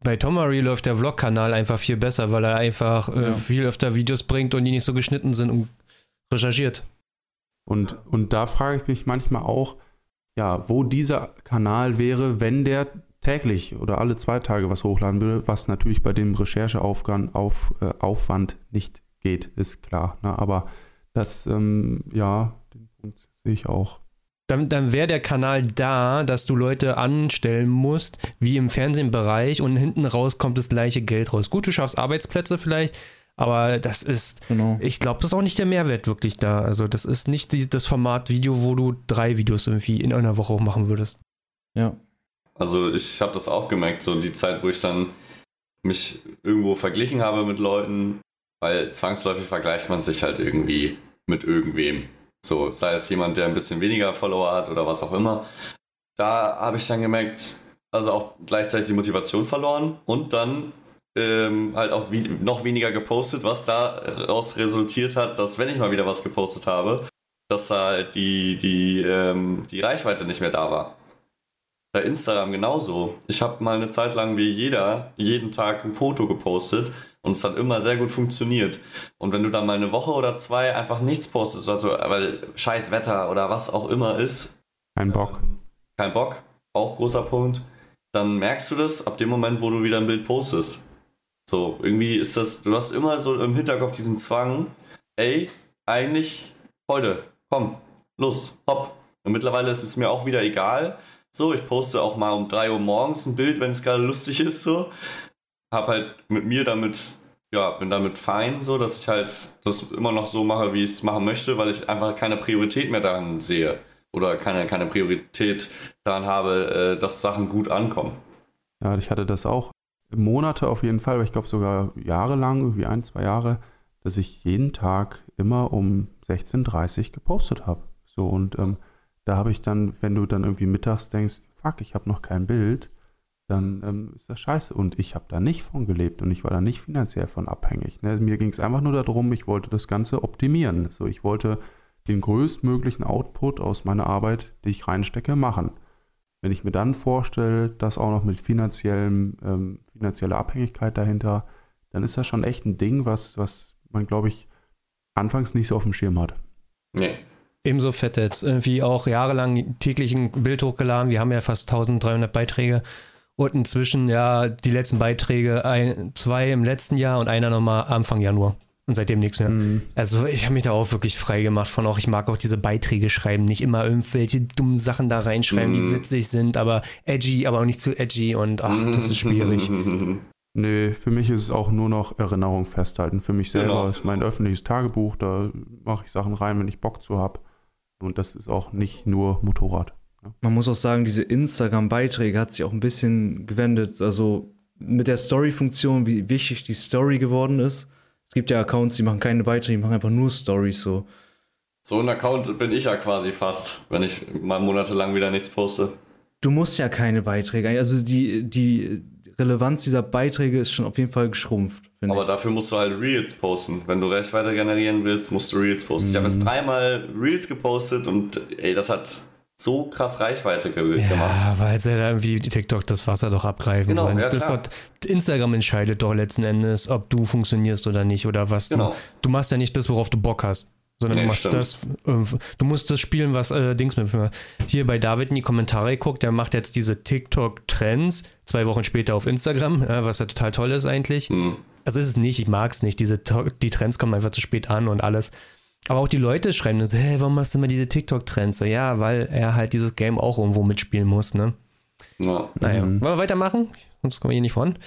Bei Tomari läuft der Vlog-Kanal einfach viel besser, weil er einfach äh, Ja. viel öfter Videos bringt und die nicht so geschnitten sind und recherchiert. Und, und da frage ich mich manchmal auch, ja, wo dieser Kanal wäre, wenn der täglich oder alle zwei Tage was hochladen würde, was natürlich bei dem Rechercheaufwand auf, äh, Aufwand nicht geht, ist klar. Ne? Aber das, ähm, ja, den Punkt sehe ich auch. Dann, dann wäre der Kanal da, dass du Leute anstellen musst, wie im Fernsehbereich und hinten raus kommt das gleiche Geld raus. Gut, du schaffst Arbeitsplätze vielleicht, aber das ist, Genau. ich glaube, das ist auch nicht der Mehrwert wirklich da. Also das ist nicht die, das Format Video, wo du drei Videos irgendwie in einer Woche machen würdest. Ja. Also ich habe das auch gemerkt, so die Zeit, wo ich dann mich irgendwo verglichen habe mit Leuten weil zwangsläufig vergleicht man sich halt irgendwie mit irgendwem. So, sei es jemand, der ein bisschen weniger Follower hat oder was auch immer. Da habe ich dann gemerkt, also auch gleichzeitig die Motivation verloren und dann ähm, halt auch wie, noch weniger gepostet, was daraus resultiert hat, dass wenn ich mal wieder was gepostet habe, dass halt die, die, ähm, die Reichweite nicht mehr da war. Bei Instagram genauso. Ich habe mal eine Zeit lang wie jeder jeden Tag ein Foto gepostet und es hat immer sehr gut funktioniert. Und wenn du dann mal eine Woche oder zwei einfach nichts postest, also weil scheiß Wetter oder was auch immer ist. Kein Bock. Kein Bock, auch großer Punkt. Dann merkst du das ab dem Moment, wo du wieder ein Bild postest. So, irgendwie ist das, du hast immer so im Hinterkopf diesen Zwang, ey, eigentlich heute, komm, los, hopp. Und mittlerweile ist es mir auch wieder egal. So, ich poste auch mal um 3 Uhr morgens ein Bild, wenn es gerade lustig ist, so. Hab halt mit mir damit, ja, bin damit fein, so, dass ich halt das immer noch so mache, wie ich es machen möchte, weil ich einfach keine Priorität mehr daran sehe. Oder keine, keine Priorität daran habe, äh, dass Sachen gut ankommen. Ja, ich hatte das auch Monate auf jeden Fall, aber ich glaube sogar jahrelang, irgendwie ein, zwei Jahre, dass ich jeden Tag immer um 16.30 Uhr gepostet habe. So und ähm, da habe ich dann, wenn du dann irgendwie mittags denkst, fuck, ich habe noch kein Bild, dann ähm, ist das scheiße. Und ich habe da nicht von gelebt und ich war da nicht finanziell von abhängig. Ne? Mir ging es einfach nur darum, ich wollte das Ganze optimieren. So, ich wollte den größtmöglichen Output aus meiner Arbeit, die ich reinstecke, machen. Wenn ich mir dann vorstelle, das auch noch mit finanziellem, ähm, finanzieller Abhängigkeit dahinter, dann ist das schon echt ein Ding, was, was man, glaube ich, anfangs nicht so auf dem Schirm hat. Nee. Ebenso fett jetzt. Irgendwie auch jahrelang täglich ein Bild hochgeladen. Wir haben ja fast 1300 Beiträge. Und inzwischen ja die letzten Beiträge, ein, zwei im letzten Jahr und einer nochmal Anfang Januar. Und seitdem nichts mehr. Mhm. Also ich habe mich da auch wirklich frei gemacht von auch, ich mag auch diese Beiträge schreiben, nicht immer irgendwelche dummen Sachen da reinschreiben, mhm. die witzig sind, aber edgy, aber auch nicht zu edgy und ach, das ist schwierig. Nee, für mich ist es auch nur noch Erinnerung festhalten. Für mich selber genau. ist mein öffentliches Tagebuch, da mache ich Sachen rein, wenn ich Bock zu habe. Und das ist auch nicht nur Motorrad. Ja. Man muss auch sagen, diese Instagram-Beiträge hat sich auch ein bisschen gewendet. Also mit der Story-Funktion, wie wichtig die Story geworden ist. Es gibt ja Accounts, die machen keine Beiträge, die machen einfach nur Stories so. So ein Account bin ich ja quasi fast, wenn ich mal monatelang wieder nichts poste. Du musst ja keine Beiträge. Also die, die Relevanz dieser Beiträge ist schon auf jeden Fall geschrumpft. Aber ich. dafür musst du halt Reels posten. Wenn du Reichweite generieren willst, musst du Reels posten. Mhm. Ich habe jetzt dreimal Reels gepostet und ey, das hat so krass Reichweite ge ja, gemacht. Ja, weil sie da irgendwie TikTok das Wasser doch abgreifen genau, wollen. Ja, das dort, Instagram entscheidet doch letzten Endes, ob du funktionierst oder nicht oder was. Genau. Du, du machst ja nicht das, worauf du Bock hast sondern nee, du machst stimmt. das, äh, du musst das spielen, was äh, Dings mit. Hier bei David in die Kommentare geguckt, der macht jetzt diese TikTok-Trends zwei Wochen später auf Instagram, äh, was ja total toll ist eigentlich. Mhm. Also ist es nicht, ich mag es nicht. Diese, die Trends kommen einfach zu spät an und alles. Aber auch die Leute schreiben dann so, hey, warum machst du immer diese TikTok-Trends? So, ja, weil er halt dieses Game auch irgendwo mitspielen muss, ne? Ja. Naja, mhm. wollen wir weitermachen? Sonst kommen wir hier nicht voran.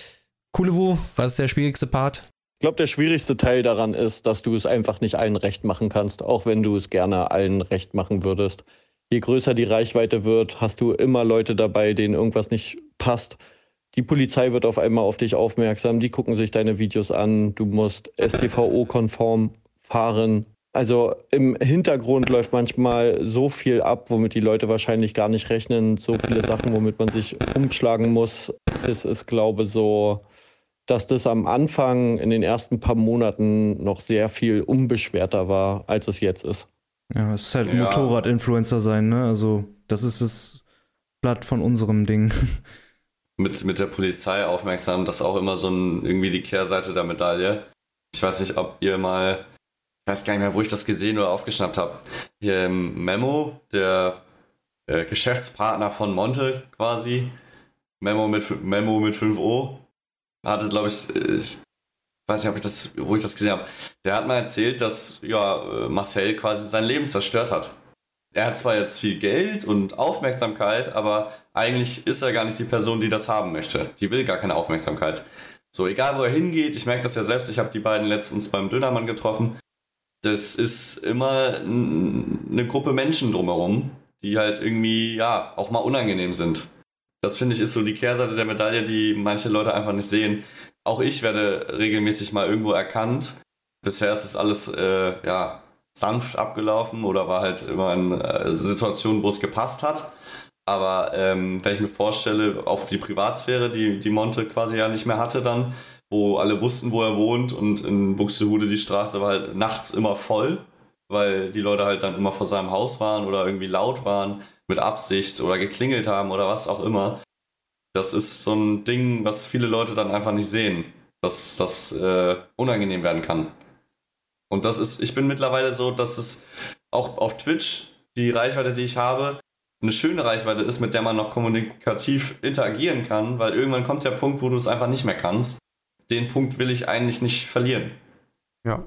Kulewu, was ist der schwierigste Part? Ich glaube, der schwierigste Teil daran ist, dass du es einfach nicht allen recht machen kannst, auch wenn du es gerne allen recht machen würdest. Je größer die Reichweite wird, hast du immer Leute dabei, denen irgendwas nicht passt. Die Polizei wird auf einmal auf dich aufmerksam, die gucken sich deine Videos an, du musst STVO-konform fahren. Also im Hintergrund läuft manchmal so viel ab, womit die Leute wahrscheinlich gar nicht rechnen, so viele Sachen, womit man sich umschlagen muss. Es ist, glaube ich, so dass das am Anfang in den ersten paar Monaten noch sehr viel unbeschwerter war, als es jetzt ist. Ja, es ist halt ja. Motorrad-Influencer sein, ne? Also, das ist das Blatt von unserem Ding. Mit, mit der Polizei aufmerksam, das ist auch immer so ein, irgendwie die Kehrseite der Medaille. Ich weiß nicht, ob ihr mal, ich weiß gar nicht mehr, wo ich das gesehen oder aufgeschnappt habe. Memo, der äh, Geschäftspartner von Monte quasi. Memo mit, Memo mit 5O hatte, glaube ich, äh, ich weiß nicht, ob ich das, wo ich das gesehen habe. Der hat mal erzählt, dass ja, Marcel quasi sein Leben zerstört hat. Er hat zwar jetzt viel Geld und Aufmerksamkeit, aber eigentlich ist er gar nicht die Person, die das haben möchte. Die will gar keine Aufmerksamkeit. So, egal wo er hingeht, ich merke das ja selbst, ich habe die beiden letztens beim Dönermann getroffen. Das ist immer eine Gruppe Menschen drumherum, die halt irgendwie, ja, auch mal unangenehm sind. Das finde ich ist so die Kehrseite der Medaille, die manche Leute einfach nicht sehen. Auch ich werde regelmäßig mal irgendwo erkannt Bisher ist es alles äh, ja, sanft abgelaufen oder war halt immer in äh, Situationen, wo es gepasst hat. Aber ähm, wenn ich mir vorstelle, auf die Privatsphäre, die, die Monte quasi ja nicht mehr hatte dann, wo alle wussten, wo er wohnt und in Buxtehude die Straße war halt nachts immer voll, weil die Leute halt dann immer vor seinem Haus waren oder irgendwie laut waren mit Absicht oder geklingelt haben oder was auch immer. Das ist so ein Ding, was viele Leute dann einfach nicht sehen, dass das äh, unangenehm werden kann. Und das ist, ich bin mittlerweile so, dass es auch auf Twitch die Reichweite, die ich habe, eine schöne Reichweite ist, mit der man noch kommunikativ interagieren kann, weil irgendwann kommt der Punkt, wo du es einfach nicht mehr kannst. Den Punkt will ich eigentlich nicht verlieren. Ja.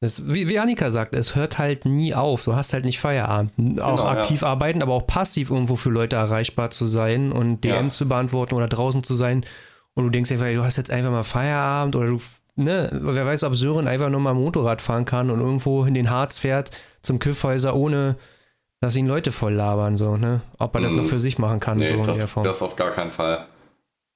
Das, wie, wie Annika sagt, es hört halt nie auf. Du hast halt nicht Feierabend. Auch Genau, aktiv ja. arbeiten, aber auch passiv irgendwo für Leute erreichbar zu sein und DMs Ja. zu beantworten oder draußen zu sein. Und du denkst einfach, du hast jetzt einfach mal Feierabend oder du, ne, wer weiß, ob Sören einfach nur mal Motorrad fahren kann und irgendwo in den Harz fährt zum Kiffhäuser, ohne dass ihn Leute voll labern, so, ne? Ob er das Mhm. noch für sich machen kann, so Nee, in der das, Form. das auf gar keinen Fall.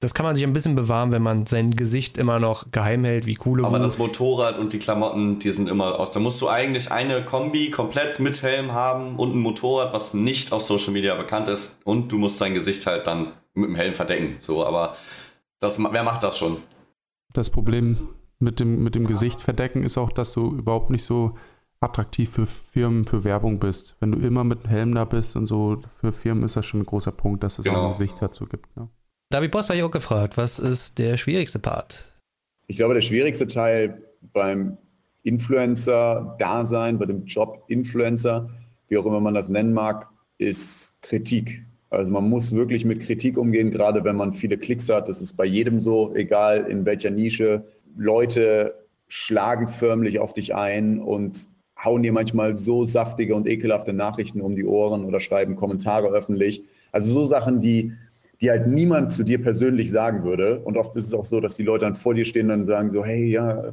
Das kann man sich ein bisschen bewahren, wenn man sein Gesicht immer noch geheim hält, wie coole Aber Wu. das Motorrad und die Klamotten, die sind immer aus. Da musst du eigentlich eine Kombi komplett mit Helm haben und ein Motorrad, was nicht auf Social Media bekannt ist. Und du musst dein Gesicht halt dann mit dem Helm verdecken. So, aber das, wer macht das schon? Das Problem mit dem, mit dem Gesicht verdecken ist auch, dass du überhaupt nicht so attraktiv für Firmen, für Werbung bist. Wenn du immer mit einem Helm da bist und so, für Firmen ist das schon ein großer Punkt, dass es auch Genau. ein Gesicht dazu gibt. Ne? David Boss habe ich auch gefragt, was ist der schwierigste Part? Ich glaube, der schwierigste Teil beim Influencer-Dasein, bei dem Job Influencer, wie auch immer man das nennen mag, ist Kritik. Also man muss wirklich mit Kritik umgehen, gerade wenn man viele Klicks hat. Das ist bei jedem so, egal in welcher Nische. Leute schlagen förmlich auf dich ein und hauen dir manchmal so saftige und ekelhafte Nachrichten um die Ohren oder schreiben Kommentare öffentlich. Also so Sachen, die, die halt niemand zu dir persönlich sagen würde. Und oft ist es auch so, dass die Leute dann vor dir stehen und sagen so, hey, ja,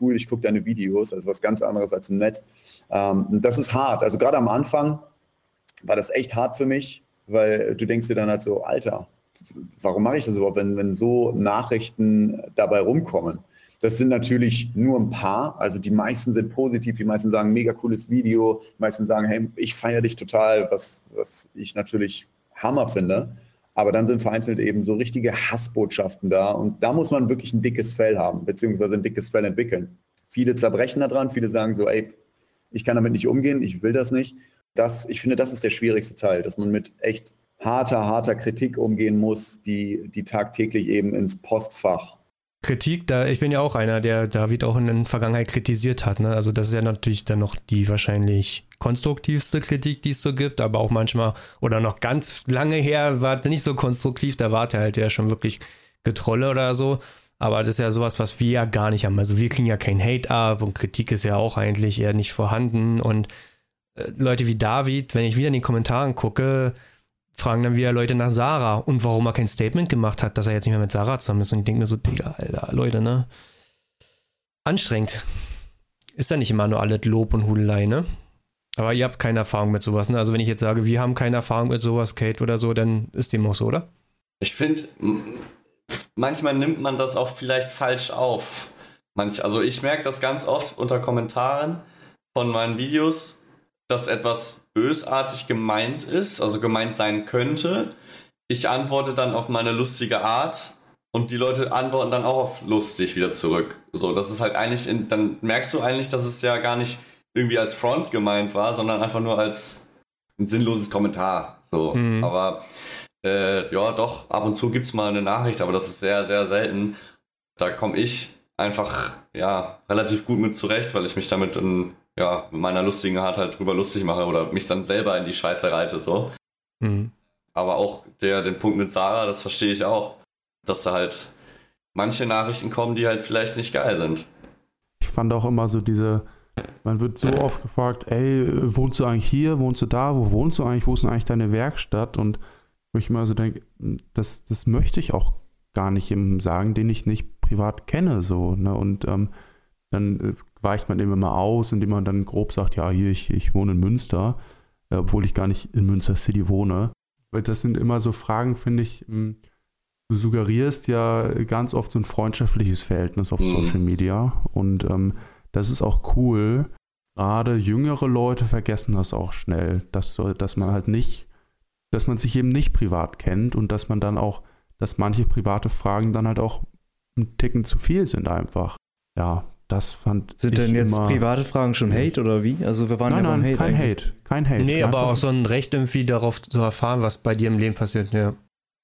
cool, ich gucke deine Videos. Also was ganz anderes als im Netz. Ähm, das ist hart. Also gerade am Anfang war das echt hart für mich, weil du denkst dir dann halt so, Alter, warum mache ich das überhaupt, wenn, wenn so Nachrichten dabei rumkommen? Das sind natürlich nur ein paar. Also die meisten sind positiv, die meisten sagen, mega cooles Video, die meisten sagen, hey, ich feiere dich total, was, was ich natürlich Hammer finde. Aber dann sind vereinzelt eben so richtige Hassbotschaften da. Und da muss man wirklich ein dickes Fell haben, beziehungsweise ein dickes Fell entwickeln. Viele zerbrechen daran, viele sagen so, ey, ich kann damit nicht umgehen, ich will das nicht. Das, ich finde, das ist der schwierigste Teil, dass man mit echt harter, harter Kritik umgehen muss, die, die tagtäglich eben ins Postfach Kritik, da ich bin ja auch einer, der David auch in der Vergangenheit kritisiert hat. Ne? Also das ist ja natürlich dann noch die wahrscheinlich konstruktivste Kritik, die es so gibt, aber auch manchmal oder noch ganz lange her war nicht so konstruktiv, da war der halt ja schon wirklich Getrolle oder so. Aber das ist ja sowas, was wir ja gar nicht haben. Also wir kriegen ja kein Hate ab und Kritik ist ja auch eigentlich eher nicht vorhanden. Und äh, Leute wie David, wenn ich wieder in den Kommentaren gucke, fragen dann wieder Leute nach Sarah und warum er kein Statement gemacht hat, dass er jetzt nicht mehr mit Sarah zusammen ist. Und ich denke mir so, Digga, Alter, Leute, ne? Anstrengend. Ist ja nicht immer nur alles Lob und Hudelei, ne? Aber ihr habt keine Erfahrung mit sowas, ne? Also wenn ich jetzt sage, wir haben keine Erfahrung mit sowas, Kate oder so, dann ist dem auch so, oder? Ich finde, manchmal nimmt man das auch vielleicht falsch auf. Manch, also ich merke das ganz oft unter Kommentaren von meinen Videos, dass etwas bösartig gemeint ist, also gemeint sein könnte. Ich antworte dann auf meine lustige Art und die Leute antworten dann auch auf lustig wieder zurück. So, das ist halt eigentlich, in, dann merkst du eigentlich, dass es ja gar nicht irgendwie als Front gemeint war, sondern einfach nur als ein sinnloses Kommentar. So, Mhm. aber äh, ja, doch, ab und zu gibt es mal eine Nachricht, aber das ist sehr, sehr selten. Da komme ich einfach, ja, relativ gut mit zurecht, weil ich mich damit in, ja, meiner lustigen Art halt drüber lustig mache oder mich dann selber in die Scheiße reite, so. Mhm. Aber auch der, den Punkt mit Sarah, das verstehe ich auch. Dass da halt manche Nachrichten kommen, die halt vielleicht nicht geil sind. Ich fand auch immer so diese, man wird so oft gefragt, ey, wohnst du eigentlich hier, wohnst du da, wo wohnst du eigentlich, wo ist denn eigentlich deine Werkstatt? Und wo ich immer so denke, das, das möchte ich auch gar nicht jemandem sagen, den ich nicht privat kenne, so, ne? Und ähm, dann äh, weicht man eben immer aus, indem man dann grob sagt, ja, hier, ich, ich wohne in Münster, äh, obwohl ich gar nicht in Münster City wohne. Weil das sind immer so Fragen, finde ich, mh, du suggerierst ja ganz oft so ein freundschaftliches Verhältnis auf Mhm. Social Media und ähm, das ist auch cool. Gerade jüngere Leute vergessen das auch schnell, dass, dass man halt nicht, dass man sich eben nicht privat kennt und dass man dann auch, dass manche private Fragen dann halt auch ein Ticken zu viel sind einfach. Ja, das fand Sind ich denn jetzt immer, private Fragen schon Hate oder wie? Also wir waren Nein, ja beim nein, Hate kein eigentlich. Hate. Kein Hate. Nee, aber auch so ein Recht irgendwie darauf zu erfahren, was bei dir im Leben passiert. Ja.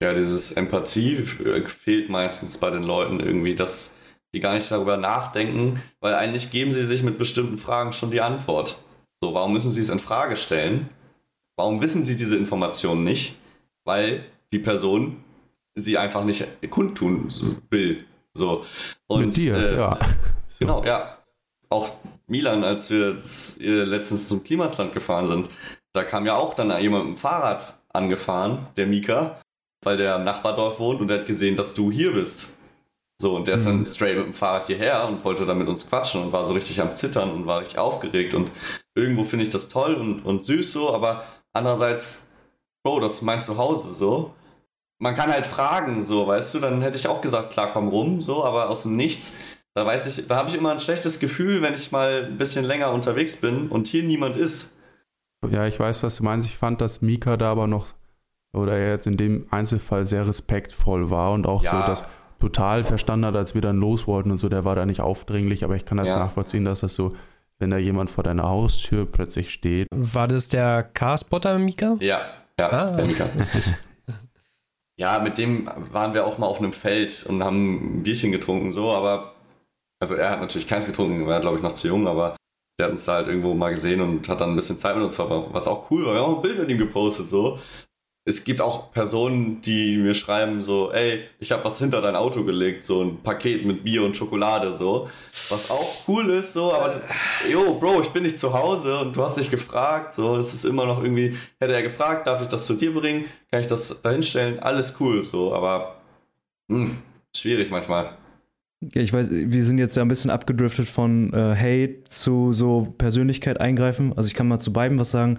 Ja, dieses Empathie fehlt meistens bei den Leuten irgendwie, dass die gar nicht darüber nachdenken, weil eigentlich geben sie sich mit bestimmten Fragen schon die Antwort. So, warum müssen sie es in Frage stellen? Warum wissen sie diese Informationen nicht? Weil die Person sie einfach nicht kundtun will. So. Und, mit dir, äh, ja. So. Genau, ja. Auch Milan, als wir äh, letztens zum Klimasland gefahren sind, da kam ja auch dann jemand mit dem Fahrrad angefahren, der Mika, weil der im Nachbardorf wohnt und der hat gesehen, dass du hier bist. So, und der ist dann straight mit dem Fahrrad hierher und wollte dann mit uns quatschen und war so richtig am Zittern und war richtig aufgeregt. Und irgendwo finde ich das toll und, und süß so, aber andererseits, Bro, das ist mein Zuhause so. Man kann halt fragen, so, weißt du, dann hätte ich auch gesagt, klar, komm rum, so, aber aus dem Nichts, da weiß ich, da habe ich immer ein schlechtes Gefühl, wenn ich mal ein bisschen länger unterwegs bin und hier niemand ist. Ja, ich weiß, was du meinst. Ich fand, dass Mika da aber noch, oder er jetzt in dem Einzelfall sehr respektvoll war und auch Ja. so das total verstanden hat, als wir dann los wollten und so. Der war da nicht aufdringlich, aber ich kann das Ja. nachvollziehen, dass das so, wenn da jemand vor deiner Haustür plötzlich steht. War das der Car-Spotter, Mika? Ja, ja, Ah. der Mika. Ja, mit dem waren wir auch mal auf einem Feld und haben ein Bierchen getrunken, so, aber, also er hat natürlich keins getrunken, war glaube ich noch zu jung, aber der hat uns da halt irgendwo mal gesehen und hat dann ein bisschen Zeit mit uns verbracht, was auch cool war. Wir haben ein Bild mit ihm gepostet, so. Es gibt auch Personen, die mir schreiben so, ey, ich habe was hinter dein Auto gelegt, so ein Paket mit Bier und Schokolade, so. Was auch cool ist, so, aber, jo, Bro, ich bin nicht zu Hause und du hast dich gefragt, so, es ist immer noch irgendwie, hätte er gefragt, darf ich das zu dir bringen, kann ich das da hinstellen, alles cool, so, aber, hm, schwierig manchmal. Ja, ich weiß, wir sind jetzt ja ein bisschen abgedriftet von äh, Hate zu so Persönlichkeit eingreifen. Also ich kann mal zu beiden was sagen.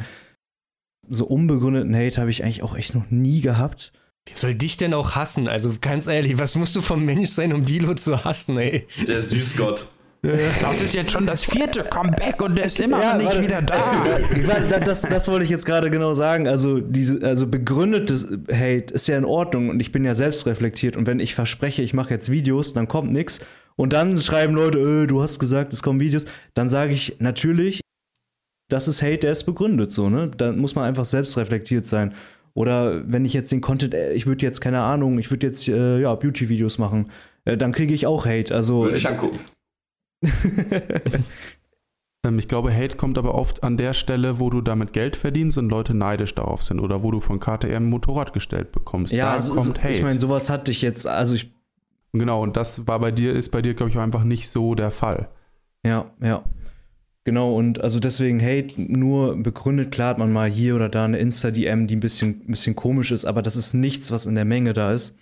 So unbegründeten Hate habe ich eigentlich auch echt noch nie gehabt. Wer soll dich denn auch hassen? Also ganz ehrlich, was musst du vom Mensch sein, um Dilo zu hassen, ey? Der Süßgott. Das ist jetzt schon das vierte Comeback und der ist immer noch nicht warte. wieder da. Ich war- da- das, das wollte ich jetzt gerade genau sagen. Also, diese, also begründetes Hate ist ja in Ordnung und ich bin ja selbst reflektiert. Und wenn ich verspreche, ich mache jetzt Videos, dann kommt nichts. Und dann schreiben Leute, äh, du hast gesagt, es kommen Videos. Dann sage ich natürlich, das ist Hate, der ist begründet so, ne? Da muss man einfach selbst reflektiert sein. Oder wenn ich jetzt den Content, äh, ich würde jetzt, keine Ahnung, ich würde jetzt äh, ja, Beauty-Videos machen, äh, dann kriege ich auch Hate. Also, Würde ich angucken. Ähm, ich glaube, Hate kommt aber oft an der Stelle, wo du damit Geld verdienst und Leute neidisch darauf sind oder wo du von KTM ein Motorrad gestellt bekommst. ja, da also, kommt so, Hate. ich meine, sowas hatte ich jetzt, also ich genau, und das war bei dir, ist bei dir, glaube ich, einfach nicht so der Fall. Ja, ja. Genau, und also deswegen Hate nur begründet, klar hat man mal hier oder da eine Insta-DM, die ein bisschen, ein bisschen komisch ist, aber das ist nichts, was in der Menge da ist.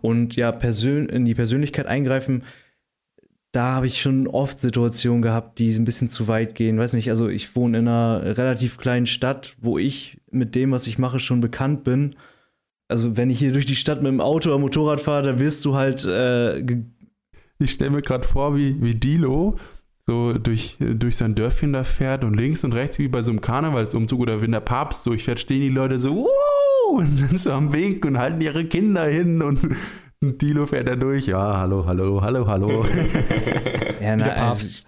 Und ja, persön in die Persönlichkeit eingreifen, da habe ich schon oft Situationen gehabt, die ein bisschen zu weit gehen. Weiß nicht, also ich wohne in einer relativ kleinen Stadt, wo ich mit dem, was ich mache, schon bekannt bin. Also wenn ich hier durch die Stadt mit dem Auto oder Motorrad fahre, dann wirst du halt äh, Ich stelle mir gerade vor, wie, wie Dilo so durch, durch sein Dörfchen da fährt und links und rechts wie bei so einem Karnevalsumzug oder wenn der Papst so, ich verstehe die Leute so, Wuhu! und sind so am Winken und halten ihre Kinder hin und, und Dilo fährt da durch. Ja, hallo, hallo, hallo, hallo. ja, Der na, Papst.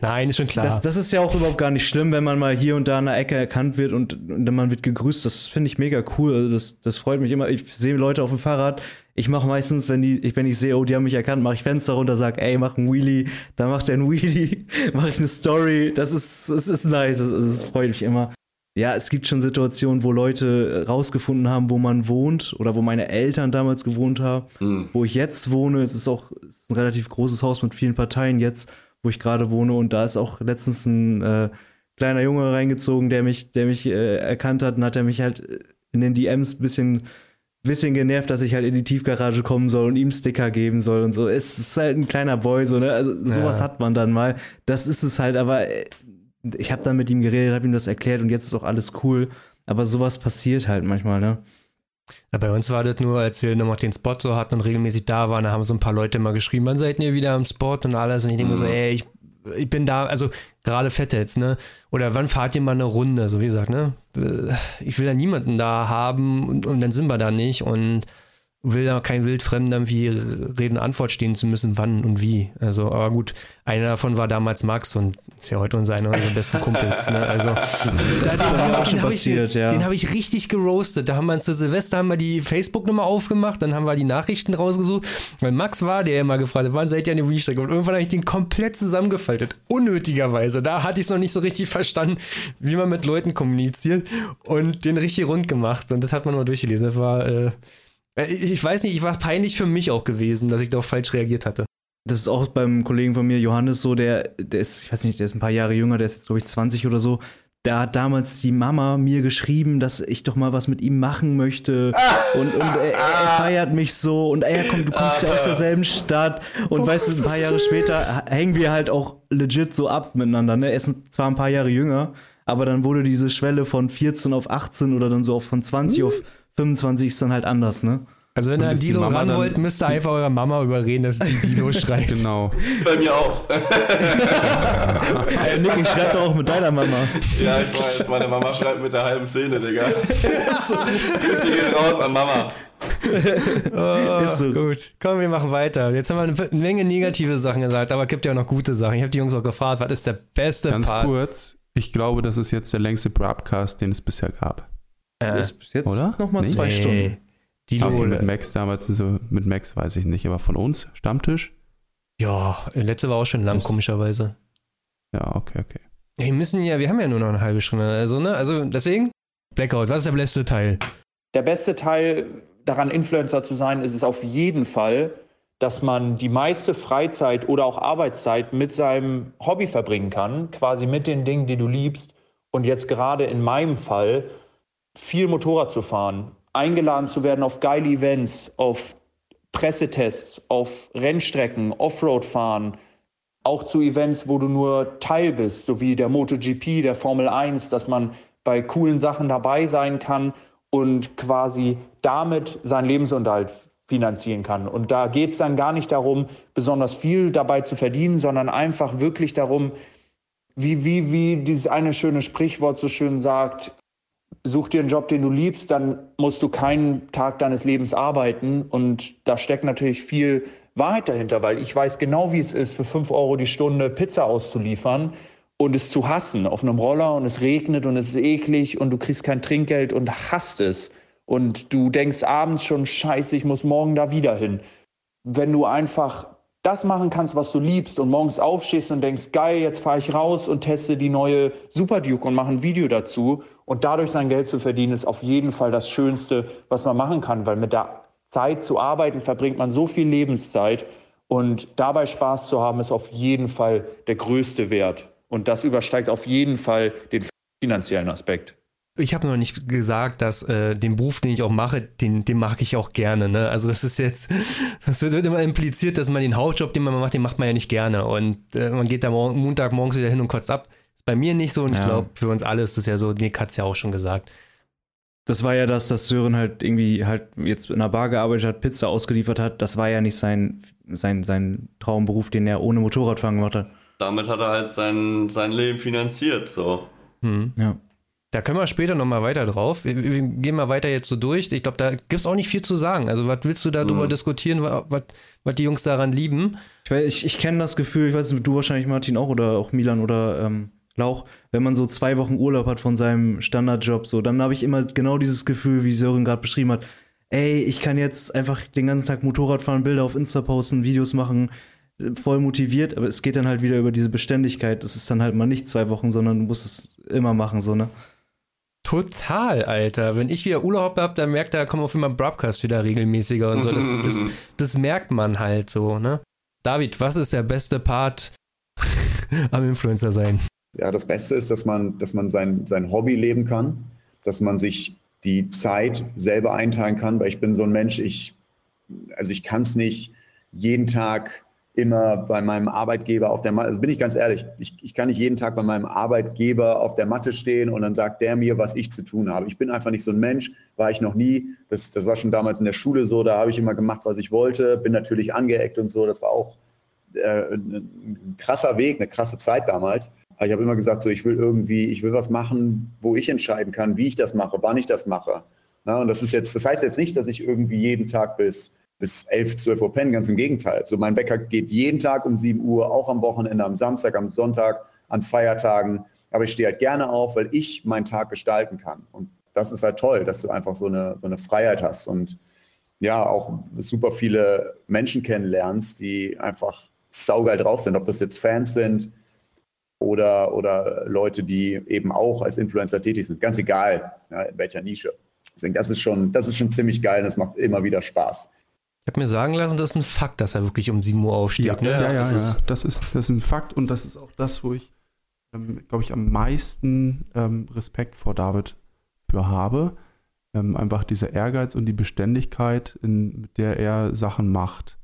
Nein, ist schon klar. Das, das ist ja auch überhaupt gar nicht schlimm, wenn man mal hier und da an der Ecke erkannt wird und, und dann man wird gegrüßt. Das finde ich mega cool. Also das, das freut mich immer. Ich sehe Leute auf dem Fahrrad. Ich mache meistens, wenn die, ich, wenn ich sehe, oh, die haben mich erkannt, mache ich Fenster runter, sag, ey, mach einen Wheelie. Dann macht er einen Wheelie, mache ich eine Story. Das ist, das ist nice. Das, das freut mich immer. Ja, es gibt schon Situationen, wo Leute rausgefunden haben, wo man wohnt oder wo meine Eltern damals gewohnt haben. Hm. Wo ich jetzt wohne, es ist auch es ist ein relativ großes Haus mit vielen Parteien jetzt, wo ich gerade wohne. Und da ist auch letztens ein äh, kleiner Junge reingezogen, der mich, der mich äh, erkannt hat und hat er mich halt in den DMs ein bisschen, bisschen genervt, dass ich halt in die Tiefgarage kommen soll und ihm Sticker geben soll und so. Es ist halt ein kleiner Boy, so, ne? Also sowas Ja. hat man dann mal. Das ist es halt, aber äh, ich habe dann mit ihm geredet, habe ihm das erklärt und jetzt ist auch alles cool. Aber sowas passiert halt manchmal, ne? Ja, bei uns war das nur, als wir noch den Spot so hatten und regelmäßig da waren, da haben so ein paar Leute immer geschrieben, wann seid ihr wieder am Spot und alles. Und ich denke mir so, Mhm. ey, ich ich bin da, also gerade Fette jetzt, ne? Oder wann fahrt ihr mal eine Runde? So wie gesagt, ne? Äh, Ich will da niemanden da haben und, und dann sind wir da nicht und will da kein Wildfremder irgendwie Reden und Antwort stehen zu müssen, wann und wie. Also, aber gut, einer davon war damals Max und ist ja heute unser einer unserer besten Kumpels. Ne? Also, Das da- ist bei mir auch schon den hab ich, passiert, ja. den habe ich richtig geroastet. Da haben wir zu Silvester haben wir die Facebook-Nummer aufgemacht, dann haben wir die Nachrichten rausgesucht. Weil Max war, der immer gefragt hat, wann seid ihr an der Restrecke? Und irgendwann habe ich den komplett zusammengefaltet. Unnötigerweise. Da hatte ich es noch nicht so richtig verstanden, wie man mit Leuten kommuniziert und den richtig rund gemacht. Und das hat man mal durchgelesen. Das war, äh, ich ich weiß nicht, ich war peinlich für mich auch gewesen, dass ich da auch falsch reagiert hatte. Das ist auch beim Kollegen von mir, Johannes, so, der, der ist, ich weiß nicht, der ist ein paar Jahre jünger, der ist jetzt, glaube ich, 20 oder so. Da hat damals die Mama mir geschrieben, dass ich doch mal was mit ihm machen möchte. Und, und er, er feiert mich so. Und er kommt, du kommst ja aus derselben Stadt. Und weißt du, ein paar Jahre später hängen wir halt auch legit so ab miteinander. Ne? Er ist zwar ein paar Jahre jünger, aber dann wurde diese Schwelle von 14 auf 18 oder dann so auf von 20 auf 25 ist dann halt anders, ne? Also wenn ihr an Dilo ran wollt, müsst ihr einfach eurer Mama überreden, dass die Dilo schreibt. Genau. Bei mir auch. Ey, Nick, ich schreibe doch auch mit deiner Mama. ja, ich weiß, meine Mama schreibt mit der halben Szene, Digga. Grüße gehen raus an Mama. Oh, Ist so. Gut, komm, wir machen weiter. Jetzt haben wir eine Menge negative Sachen gesagt, aber es gibt ja auch noch gute Sachen. Ich habe die Jungs auch gefragt, was ist der beste Ganz Part? kurz, ich glaube, das ist jetzt der längste Broadcast, den es bisher gab. Äh, Ist bis jetzt Oder? nochmal Nee. zwei nee. Stunden. Dilo, Okay, mit Max damals, so, mit Max weiß ich nicht, aber von uns, Stammtisch? ja, letzte war auch schon lang, komischerweise. Ja, okay, okay. Wir müssen ja, wir haben ja nur noch eine halbe Stunde, also, ne? Also deswegen, Blackout, was ist der beste Teil? Der beste Teil daran, Influencer zu sein, ist es auf jeden Fall, dass man die meiste Freizeit oder auch Arbeitszeit mit seinem Hobby verbringen kann, quasi mit den Dingen, die du liebst. Und jetzt gerade in meinem Fall viel Motorrad zu fahren, eingeladen zu werden auf geile Events, auf Pressetests, auf Rennstrecken, Offroad fahren, auch zu Events, wo du nur Teil bist, so wie der MotoGP, der Formel 1, dass man bei coolen Sachen dabei sein kann und quasi damit seinen Lebensunterhalt finanzieren kann. Und da geht es dann gar nicht darum, besonders viel dabei zu verdienen, sondern einfach wirklich darum, wie, wie, wie dieses eine schöne Sprichwort so schön sagt, such dir einen Job, den du liebst, dann musst du keinen Tag deines Lebens arbeiten. Und da steckt natürlich viel Wahrheit dahinter, weil ich weiß genau, wie es ist, für 5 Euro die Stunde Pizza auszuliefern und es zu hassen auf einem Roller und es regnet und es ist eklig und du kriegst kein Trinkgeld und hasst es. Und du denkst abends schon, scheiße, ich muss morgen da wieder hin. Wenn du einfach das machen kannst, was du liebst und morgens aufstehst und denkst, geil, jetzt fahre ich raus und teste die neue Super Duke und mache ein Video dazu und dadurch sein Geld zu verdienen, ist auf jeden Fall das Schönste, was man machen kann, weil mit der Zeit zu arbeiten verbringt man so viel Lebenszeit und dabei Spaß zu haben, ist auf jeden Fall der größte Wert. Und das übersteigt auf jeden Fall den finanziellen Aspekt. Ich habe noch nicht gesagt, dass äh, den Beruf, den ich auch mache, den, den mag ich auch gerne. Ne? Also das ist jetzt, das wird immer impliziert, dass man den Hauptjob, den man macht, den macht man ja nicht gerne. Und äh, man geht da morgen, Montag morgens wieder hin und kotzt ab. Ist bei mir nicht so und ich Ja. glaube, für uns alle ist das ja so, Nick hat's ja auch schon gesagt. Das war ja das, dass Sören halt irgendwie halt jetzt in einer Bar gearbeitet hat, Pizza ausgeliefert hat. Das war ja nicht sein, sein, sein Traumberuf, den er ohne Motorradfahren gemacht hat. Damit hat er halt sein, sein Leben finanziert. So. Hm. Ja. Da können wir später nochmal weiter drauf. Wir, wir gehen mal weiter jetzt so durch. Ich glaube, da gibt's auch nicht viel zu sagen. Also, was willst du darüber Mhm. diskutieren, wa- was, was die Jungs daran lieben? Ich, weiß- ich, ich kenne das Gefühl, ich weiß nicht, du wahrscheinlich Martin auch oder auch Milan oder ähm, Lauch, wenn man so zwei Wochen Urlaub hat von seinem Standardjob, so, dann habe ich immer genau dieses Gefühl, wie Sören gerade beschrieben hat. Ey, ich kann jetzt einfach den ganzen Tag Motorrad fahren, Bilder auf Insta posten, Videos machen, voll motiviert, aber es geht dann halt wieder über diese Beständigkeit. Das ist dann halt mal nicht zwei Wochen, sondern du musst es immer machen, so, ne? Total, Alter. Wenn ich wieder Urlaub hab, dann merkt er, da kommen auf immer Broadcast wieder regelmäßiger und so. Das, das, das merkt man halt so, ne? David, was ist der beste Part am Influencer sein? Ja, das Beste ist, dass man, dass man sein, sein Hobby leben kann, dass man sich die Zeit selber einteilen kann, weil ich bin so ein Mensch, ich, also ich kann es nicht jeden Tag immer bei meinem Arbeitgeber auf der Matte, also bin ich ganz ehrlich, ich, ich kann nicht jeden Tag bei meinem Arbeitgeber auf der Matte stehen und dann sagt der mir, was ich zu tun habe. Ich bin einfach nicht so ein Mensch, war ich noch nie. Das, das war schon damals in der Schule so, da habe ich immer gemacht, was ich wollte, bin natürlich angeeckt und so, das war auch äh, ein krasser Weg, eine krasse Zeit damals. Aber ich habe immer gesagt, so ich will irgendwie, ich will was machen, wo ich entscheiden kann, wie ich das mache, wann ich das mache. Na, und das ist jetzt, das heißt jetzt nicht, dass ich irgendwie jeden Tag bis, bis 11, 12 Uhr penne, ganz im Gegenteil. So mein Bäcker geht jeden Tag um 7 Uhr, auch am Wochenende, am Samstag, am Sonntag, an Feiertagen. Aber ich stehe halt gerne auf, weil ich meinen Tag gestalten kann. Und das ist halt toll, dass du einfach so eine, so eine Freiheit hast und ja, auch super viele Menschen kennenlernst, die einfach saugeil drauf sind, ob das jetzt Fans sind oder, oder Leute, die eben auch als Influencer tätig sind. Ganz egal, ja, in welcher Nische. Deswegen, das ist schon, das ist schon ziemlich geil und es macht immer wieder Spaß. Ich habe mir sagen lassen, das ist ein Fakt, dass er wirklich um 7 Uhr aufsteht. Ja, ne? ja, ja, das ja. ist Das, ist, das ist ein Fakt und das ist auch das, wo ich, ähm, glaube ich, am meisten ähm, Respekt vor David für habe. Ähm, einfach dieser Ehrgeiz und die Beständigkeit, in, mit der er Sachen macht.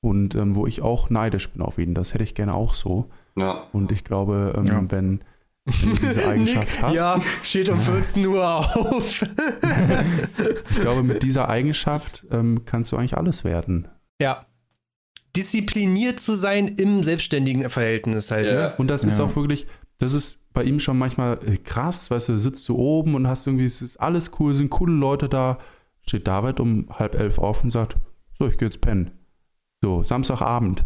Und ähm, wo ich auch neidisch bin auf ihn. Das hätte ich gerne auch so. Ja. Und ich glaube, ähm, Ja. wenn, wenn du diese Eigenschaft hast. Ja, steht um 14 Uhr auf. Ich glaube, mit dieser Eigenschaft ähm, kannst du eigentlich alles werden. ja. Diszipliniert zu sein im selbstständigen Verhältnis halt, Ja. ne? Und das ist auch wirklich, das ist bei ihm schon manchmal äh, krass, weißt du, sitzt du oben und hast irgendwie, es ist alles cool, sind coole Leute da. Steht David um halb elf auf und sagt, so, ich gehe jetzt pennen. So, Samstagabend.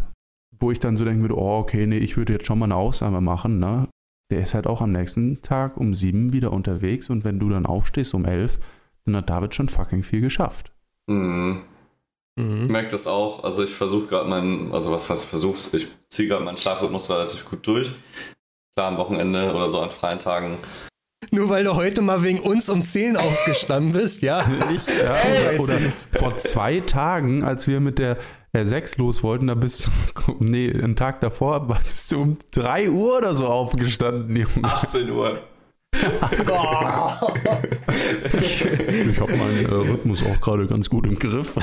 Wo ich dann so denken würde, oh, okay, nee, ich würde jetzt schon mal eine Ausnahme machen, ne? Der ist halt auch am nächsten Tag um sieben wieder unterwegs und wenn du dann aufstehst um elf, dann hat David schon fucking viel geschafft. Mhm. Ich Mhm. merke das auch. Also ich versuche gerade meinen, also was heißt versuch's, ich ziehe gerade meinen Schlafrhythmus relativ gut durch. Klar, am Wochenende oder so an freien Tagen. Nur weil du heute mal wegen uns um 10 aufgestanden bist, ja. Ich, ja, oder ist- vor zwei Tagen, als wir mit der R6 los wollten, da bist du, nee, einen Tag davor, bist du um 3 Uhr oder so aufgestanden, Junge. 18 Uhr. Ich habe meinen äh, Rhythmus auch gerade ganz gut im Griff.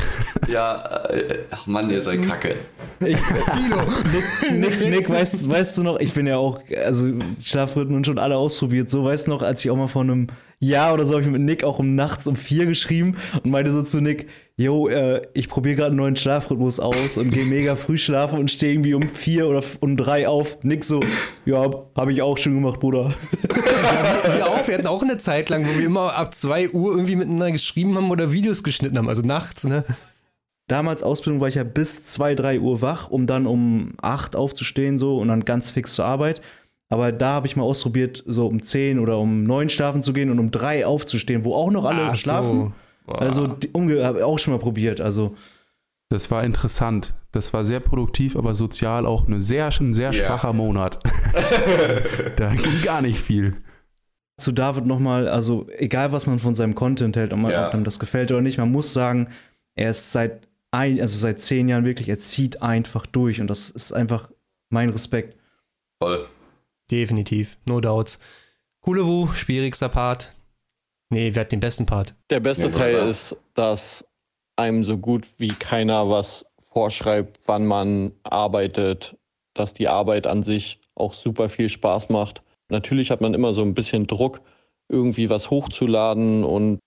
Ja, äh, ach Mann, ihr seid kacke. Ich, Nick, Nick, Nick weißt, weißt du noch, ich bin ja auch, also Schlafrhythmen schon alle ausprobiert. So, weißt du noch, als ich auch mal vor einem Jahr oder so habe ich mit Nick auch um nachts um vier geschrieben und meinte so zu Nick, yo, äh, ich probiere gerade einen neuen Schlafrhythmus aus und gehe mega früh schlafen und stehe irgendwie um vier oder um drei auf. Nick so, ja, habe ich auch schon gemacht, Bruder. wir auch, wir hatten auch eine Zeit lang, wo wir immer ab 2 Uhr irgendwie miteinander geschrieben haben oder Videos geschnitten haben, also nachts, ne? Damals Ausbildung war ich ja bis 2, 3 Uhr wach, um dann um 8 aufzustehen so und dann ganz fix zur Arbeit. Aber da habe ich mal ausprobiert, so um 10 oder um 9 schlafen zu gehen und um 3 aufzustehen, wo auch noch alle Ach schlafen. so. Also die- umge habe ich auch schon mal probiert. Also Das war interessant. Das war sehr produktiv, aber sozial auch eine sehr, ein sehr Ja. schwacher Monat. da ging gar nicht viel. zu David nochmal, also egal was man von seinem Content hält, ob, man, Ja. ob einem das gefällt oder nicht, man muss sagen, er ist seit ein, also seit zehn Jahren wirklich, er zieht einfach durch und das ist einfach mein Respekt. Voll. Definitiv, no doubts. Coole Wu, schwierigster Part. Nee, wer hat den besten Part? Der beste Ja, Teil klar. ist, dass einem so gut wie keiner was vorschreibt, wann man arbeitet, dass die Arbeit an sich auch super viel Spaß macht. Natürlich hat man immer so ein bisschen Druck, irgendwie was hochzuladen und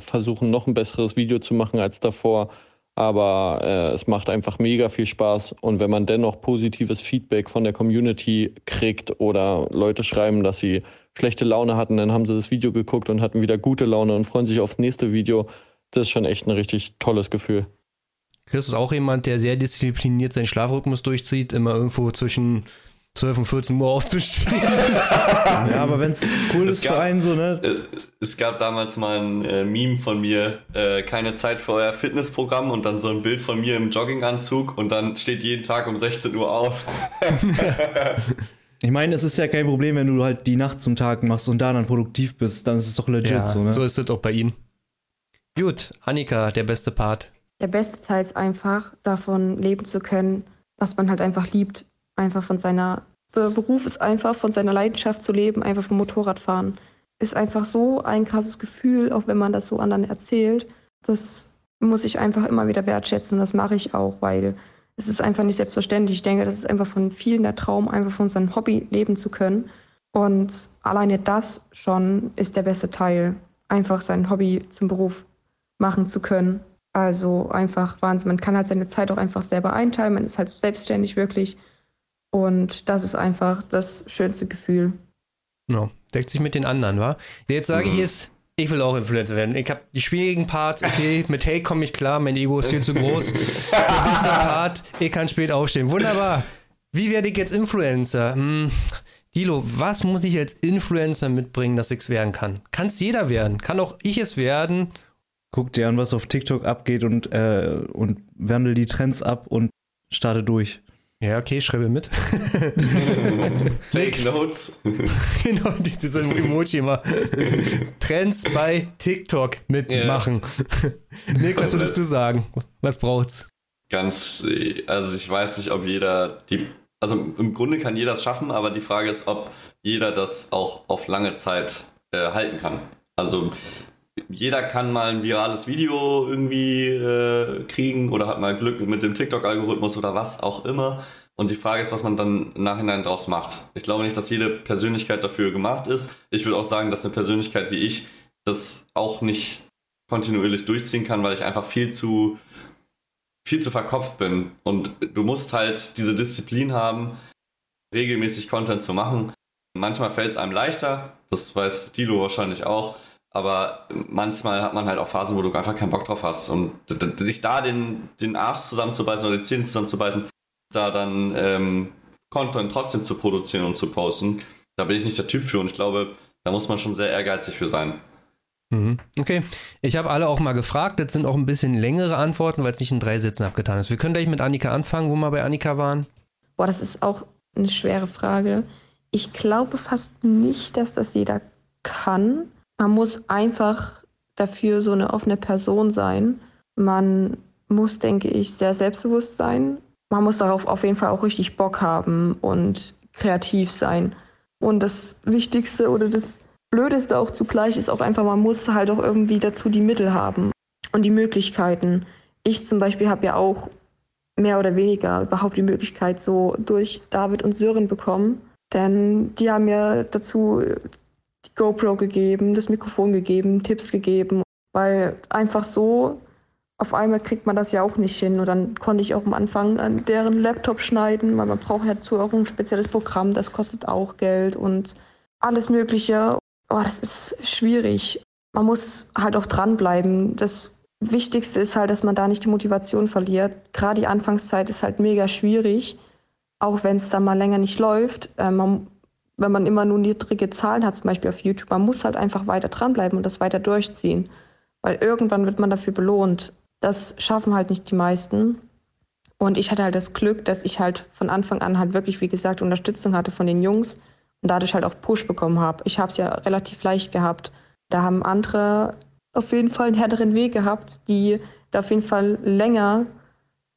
versuchen, noch ein besseres Video zu machen als davor. Aber äh, es macht einfach mega viel Spaß. Und wenn man dennoch positives Feedback von der Community kriegt oder Leute schreiben, dass sie schlechte Laune hatten, dann haben sie das Video geguckt und hatten wieder gute Laune und freuen sich aufs nächste Video. Das ist schon echt ein richtig tolles Gefühl. Chris ist auch jemand, der sehr diszipliniert seinen Schlafrhythmus durchzieht, immer irgendwo zwischen 12 und 14 Uhr aufzustehen. Ja, aber wenn es cool ist für einen so, ne? Äh, Es gab damals mal ein äh, Meme von mir, äh, keine Zeit für euer Fitnessprogramm und dann so ein Bild von mir im Jogginganzug und dann steht jeden Tag um 16 Uhr auf. Ich meine, es ist ja kein Problem, wenn du halt die Nacht zum Tag machst und da dann produktiv bist, dann ist es doch legit ja, so, ne? so ist es auch bei Ihnen. Gut, Annika, der beste Part. Der beste Teil ist einfach, davon leben zu können, was man halt einfach liebt. Einfach von seiner Beruf ist einfach, von seiner Leidenschaft zu leben, einfach vom Motorradfahren. Ist einfach so ein krasses Gefühl, auch wenn man das so anderen erzählt. Das muss ich einfach immer wieder wertschätzen und das mache ich auch, weil es ist einfach nicht selbstverständlich. Ich denke, das ist einfach von vielen der Traum, einfach von seinem Hobby leben zu können. Und alleine das schon ist der beste Teil, einfach sein Hobby zum Beruf machen zu können. Also einfach Wahnsinn. Man kann halt seine Zeit auch einfach selber einteilen. Man ist halt selbstständig wirklich. Und das ist einfach das schönste Gefühl. Ja, deckt sich mit den anderen, wa? Jetzt sage ich es, ich will auch Influencer werden. Ich habe die schwierigen Parts, okay, mit Hate komme ich klar, mein Ego ist viel zu groß. Der beste Part, ich kann spät aufstehen. Wunderbar. Wie werde ich jetzt Influencer? Hm, Dilo, was muss ich als Influencer mitbringen, dass ich es werden kann? Kann es jeder werden? Kann auch ich es werden? Guck dir an, was auf TikTok abgeht und, äh, und wandel die Trends ab und starte durch. Ja, okay, schreibe mit. Take Notes. genau, die- diese Emoji immer. Trends bei TikTok mitmachen. Nick, was würdest du sagen? Was braucht's? Ganz, also ich weiß nicht, ob jeder die, also im Grunde kann jeder es schaffen, aber die Frage ist, ob jeder das auch auf lange Zeit äh, halten kann. Also jeder kann mal ein virales Video irgendwie äh, kriegen oder hat mal Glück mit dem TikTok-Algorithmus oder was auch immer. Und die Frage ist, was man dann im Nachhinein draus macht. Ich glaube nicht, dass jede Persönlichkeit dafür gemacht ist. Ich würde auch sagen, dass eine Persönlichkeit wie ich das auch nicht kontinuierlich durchziehen kann, weil ich einfach viel zu viel zu verkopft bin. Und du musst halt diese Disziplin haben, regelmäßig Content zu machen. Manchmal fällt es einem leichter, das weiß Dilo wahrscheinlich auch, aber manchmal hat man halt auch Phasen, wo du einfach keinen Bock drauf hast. Und sich da den, den Arsch zusammenzubeißen oder die Zähne zusammenzubeißen, da dann ähm, Content trotzdem zu produzieren und zu posten, da bin ich nicht der Typ für und ich glaube, da muss man schon sehr ehrgeizig für sein. Mhm. Okay, ich habe alle auch mal gefragt. Das sind auch ein bisschen längere Antworten, weil es nicht in drei Sätzen abgetan ist. Wir können gleich mit Annika anfangen, wo wir bei Annika waren. Boah, das ist auch eine schwere Frage. Ich glaube fast nicht, dass das jeder kann. Man muss einfach dafür so eine offene Person sein. Man muss, denke ich, sehr selbstbewusst sein. Man muss darauf auf jeden Fall auch richtig Bock haben und kreativ sein. Und das Wichtigste oder das Blödeste auch zugleich ist auch einfach, man muss halt auch irgendwie dazu die Mittel haben und die Möglichkeiten. Ich zum Beispiel habe ja auch mehr oder weniger überhaupt die Möglichkeit so durch David und Sören bekommen. Denn die haben mir dazu die GoPro gegeben, das Mikrofon gegeben, Tipps gegeben. Weil einfach so, auf einmal kriegt man das ja auch nicht hin. Und dann konnte ich auch am Anfang an deren Laptop schneiden, weil man braucht ja dazu auch ein spezielles Programm, das kostet auch Geld und alles Mögliche. Oh, das ist schwierig. Man muss halt auch dranbleiben. Das Wichtigste ist halt, dass man da nicht die Motivation verliert. Gerade die Anfangszeit ist halt mega schwierig, auch wenn es dann mal länger nicht läuft. Äh, man, wenn man immer nur niedrige Zahlen hat, zum Beispiel auf YouTube, man muss halt einfach weiter dranbleiben und das weiter durchziehen. Weil irgendwann wird man dafür belohnt. Das schaffen halt nicht die meisten. Und ich hatte halt das Glück, dass ich halt von Anfang an halt wirklich, wie gesagt, Unterstützung hatte von den Jungs und dadurch halt auch Push bekommen habe. Ich habe es ja relativ leicht gehabt. Da haben andere auf jeden Fall einen härteren Weg gehabt, die da auf jeden Fall länger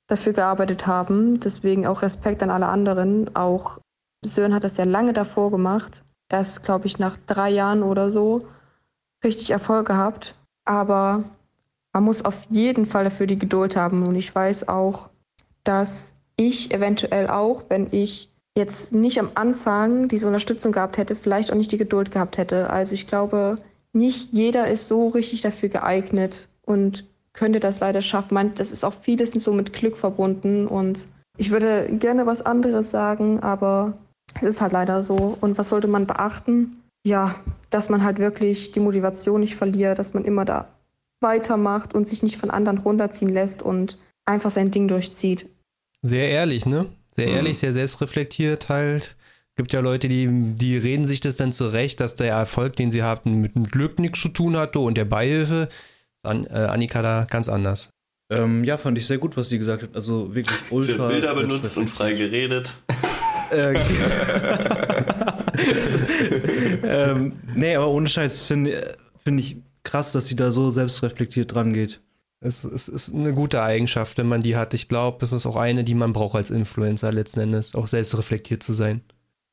dafür gearbeitet haben. Deswegen auch Respekt an alle anderen. Auch Sören hat das ja lange davor gemacht. Erst, glaube ich, nach drei Jahren oder so richtig Erfolg gehabt. Aber man muss auf jeden Fall dafür die Geduld haben. Und ich weiß auch, dass ich eventuell auch, wenn ich jetzt nicht am Anfang diese Unterstützung gehabt hätte, vielleicht auch nicht die Geduld gehabt hätte. Also ich glaube, nicht jeder ist so richtig dafür geeignet und könnte das leider schaffen. Das ist auch vieles so mit Glück verbunden und ich würde gerne was anderes sagen, aber es ist halt leider so. Und was sollte man beachten? Ja, dass man halt wirklich die Motivation nicht verliert, dass man immer da weitermacht und sich nicht von anderen runterziehen lässt und einfach sein Ding durchzieht. Sehr ehrlich, ne? Sehr ehrlich, sehr selbstreflektiert halt. Gibt ja Leute, die, die reden sich das dann zurecht, dass der Erfolg, den sie hatten, mit dem Glück nichts zu tun hatte und der Beihilfe. An, äh, Annika da ganz anders. Ähm, ja, fand ich sehr gut, was sie gesagt hat. Also wirklich Sie ultra. hat Bilder benutzt und frei geredet. Äh, ähm, nee, aber ohne Scheiß finde find ich krass, dass sie da so selbstreflektiert dran geht. Es, es ist eine gute Eigenschaft, wenn man die hat. Ich glaube, es ist auch eine, die man braucht als Influencer letzten Endes, auch selbstreflektiert zu sein.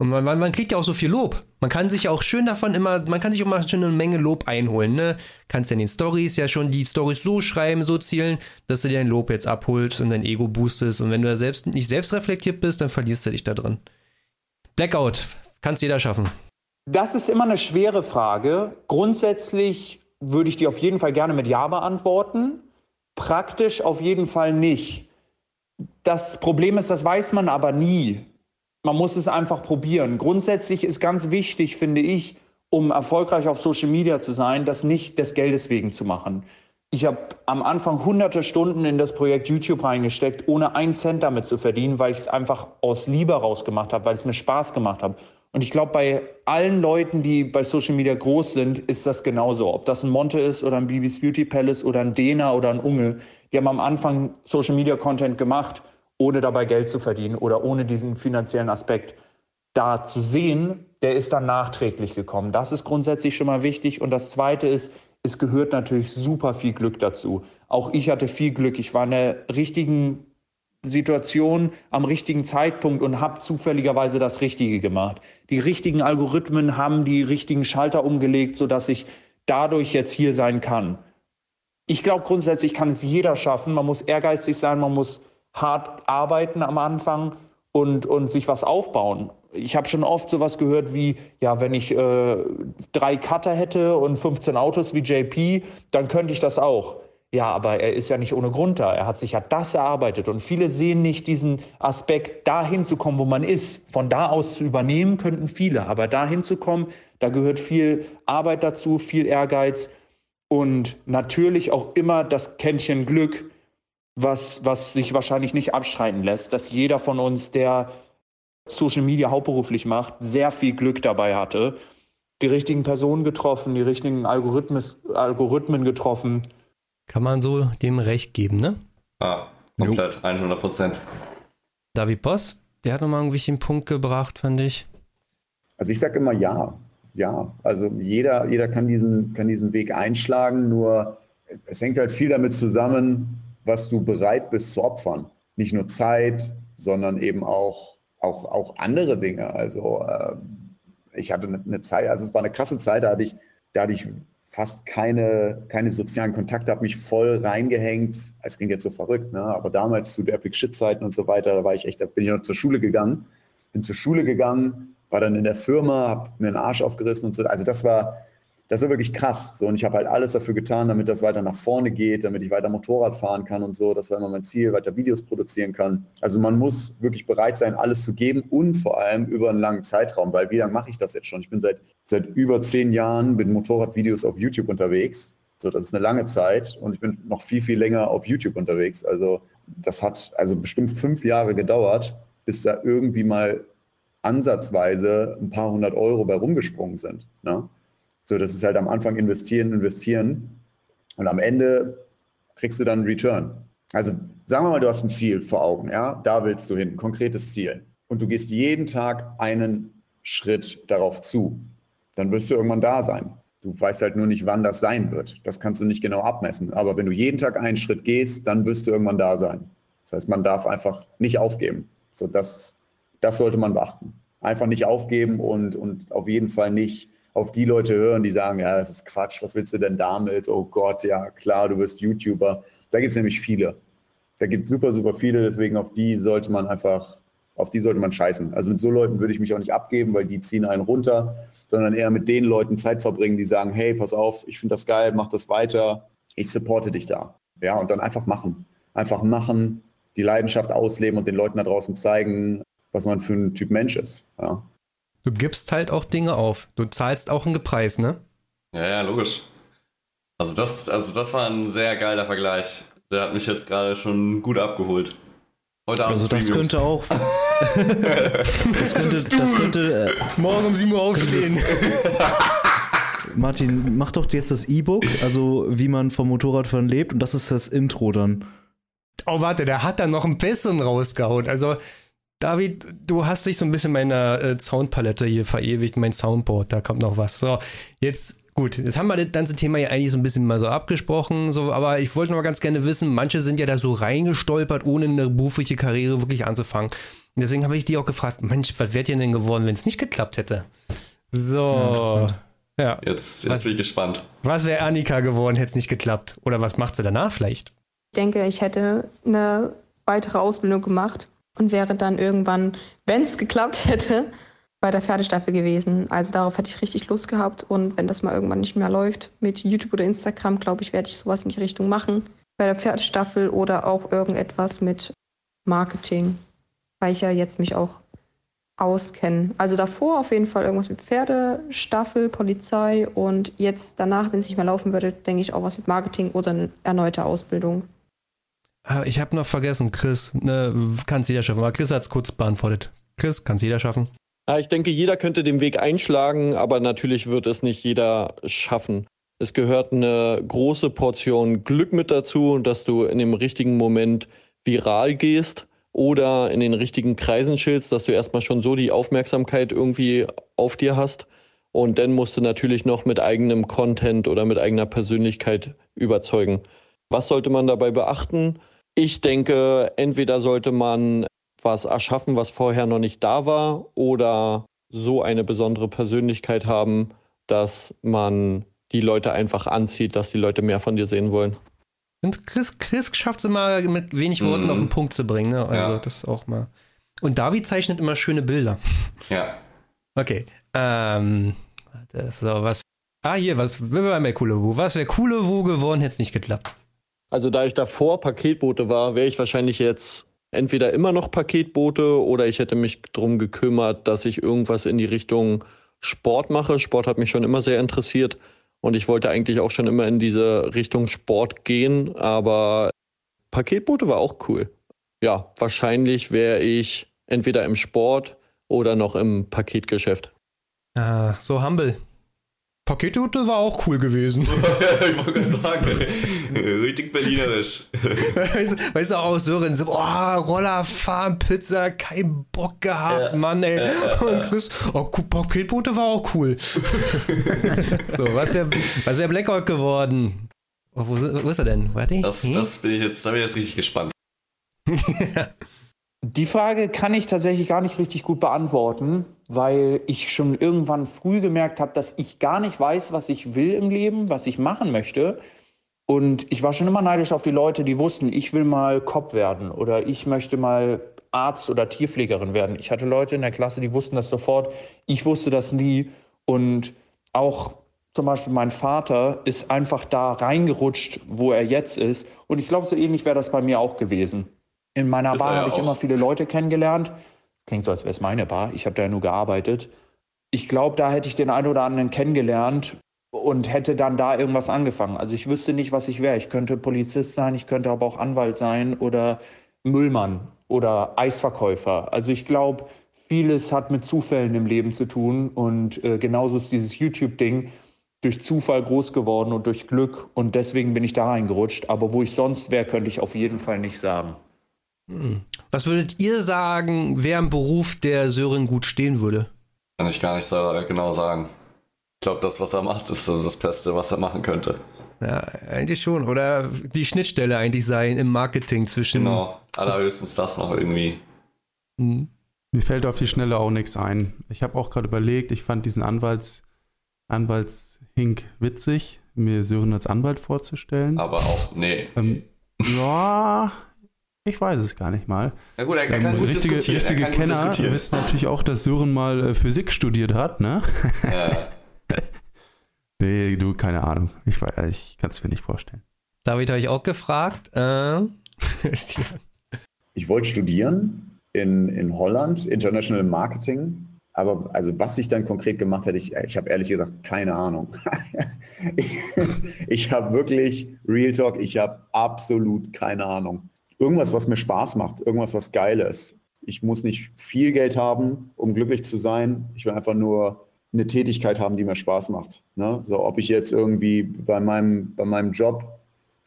Und man, man, kriegt ja auch so viel Lob. Man kann sich ja auch schön davon immer, man kann sich auch mal schon eine Menge Lob einholen, ne? Kannst ja in den Stories ja schon die Stories so schreiben, so zielen, dass du dir dein Lob jetzt abholst und dein Ego boostest. Und wenn du da selbst nicht selbstreflektiert bist, dann verlierst du dich da drin. Blackout, kann's jeder schaffen. Das ist immer eine schwere Frage. Grundsätzlich würde ich die auf jeden Fall gerne mit Ja beantworten. Praktisch auf jeden Fall nicht. Das Problem ist, das weiß man aber nie. Man muss es einfach probieren. Grundsätzlich ist ganz wichtig, finde ich, um erfolgreich auf Social Media zu sein, das nicht des Geldes wegen zu machen. Ich habe am Anfang hunderte Stunden in das Projekt YouTube reingesteckt, ohne einen Cent damit zu verdienen, weil ich es einfach aus Liebe rausgemacht habe, weil es mir Spaß gemacht hat. Und ich glaube, bei allen Leuten, die bei Social Media groß sind, ist das genauso. Ob das ein Monte ist oder ein Bibis Beauty Palace oder ein Dena oder ein Unge. Die haben am Anfang Social Media Content gemacht, ohne dabei Geld zu verdienen oder ohne diesen finanziellen Aspekt da zu sehen, der ist dann nachträglich gekommen. Das ist grundsätzlich schon mal wichtig. Und das Zweite ist, es gehört natürlich super viel Glück dazu. Auch ich hatte viel Glück. Ich war in der richtigen Situation am richtigen Zeitpunkt und habe zufälligerweise das Richtige gemacht. Die richtigen Algorithmen haben die richtigen Schalter umgelegt, sodass ich dadurch jetzt hier sein kann. Ich glaube, grundsätzlich kann es jeder schaffen. Man muss ehrgeizig sein, man muss hart arbeiten am Anfang und, und sich was aufbauen. Ich habe schon oft sowas gehört wie, ja, wenn ich äh, drei Cutter hätte und 15 Autos wie JP, dann könnte ich das auch. Ja, aber er ist ja nicht ohne Grund da. Er hat sich ja das erarbeitet. Und viele sehen nicht diesen Aspekt, dahin zu kommen, wo man ist. Von da aus zu übernehmen könnten viele. Aber dahin zu kommen, da gehört viel Arbeit dazu, viel Ehrgeiz und natürlich auch immer das Kännchen Glück, was, was sich wahrscheinlich nicht abstreiten lässt, dass jeder von uns, der Social Media hauptberuflich macht, sehr viel Glück dabei hatte. Die richtigen Personen getroffen, die richtigen Algorithmen getroffen kann man so dem Recht geben, ne? Ah, komplett, jo. 100 Prozent. David Post, der hat nochmal irgendwie einen Punkt gebracht, fand ich. Also ich sage immer ja. Ja, also jeder, jeder kann, diesen, kann diesen Weg einschlagen, nur es hängt halt viel damit zusammen, was du bereit bist zu opfern. Nicht nur Zeit, sondern eben auch, auch, auch andere Dinge. Also äh, ich hatte eine Zeit, also es war eine krasse Zeit, da hatte ich, da hatte ich fast keine, keine sozialen Kontakte, habe mich voll reingehängt. Es klingt jetzt so verrückt, ne? aber damals zu der Epic Shit-Zeiten und so weiter, da war ich echt, da bin ich noch zur Schule gegangen. Bin zur Schule gegangen, war dann in der Firma, habe mir den Arsch aufgerissen und so. Also das war, das war wirklich krass. So, und ich habe halt alles dafür getan, damit das weiter nach vorne geht, damit ich weiter Motorrad fahren kann und so. Das war immer mein Ziel, weiter Videos produzieren kann. Also man muss wirklich bereit sein, alles zu geben und vor allem über einen langen Zeitraum, weil wie lange mache ich das jetzt schon? Ich bin seit, seit über zehn Jahren mit Motorradvideos auf YouTube unterwegs. So, das ist eine lange Zeit und ich bin noch viel, viel länger auf YouTube unterwegs. Also das hat also bestimmt fünf Jahre gedauert, bis da irgendwie mal ansatzweise ein paar hundert Euro bei rumgesprungen sind. Ne? So, das ist halt am Anfang investieren, investieren und am Ende kriegst du dann einen Return. Also sagen wir mal, du hast ein Ziel vor Augen, ja, da willst du hin, konkretes Ziel. Und du gehst jeden Tag einen Schritt darauf zu. Dann wirst du irgendwann da sein. Du weißt halt nur nicht, wann das sein wird. Das kannst du nicht genau abmessen. Aber wenn du jeden Tag einen Schritt gehst, dann wirst du irgendwann da sein. Das heißt, man darf einfach nicht aufgeben. So, das, das sollte man beachten. Einfach nicht aufgeben und, und auf jeden Fall nicht auf die Leute hören, die sagen, ja, das ist Quatsch, was willst du denn damit? Oh Gott, ja, klar, du bist YouTuber. Da gibt es nämlich viele. Da gibt es super, super viele, deswegen auf die sollte man einfach, auf die sollte man scheißen. Also mit so Leuten würde ich mich auch nicht abgeben, weil die ziehen einen runter, sondern eher mit den Leuten Zeit verbringen, die sagen, hey, pass auf, ich finde das geil, mach das weiter, ich supporte dich da. Ja, und dann einfach machen. Einfach machen, die Leidenschaft ausleben und den Leuten da draußen zeigen, was man für ein Typ Mensch ist. Ja. Du gibst halt auch Dinge auf. Du zahlst auch einen Preis, ne? Ja, ja, logisch. Also das, also das war ein sehr geiler Vergleich. Der hat mich jetzt gerade schon gut abgeholt. Heute Abend Also das könnte auch. das könnte, das könnte äh, morgen um 7 Uhr aufstehen. Martin, mach doch jetzt das E-Book, also wie man vom Motorradfahren lebt, und das ist das Intro dann. Oh, warte, der hat da noch ein bisschen rausgehauen. Also, David, du hast dich so ein bisschen meiner äh, Soundpalette hier verewigt, mein Soundboard, da kommt noch was. So, jetzt, gut, jetzt haben wir das ganze Thema ja eigentlich so ein bisschen mal so abgesprochen, so, aber ich wollte noch mal ganz gerne wissen, manche sind ja da so reingestolpert, ohne eine berufliche Karriere wirklich anzufangen. Und deswegen habe ich die auch gefragt, Mensch, was wärt ihr denn geworden, wenn es nicht geklappt hätte? So. Ja, ja. Jetzt, jetzt bin ich gespannt. Was wäre Annika geworden, hätte es nicht geklappt? Oder was macht sie danach vielleicht? Ich denke, ich hätte eine weitere Ausbildung gemacht und wäre dann irgendwann, wenn es geklappt hätte, bei der Pferdestaffel gewesen. Also darauf hätte ich richtig Lust gehabt. Und wenn das mal irgendwann nicht mehr läuft mit YouTube oder Instagram, glaube ich, werde ich sowas in die Richtung machen. Bei der Pferdestaffel oder auch irgendetwas mit Marketing. Weil ich ja jetzt mich auch auskennen. Also davor auf jeden Fall irgendwas mit Pferde, Staffel, Polizei und jetzt danach, wenn es nicht mehr laufen würde, denke ich auch was mit Marketing oder eine erneute Ausbildung. Ah, Ich habe noch vergessen, Chris, ne, kann es jeder schaffen. Aber Chris hat es kurz beantwortet. Chris, kann es jeder schaffen? Ja, ich denke, jeder könnte den Weg einschlagen, aber natürlich wird es nicht jeder schaffen. Es gehört eine große Portion Glück mit dazu, dass du in dem richtigen Moment viral gehst oder in den richtigen Kreisen chillst, dass du erstmal schon so die Aufmerksamkeit irgendwie auf dir hast. Und dann musst du natürlich noch mit eigenem Content oder mit eigener Persönlichkeit überzeugen. Was sollte man dabei beachten? Ich denke, entweder sollte man was erschaffen, was vorher noch nicht da war, oder so eine besondere Persönlichkeit haben, dass man die Leute einfach anzieht, dass die Leute mehr von dir sehen wollen. Und Chris, Chris schafft es immer mit wenig Worten Mhm. auf den Punkt zu bringen. Ne? Also Ja. das auch mal. Und David zeichnet immer schöne Bilder. Ja. Okay. Ähm, das ist aber was. Ah, hier, was waren bei Kulewu. Was wäre Kulewu geworden, hätte es nicht geklappt. Also da ich davor Paketbote war, wäre ich wahrscheinlich jetzt entweder immer noch Paketbote oder ich hätte mich darum gekümmert, dass ich irgendwas in die Richtung Sport mache. Sport hat mich schon immer sehr interessiert und ich wollte eigentlich auch schon immer in diese Richtung Sport gehen, aber Paketbote war auch cool. Ja, wahrscheinlich wäre ich entweder im Sport oder noch im Paketgeschäft. Ah, so humble. Paketute war auch cool gewesen. ich wollte gerade sagen, richtig berlinerisch. weißt, du- weißt du auch Sören, so, oh, Roller fahren, Pizza, kein Bock gehabt, Mann, ey. Und Chris, oh, cool, Paketboote war auch cool. so, was wäre was wär Blackout geworden? Oh, wo, wo ist er denn? Warte. Das, Hm? das bin ich jetzt, da bin ich jetzt richtig gespannt. Die Frage kann ich tatsächlich gar nicht richtig gut beantworten, weil ich schon irgendwann früh gemerkt habe, dass ich gar nicht weiß, was ich will im Leben, was ich machen möchte. Und ich war schon immer neidisch auf die Leute, die wussten, ich will mal Cop werden oder ich möchte mal Arzt oder Tierpflegerin werden. Ich hatte Leute in der Klasse, die wussten das sofort. Ich wusste das nie. Und auch zum Beispiel mein Vater ist einfach da reingerutscht, wo er jetzt ist. Und ich glaube, so ähnlich wäre das bei mir auch gewesen. In meiner Ist ja habe ich auch. immer viele Leute kennengelernt. Klingt so, als wäre es meine Bar. Ich habe da nur gearbeitet. Ich glaube, da hätte ich den einen oder anderen kennengelernt und hätte dann da irgendwas angefangen. Also ich wüsste nicht, was ich wäre. Ich könnte Polizist sein, ich könnte aber auch Anwalt sein oder Müllmann oder Eisverkäufer. Also ich glaube, vieles hat mit Zufällen im Leben zu tun und äh, genauso ist dieses YouTube-Ding durch Zufall groß geworden und durch Glück und deswegen bin ich da reingerutscht. Aber wo ich sonst wäre, könnte ich auf jeden Fall nicht sagen. Hm. Was würdet ihr sagen, wäre ein Beruf, der Sören gut stehen würde? Kann ich gar nicht so genau sagen. Ich glaube, das, was er macht, ist so das Beste, was er machen könnte. Ja, eigentlich schon. Oder die Schnittstelle eigentlich sein im Marketing zwischen. Genau. Allerhöchstens das noch irgendwie. Hm. Mir fällt auf die Schnelle auch nichts ein. Ich habe auch gerade überlegt, ich fand diesen Anwalts, Anwaltshink witzig, mir Sören als Anwalt vorzustellen. Aber auch, nee. Ähm, ja, ich weiß es gar nicht mal. Na gut, er, Ähm, kann gut richtige diskutieren. richtige er kann gut Kenner diskutieren. wissen natürlich auch, dass Sören mal äh, Physik studiert hat, ne? Ja. nee, du, keine Ahnung. Ich, weiß- ich kann es mir nicht vorstellen. David habe ich auch gefragt. Ähm, die- Ich wollte studieren in, in Holland, International Marketing. Aber also was ich dann konkret gemacht hätte, ich, ich habe ehrlich gesagt keine Ahnung. ich ich habe wirklich, Real Talk, ich habe absolut keine Ahnung. Irgendwas, was mir Spaß macht, irgendwas, was geil ist. Ich muss nicht viel Geld haben, um glücklich zu sein. Ich will einfach nur eine Tätigkeit haben, die mir Spaß macht. Ne? So, ob ich jetzt irgendwie bei meinem, bei meinem Job,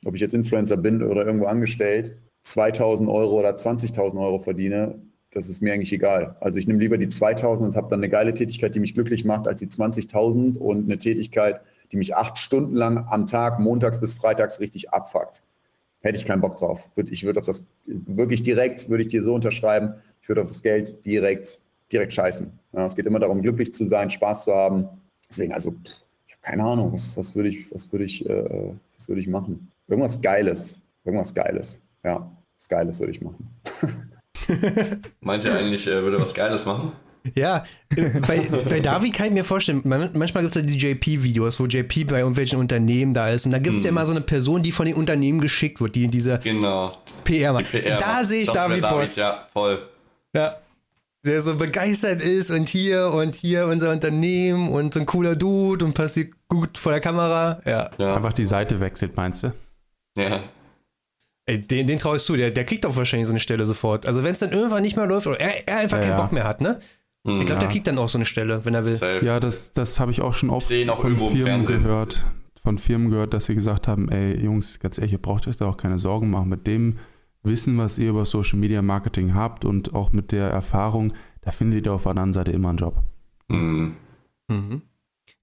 ob ich jetzt Influencer bin oder irgendwo angestellt, 2000 Euro oder 20.000 Euro verdiene, das ist mir eigentlich egal. Also ich nehme lieber die 2000 und habe dann eine geile Tätigkeit, die mich glücklich macht, als die 20.000 und eine Tätigkeit, die mich acht Stunden lang am Tag, montags bis freitags richtig abfuckt. Hätte ich keinen Bock drauf. Ich würde auf das wirklich direkt, würde ich dir so unterschreiben, ich würde auf das Geld direkt, direkt scheißen. Ja, es geht immer darum, glücklich zu sein, Spaß zu haben. Deswegen, also, ich habe keine Ahnung, was, was würde ich, was würde ich, äh, was würde ich machen? Irgendwas Geiles. Irgendwas Geiles. Ja, was Geiles würde ich machen. Meint ihr eigentlich, er würde was Geiles machen? Ja, äh, bei, bei Davi kann ich mir vorstellen, man, manchmal gibt es ja die JP-Videos, wo JP bei irgendwelchen Unternehmen da ist. Und da gibt es ja Hm. immer so eine Person, die von den Unternehmen geschickt wird, die in dieser Genau. PR Die macht. PR da sehe ich David Boss. Ja, voll. Ja. der so begeistert ist und hier und hier unser Unternehmen und so ein cooler Dude und passiert gut vor der Kamera. Ja. Ja. Einfach die Seite wechselt, meinst du? ja. Ey, den, den traust du, der, der kriegt doch wahrscheinlich so eine Stelle sofort. Also wenn es dann irgendwann nicht mehr läuft oder er, er einfach Ja, keinen ja. Bock mehr hat, ne? Hm, Ich glaube, der Ja. kriegt dann auch so eine Stelle, wenn er will. safe. Ja, das, das habe ich auch schon oft auch von Firmen gehört. Von Firmen gehört, dass sie gesagt haben, ey Jungs, ganz ehrlich, ihr braucht euch da auch keine Sorgen machen. Mit dem Wissen, was ihr über Social Media Marketing habt und auch mit der Erfahrung, da findet ihr auf der anderen Seite immer einen Job. Hm. Mhm.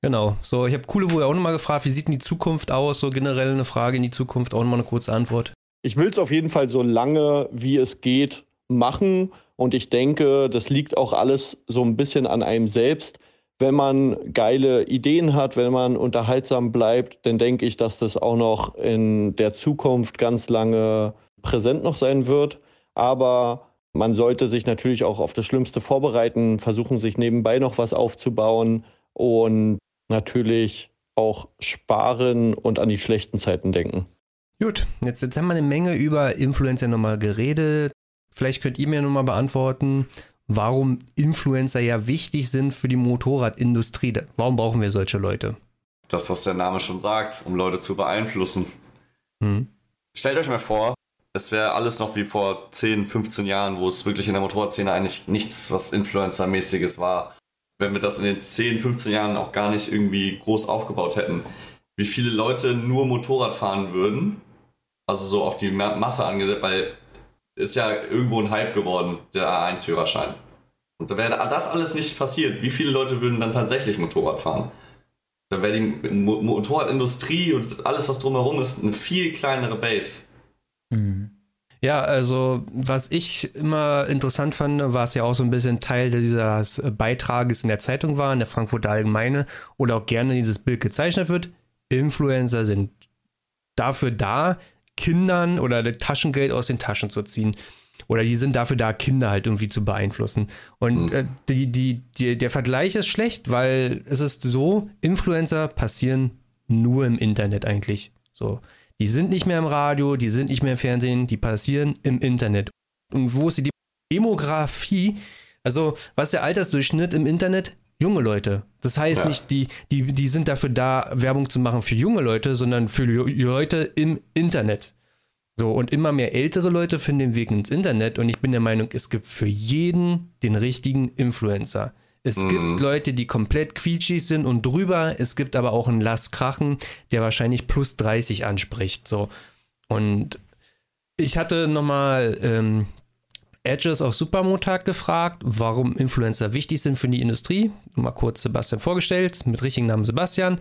Genau. So, ich habe Coole wohl auch nochmal gefragt, wie sieht denn die Zukunft aus? So generell eine Frage in die Zukunft, auch nochmal eine kurze Antwort. Ich will es auf jeden Fall so lange, wie es geht, machen. Und ich denke, das liegt auch alles so ein bisschen an einem selbst. Wenn man geile Ideen hat, wenn man unterhaltsam bleibt, dann denke ich, dass das auch noch in der Zukunft ganz lange präsent noch sein wird. Aber man sollte sich natürlich auch auf das Schlimmste vorbereiten, versuchen, sich nebenbei noch was aufzubauen und natürlich auch sparen und an die schlechten Zeiten denken. Gut, jetzt, jetzt haben wir eine Menge über Influencer nochmal geredet. Vielleicht könnt ihr mir nochmal beantworten, warum Influencer ja wichtig sind für die Motorradindustrie. Warum brauchen wir solche Leute? Das, was der Name schon sagt, um Leute zu beeinflussen. Hm. Stellt euch mal vor, es wäre alles noch wie vor 10, 15 Jahren, wo es wirklich in der Motorradszene eigentlich nichts, was Influencer-mäßiges war. Wenn wir das in den 10, 15 Jahren auch gar nicht irgendwie groß aufgebaut hätten, wie viele Leute nur Motorrad fahren würden, also so auf die Ma- Masse angesetzt, weil ist ja irgendwo ein Hype geworden, der A1-Führerschein. Und da wäre das alles nicht passiert. Wie viele Leute würden dann tatsächlich Motorrad fahren? Da wäre die Mo Motorradindustrie und alles, was drumherum ist, eine viel kleinere Base. Ja, also was ich immer interessant fand, war es ja auch so ein bisschen Teil dieses Beitrages in der Zeitung war, in der Frankfurter Allgemeine oder auch gerne dieses Bild gezeichnet wird. Influencer sind dafür da, Kindern oder das Taschengeld aus den Taschen zu ziehen. Oder die sind dafür da, Kinder halt irgendwie zu beeinflussen. Und äh, die, die, die, der Vergleich ist schlecht, weil es ist so, Influencer passieren nur im Internet eigentlich. So. Die sind nicht mehr im Radio, die sind nicht mehr im Fernsehen, die passieren im Internet. Und wo ist die Demografie? Also, was ist der Altersdurchschnitt im Internet? Junge Leute. Das heißt Ja. nicht, die, die, die sind dafür da, Werbung zu machen für junge Leute, sondern für Leute im Internet. So, und immer mehr ältere Leute finden den Weg ins Internet und ich bin der Meinung, es gibt für jeden den richtigen Influencer. Es Mhm. gibt Leute, die komplett quietschig sind und drüber. Es gibt aber auch einen Lass Krachen, der wahrscheinlich plus 30 anspricht. So. Und ich hatte nochmal ähm, Edges auf Supermotag gefragt, warum Influencer wichtig sind für die Industrie. Mal kurz Sebastian vorgestellt, mit richtigen Namen Sebastian.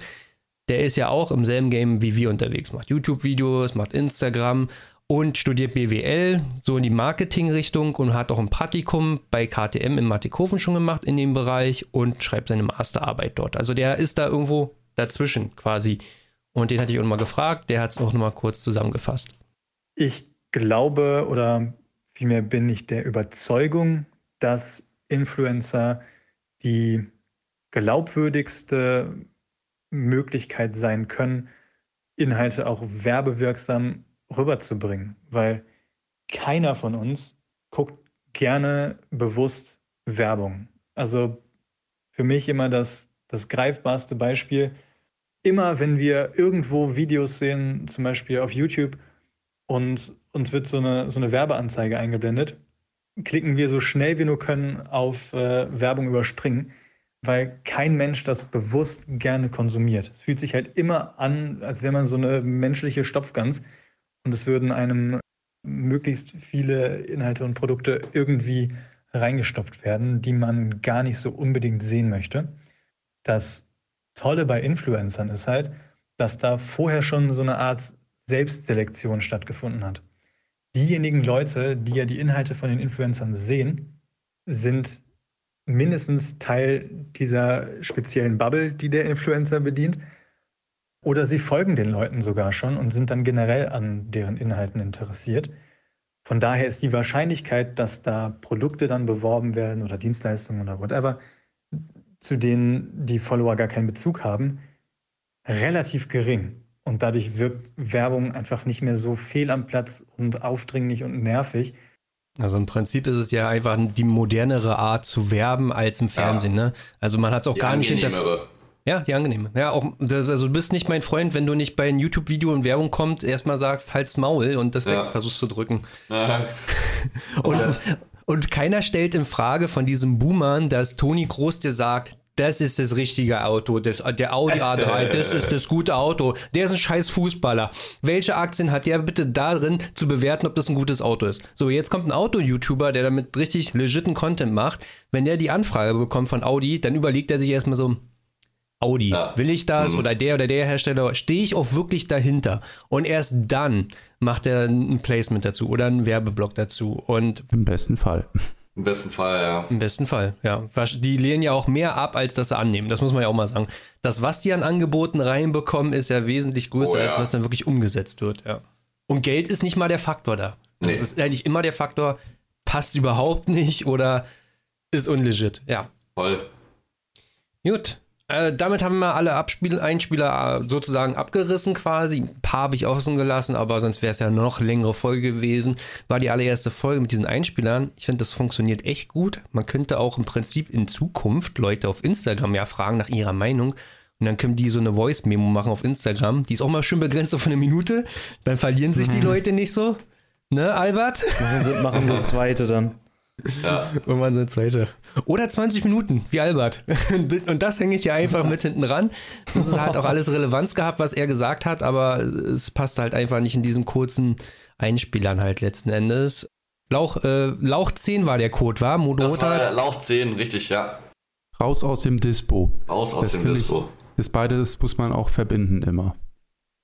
Der ist ja auch im selben Game wie wir unterwegs, macht YouTube-Videos, macht Instagram und studiert BWL, so in die Marketing-Richtung und hat auch ein Praktikum bei KTM in Mattighofen schon gemacht in dem Bereich und schreibt seine Masterarbeit dort. Also der ist da irgendwo dazwischen quasi. Und den hatte ich auch nochmal gefragt, der hat es auch nochmal kurz zusammengefasst. Ich glaube oder vielmehr bin ich der Überzeugung, dass Influencer die glaubwürdigste Möglichkeit sein können, Inhalte auch werbewirksam rüberzubringen, weil keiner von uns guckt gerne bewusst Werbung. Also für mich immer das, das greifbarste Beispiel. Immer wenn wir irgendwo Videos sehen, zum Beispiel auf YouTube, und uns wird so eine, so eine Werbeanzeige eingeblendet, klicken wir so schnell wir nur können auf äh, Werbung überspringen, weil kein Mensch das bewusst gerne konsumiert. Es fühlt sich halt immer an, als wäre man so eine menschliche Stopfgans und es würden einem möglichst viele Inhalte und Produkte irgendwie reingestopft werden, die man gar nicht so unbedingt sehen möchte. Das Tolle bei Influencern ist halt, dass da vorher schon so eine Art Selbstselektion stattgefunden hat. Diejenigen Leute, die ja die Inhalte von den Influencern sehen, sind mindestens Teil dieser speziellen Bubble, die der Influencer bedient. Oder sie folgen den Leuten sogar schon und sind dann generell an deren Inhalten interessiert. Von daher ist die Wahrscheinlichkeit, dass da Produkte dann beworben werden oder Dienstleistungen oder whatever, zu denen die Follower gar keinen Bezug haben, relativ gering. Und dadurch wirkt Werbung einfach nicht mehr so fehl am Platz und aufdringlich und nervig, Also im Prinzip ist es ja einfach die modernere Art zu werben als im Fernsehen, ja. ne? Also man hat es auch die gar nicht hinter. Ja, die angenehme. Ja, auch, das, also du bist nicht mein Freund, wenn du nicht bei einem YouTube-Video und Werbung kommt, erstmal sagst, halt's Maul und das ja. weg versuchst zu drücken. Ja. und, und keiner stellt in Frage von diesem Boomern, dass Toni Groß dir sagt, das ist das richtige Auto, das, der Audi A3, das ist das gute Auto, der ist ein scheiß Fußballer. Welche Aktien hat der bitte darin zu bewerten, ob das ein gutes Auto ist? So, jetzt kommt ein Auto-YouTuber, der damit richtig legiten Content macht. Wenn der die Anfrage bekommt von Audi, dann überlegt er sich erstmal so, Audi. Ja. Will ich das? Mhm. Oder der oder der Hersteller? Stehe ich auch wirklich dahinter? Und erst dann macht er ein Placement dazu oder einen Werbeblock dazu. Und im besten Fall. Im besten Fall, ja. Im besten Fall, ja. Die lehnen ja auch mehr ab, als dass sie annehmen. Das muss man ja auch mal sagen. Das, was die an Angeboten reinbekommen, ist ja wesentlich größer, oh, ja. als was dann wirklich umgesetzt wird, ja. Und Geld ist nicht mal der Faktor da. Das nee. ist eigentlich immer der Faktor, passt überhaupt nicht oder ist unlegit, ja. Voll. Gut, äh, damit haben wir alle Abspiel Einspieler äh, sozusagen abgerissen quasi. Ein paar habe ich außen gelassen, aber sonst wäre es ja noch längere Folge gewesen. War die allererste Folge mit diesen Einspielern. Ich finde, das funktioniert echt gut. Man könnte auch im Prinzip in Zukunft Leute auf Instagram ja fragen nach ihrer Meinung. Und dann können die so eine Voice-Memo machen auf Instagram. Die ist auch mal schön begrenzt auf eine Minute. Dann verlieren sich mhm. die Leute nicht so. Ne, Albert? Machen sie, machen sie zweite dann. Ja. Irgendwann sind zweite. Oder 20 Minuten, wie Albert. Und das hänge ich ja einfach mit hinten ran. Das hat auch alles Relevanz gehabt, was er gesagt hat, aber es passt halt einfach nicht in diesen kurzen Einspielern halt letzten Endes. Lauch, äh, Lauch 10 war der Code, war? Das war Lauch 10, richtig, ja. Raus aus dem Dispo. Raus aus das dem Dispo. Ich, das beides muss man auch verbinden immer.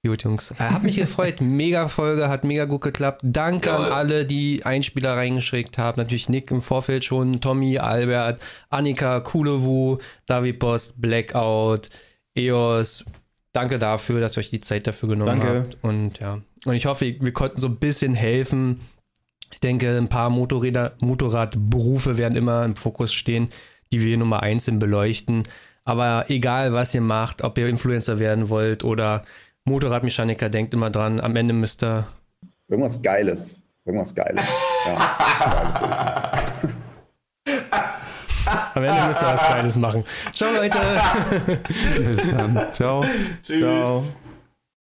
Gut, Jungs. Äh, hat mich gefreut. Mega Folge, hat mega gut geklappt. Danke Jawohl. an alle, die Einspieler reingeschickt haben. Natürlich Nick im Vorfeld schon, Tommy, Albert, Annika, Kulewu, David Post, Blackout, EOS. Danke dafür, dass ihr euch die Zeit dafür genommen Danke. habt. Und ja. Und ich hoffe, wir konnten so ein bisschen helfen. Ich denke, ein paar Motorräder, Motorradberufe werden immer im Fokus stehen, die wir Nummer einzeln beleuchten. Aber egal, was ihr macht, ob ihr Influencer werden wollt oder Motorradmechaniker denkt immer dran, am Ende müsst ihr. Irgendwas Geiles. Irgendwas Geiles. Ja, Am Ende müsst ihr was Geiles machen. Ciao, Leute. Bis dann. Ciao. Tschüss. Ciao.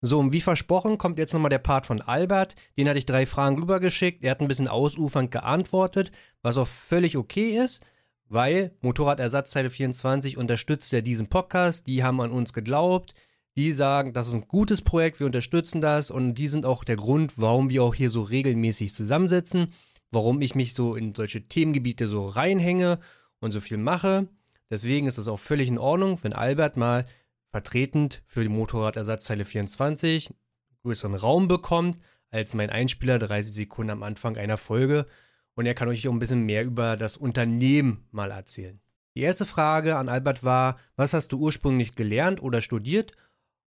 So, und wie versprochen kommt jetzt nochmal der Part von Albert. Den hatte ich drei Fragen rübergeschickt. Er hat ein bisschen ausufernd geantwortet, was auch völlig okay ist, weil Motorradersatzteile 24 unterstützt ja diesen Podcast. Die haben an uns geglaubt. Die sagen, das ist ein gutes Projekt, wir unterstützen das und die sind auch der Grund, warum wir auch hier so regelmäßig zusammensetzen, warum ich mich so in solche Themengebiete so reinhänge und so viel mache. Deswegen ist es auch völlig in Ordnung, wenn Albert mal vertretend für die Motorradersatzteile 24 größeren Raum bekommt als mein Einspieler 30 Sekunden am Anfang einer Folge und er kann euch auch ein bisschen mehr über das Unternehmen mal erzählen. Die erste Frage an Albert war, was hast du ursprünglich gelernt oder studiert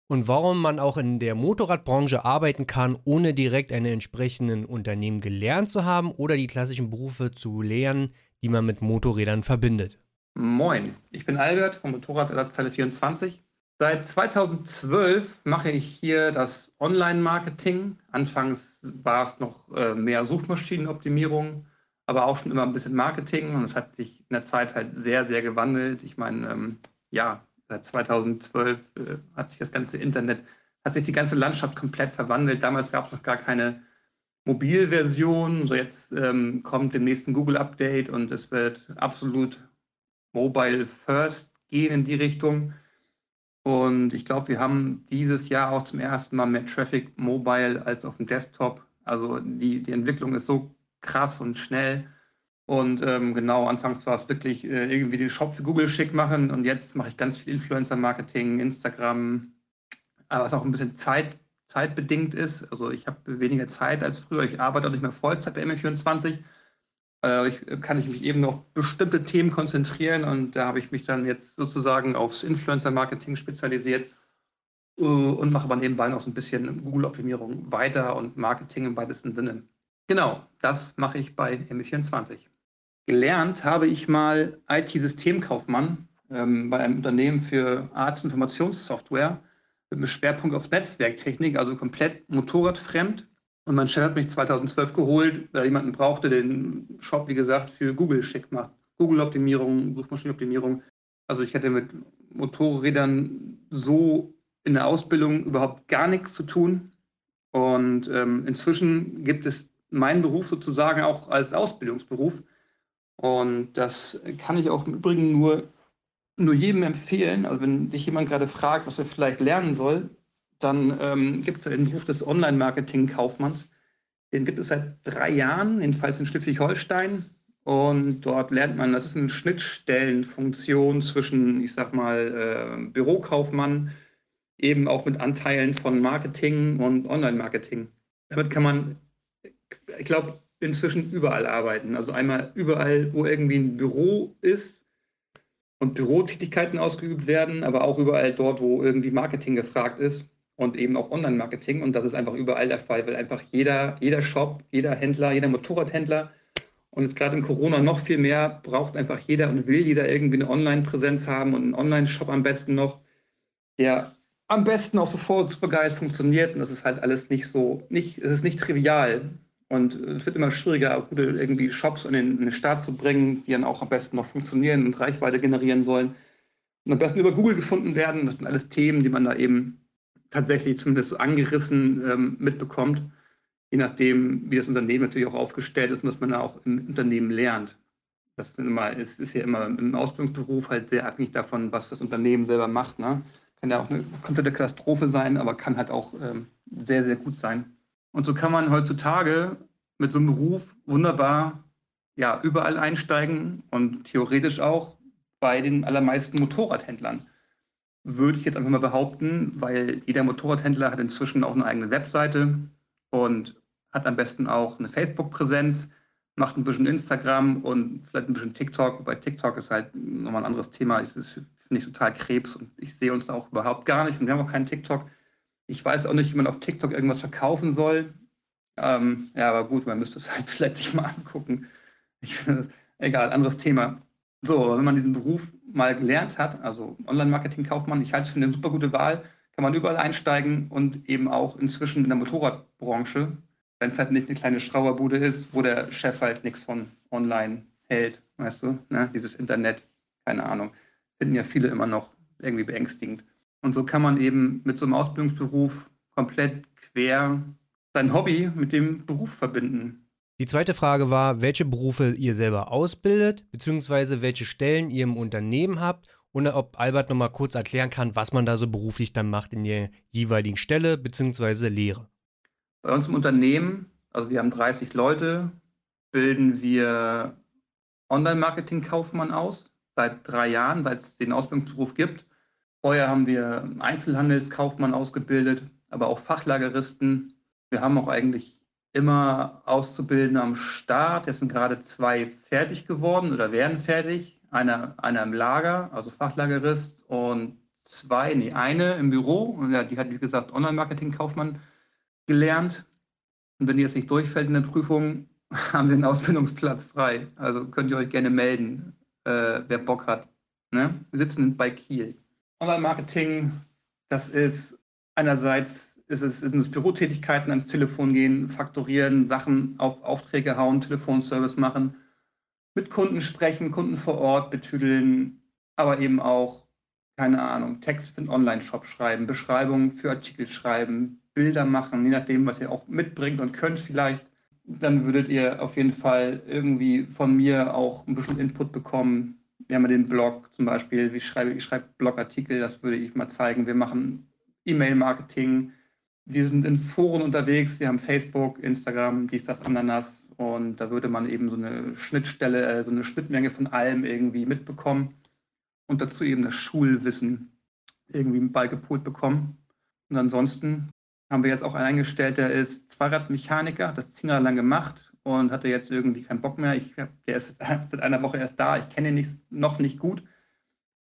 und warum man auch in der Motorradbranche arbeiten kann, ohne direkt einen entsprechenden Unternehmen gelernt zu haben oder die klassischen Berufe zu lernen, die man mit Motorrädern verbindet. Moin, ich bin Albert vom Motorradersatzteile 24. Seit 2012 mache ich hier das Online-Marketing. Anfangs war es noch äh, mehr Suchmaschinenoptimierung, aber auch schon immer ein bisschen Marketing und es hat sich in der Zeit halt sehr, sehr gewandelt. Ich meine, ähm, ja, seit 2012 äh, hat sich das ganze Internet, hat sich die ganze Landschaft komplett verwandelt. Damals gab es noch gar keine Mobilversion. So jetzt ähm, kommt dem nächsten Google-Update und es wird absolut Mobile First gehen in die Richtung. Und ich glaube, wir haben dieses Jahr auch zum ersten Mal mehr Traffic mobile als auf dem Desktop. Also die, die Entwicklung ist so krass und schnell. Und ähm, genau, anfangs war es wirklich äh, irgendwie den Shop für Google schick machen und jetzt mache ich ganz viel Influencer-Marketing, Instagram, was auch ein bisschen Zeit, zeitbedingt ist. Also ich habe weniger Zeit als früher, ich arbeite auch nicht mehr Vollzeit bei M24. Äh, ich, kann ich mich eben auf bestimmte Themen konzentrieren und da habe ich mich dann jetzt sozusagen aufs Influencer-Marketing spezialisiert äh, und mache aber nebenbei noch so ein bisschen Google-Optimierung weiter und Marketing im weitesten Sinne. Genau, das mache ich bei M24. Gelernt habe ich mal IT-Systemkaufmann ähm, bei einem Unternehmen für Arztinformationssoftware mit einem Schwerpunkt auf Netzwerktechnik, also komplett motorradfremd. Und mein Chef hat mich 2012 geholt, weil jemanden brauchte, den Shop, wie gesagt, für Google schick macht. Google-Optimierung, Suchmaschinenoptimierung. Also ich hätte mit Motorrädern so in der Ausbildung überhaupt gar nichts zu tun. Und ähm, inzwischen gibt es meinen Beruf sozusagen auch als Ausbildungsberuf. Und das kann ich auch im Übrigen nur, nur jedem empfehlen. Also wenn dich jemand gerade fragt, was er vielleicht lernen soll, dann ähm, gibt es den Beruf des Online-Marketing-Kaufmanns. Den gibt es seit drei Jahren, jedenfalls in Schleswig-Holstein. Und dort lernt man, das ist eine Schnittstellenfunktion zwischen, ich sag mal, äh, Bürokaufmann, eben auch mit Anteilen von Marketing und Online-Marketing. Damit kann man, ich glaube, inzwischen überall arbeiten. Also einmal überall, wo irgendwie ein Büro ist und Bürotätigkeiten ausgeübt werden, aber auch überall dort, wo irgendwie Marketing gefragt ist und eben auch Online-Marketing. Und das ist einfach überall der Fall, weil einfach jeder, jeder Shop, jeder Händler, jeder Motorradhändler und jetzt gerade in Corona noch viel mehr braucht einfach jeder und will jeder irgendwie eine Online-Präsenz haben und einen Online-Shop am besten noch, der am besten auch sofort super geil funktioniert. Und das ist halt alles nicht so, nicht, es ist nicht trivial. Und es wird immer schwieriger, gute irgendwie Shops in den, in den Start zu bringen, die dann auch am besten noch funktionieren und Reichweite generieren sollen. Und am besten über Google gefunden werden. Das sind alles Themen, die man da eben tatsächlich zumindest so angerissen ähm, mitbekommt, je nachdem, wie das Unternehmen natürlich auch aufgestellt ist und was man da auch im Unternehmen lernt. Das ist, immer, ist, ist ja immer im Ausbildungsberuf halt sehr abhängig davon, was das Unternehmen selber macht. Ne? Kann ja auch eine komplette Katastrophe sein, aber kann halt auch ähm, sehr, sehr gut sein. Und so kann man heutzutage mit so einem Beruf wunderbar ja, überall einsteigen und theoretisch auch bei den allermeisten Motorradhändlern würde ich jetzt einfach mal behaupten, weil jeder Motorradhändler hat inzwischen auch eine eigene Webseite und hat am besten auch eine Facebook-Präsenz, macht ein bisschen Instagram und vielleicht ein bisschen TikTok, wobei TikTok ist halt nochmal ein anderes Thema. Das finde ich, total Krebs und ich sehe uns da auch überhaupt gar nicht und wir haben auch keinen TikTok. Ich weiß auch nicht, wie man auf TikTok irgendwas verkaufen soll. Ähm, ja, aber gut, man müsste es halt vielleicht sich mal angucken. Ich das, egal, anderes Thema. So, wenn man diesen Beruf mal gelernt hat, also Online-Marketing-Kaufmann, ich halte es für eine super gute Wahl, kann man überall einsteigen und eben auch inzwischen in der Motorradbranche, wenn es halt nicht eine kleine Schrauberbude ist, wo der Chef halt nichts von online hält, weißt du, ne? dieses Internet, keine Ahnung, finden ja viele immer noch irgendwie beängstigend. Und so kann man eben mit so einem Ausbildungsberuf komplett quer sein Hobby mit dem Beruf verbinden. Die zweite Frage war, welche Berufe ihr selber ausbildet, beziehungsweise welche Stellen ihr im Unternehmen habt und ob Albert nochmal kurz erklären kann, was man da so beruflich dann macht in der jeweiligen Stelle beziehungsweise Lehre. Bei uns im Unternehmen, also wir haben 30 Leute, bilden wir Online-Marketing-Kaufmann aus, seit drei Jahren, seit es den Ausbildungsberuf gibt. Vorher haben wir Einzelhandelskaufmann ausgebildet, aber auch Fachlageristen. Wir haben auch eigentlich immer Auszubildende am Start. Jetzt sind gerade zwei fertig geworden oder werden fertig. Einer, einer im Lager, also Fachlagerist und zwei, nee, eine im Büro. Und ja, die hat, wie gesagt, Online-Marketing-Kaufmann gelernt. Und wenn die jetzt nicht durchfällt in der Prüfung, haben wir einen Ausbildungsplatz frei. Also könnt ihr euch gerne melden, äh, wer Bock hat. Ne? Wir sitzen bei Kiel. Online-Marketing, das ist einerseits ist es, sind es Bürotätigkeiten, ans Telefon gehen, faktorieren, Sachen auf Aufträge hauen, Telefonservice machen, mit Kunden sprechen, Kunden vor Ort betüdeln, aber eben auch, keine Ahnung, Texte für einen Online-Shop schreiben, Beschreibungen für Artikel schreiben, Bilder machen, je nachdem, was ihr auch mitbringt und könnt vielleicht. Dann würdet ihr auf jeden Fall irgendwie von mir auch ein bisschen Input bekommen. Wir haben ja den Blog zum Beispiel, ich schreibe, ich schreibe Blogartikel, das würde ich mal zeigen. Wir machen E-Mail-Marketing, wir sind in Foren unterwegs, wir haben Facebook, Instagram, dies, das, Ananas und da würde man eben so eine Schnittstelle, äh, so eine Schnittmenge von allem irgendwie mitbekommen und dazu eben das Schulwissen irgendwie beigepolt bekommen. Und ansonsten haben wir jetzt auch einen eingestellt, der ist Zweiradmechaniker, hat das zehn Jahre lang gemacht und hatte jetzt irgendwie keinen Bock mehr. Ich, der ist seit einer Woche erst da, ich kenne ihn nicht, noch nicht gut.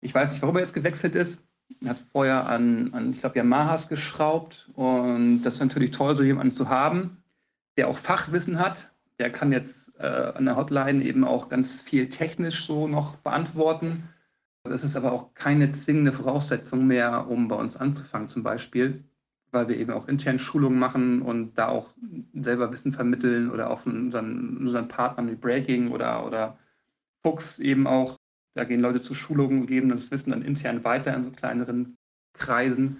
Ich weiß nicht, warum er jetzt gewechselt ist. Er hat vorher an, an ich glaube, Yamahas geschraubt und das ist natürlich toll, so jemanden zu haben, der auch Fachwissen hat. Der kann jetzt äh, an der Hotline eben auch ganz viel technisch so noch beantworten. Das ist aber auch keine zwingende Voraussetzung mehr, um bei uns anzufangen zum Beispiel. Weil wir eben auch intern Schulungen machen und da auch selber Wissen vermitteln oder auch von unseren, unseren Partnern wie Breaking oder, oder Fuchs eben auch. Da gehen Leute zu Schulungen und geben das Wissen dann intern weiter in so kleineren Kreisen.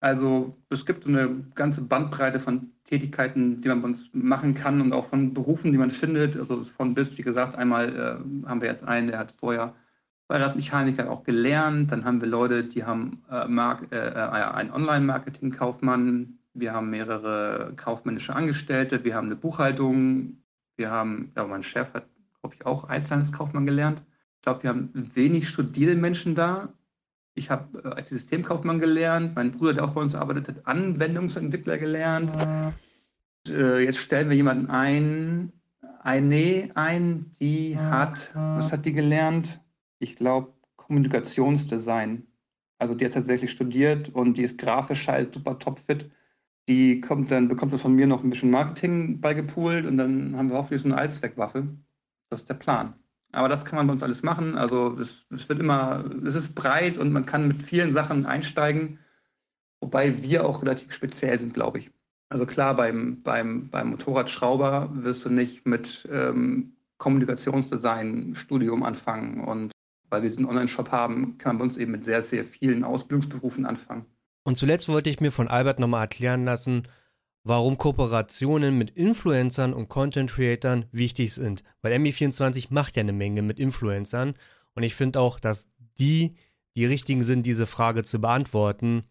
Also es gibt so eine ganze Bandbreite von Tätigkeiten, die man bei uns machen kann und auch von Berufen, die man findet. Also von bis, wie gesagt, einmal äh, haben wir jetzt einen, der hat vorher Beiradmechaniker auch gelernt. Dann haben wir Leute, die haben äh, Mark, äh, äh einen Online-Marketing-Kaufmann. Wir haben mehrere kaufmännische Angestellte. Wir haben eine Buchhaltung. Wir haben, ja, mein Chef hat, glaube ich, auch Einzelhandelskaufmann gelernt. Ich glaube, wir haben wenig studierende Menschen da. Ich habe äh, als Systemkaufmann gelernt. Mein Bruder, der auch bei uns arbeitet, hat Anwendungsentwickler gelernt. Äh, jetzt stellen wir jemanden ein, eine ein, die hat, was hat die gelernt? Ich glaube, Kommunikationsdesign. Also die hat tatsächlich studiert und die ist grafisch halt super topfit. Die kommt dann, bekommt dann von mir noch ein bisschen Marketing beigepoolt und dann haben wir hoffentlich so eine Allzweckwaffe. Das ist der Plan. Aber das kann man bei uns alles machen. Also es, es wird immer, es ist breit und man kann mit vielen Sachen einsteigen, wobei wir auch relativ speziell sind, glaube ich. Also klar, beim, beim, beim Motorradschrauber wirst du nicht mit ähm, Kommunikationsdesign-Studium anfangen und weil wir diesen Online-Shop haben, kann man bei uns eben mit sehr, sehr vielen Ausbildungsberufen anfangen. Und zuletzt wollte ich mir von Albert nochmal erklären lassen, warum Kooperationen mit Influencern und Content Creatern wichtig sind. Weil MI24 macht ja eine Menge mit Influencern und ich finde auch, dass die die richtigen sind, diese Frage zu beantworten,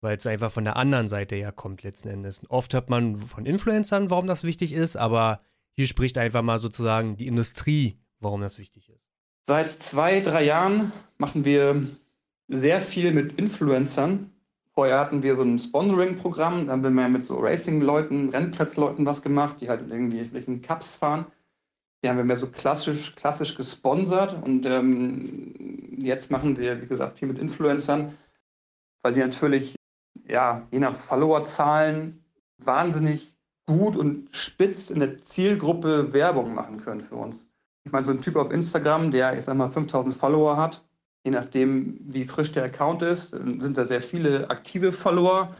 weil es einfach von der anderen Seite her kommt letzten Endes. Oft hört man von Influencern, warum das wichtig ist, aber hier spricht einfach mal sozusagen die Industrie, warum das wichtig ist. Seit zwei, drei Jahren machen wir sehr viel mit Influencern. Vorher hatten wir so ein Sponsoring-Programm, da haben wir mehr mit so Racing-Leuten, Rennplatzleuten was gemacht, die halt irgendwie irgendwelchen Cups fahren. Die haben wir mehr so klassisch, klassisch gesponsert und ähm, jetzt machen wir, wie gesagt, viel mit Influencern, weil die natürlich, ja, je nach Followerzahlen wahnsinnig gut und spitz in der Zielgruppe Werbung machen können für uns. Ich meine, so ein Typ auf Instagram, der, ich sag mal, 5000 Follower hat, je nachdem, wie frisch der Account ist, sind da sehr viele aktive Follower.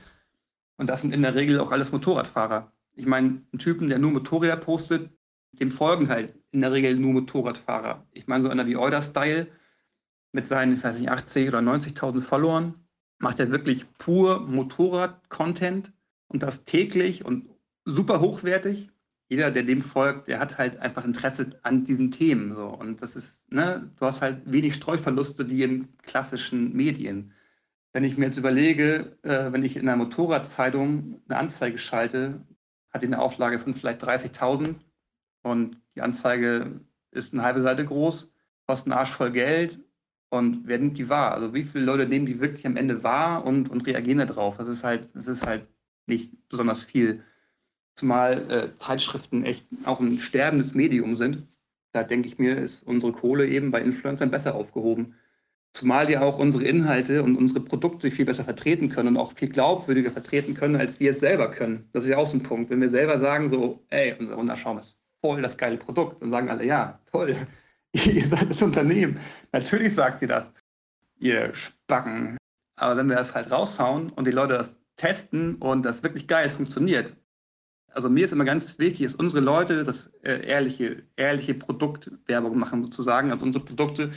Und das sind in der Regel auch alles Motorradfahrer. Ich meine, ein Typen, der nur Motorräder postet, dem folgen halt in der Regel nur Motorradfahrer. Ich meine, so einer wie Euder-Style mit seinen, ich weiß nicht, 80 oder 90.000 Followern macht er wirklich pur Motorrad-Content und das täglich und super hochwertig jeder, der dem folgt, der hat halt einfach Interesse an diesen Themen. So. Und das ist, ne, du hast halt wenig Streuverluste wie in klassischen Medien. Wenn ich mir jetzt überlege, äh, wenn ich in einer Motorradzeitung eine Anzeige schalte, hat die eine Auflage von vielleicht 30.000 und die Anzeige ist eine halbe Seite groß, kostet einen Arsch voll Geld und wer nimmt die wahr? Also wie viele Leute nehmen die wirklich am Ende wahr und, und reagieren darauf? Das ist halt, das ist halt nicht besonders viel. Zumal äh, Zeitschriften echt auch ein sterbendes Medium sind. Da denke ich mir, ist unsere Kohle eben bei Influencern besser aufgehoben. Zumal die auch unsere Inhalte und unsere Produkte viel besser vertreten können und auch viel glaubwürdiger vertreten können, als wir es selber können. Das ist ja auch so ein Punkt. Wenn wir selber sagen so, ey, unser Wunderschaum ist voll das geile Produkt, dann sagen alle, ja, toll, ihr seid das Unternehmen. Natürlich sagt sie das, ihr Spacken. Aber wenn wir das halt raushauen und die Leute das testen und das wirklich geil funktioniert, also mir ist immer ganz wichtig, dass unsere Leute das äh, ehrliche, ehrliche Produktwerbung machen sozusagen, also unsere Produkte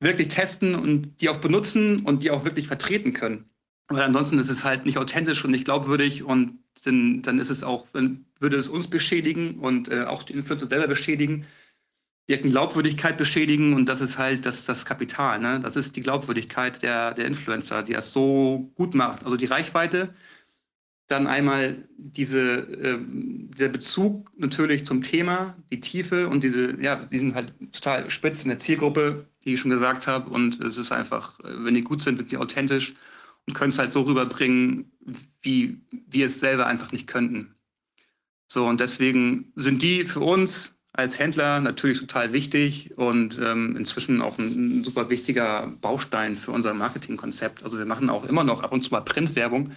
wirklich testen und die auch benutzen und die auch wirklich vertreten können. Weil ansonsten ist es halt nicht authentisch und nicht glaubwürdig und dann, dann ist es auch, dann würde es uns beschädigen und äh, auch die Influencer selber beschädigen, die Glaubwürdigkeit beschädigen und das ist halt das, das Kapital. Ne? Das ist die Glaubwürdigkeit der, der Influencer, die das so gut macht. Also die Reichweite, dann einmal diese, äh, der Bezug natürlich zum Thema, die Tiefe und diese, ja, die sind halt total spitz in der Zielgruppe, wie ich schon gesagt habe. Und es ist einfach, äh, wenn die gut sind, sind die authentisch und können es halt so rüberbringen, wie wir es selber einfach nicht könnten. So, und deswegen sind die für uns als Händler natürlich total wichtig und ähm, inzwischen auch ein, ein, super wichtiger Baustein für unser Marketingkonzept. Also wir machen auch immer noch ab und zu mal Printwerbung,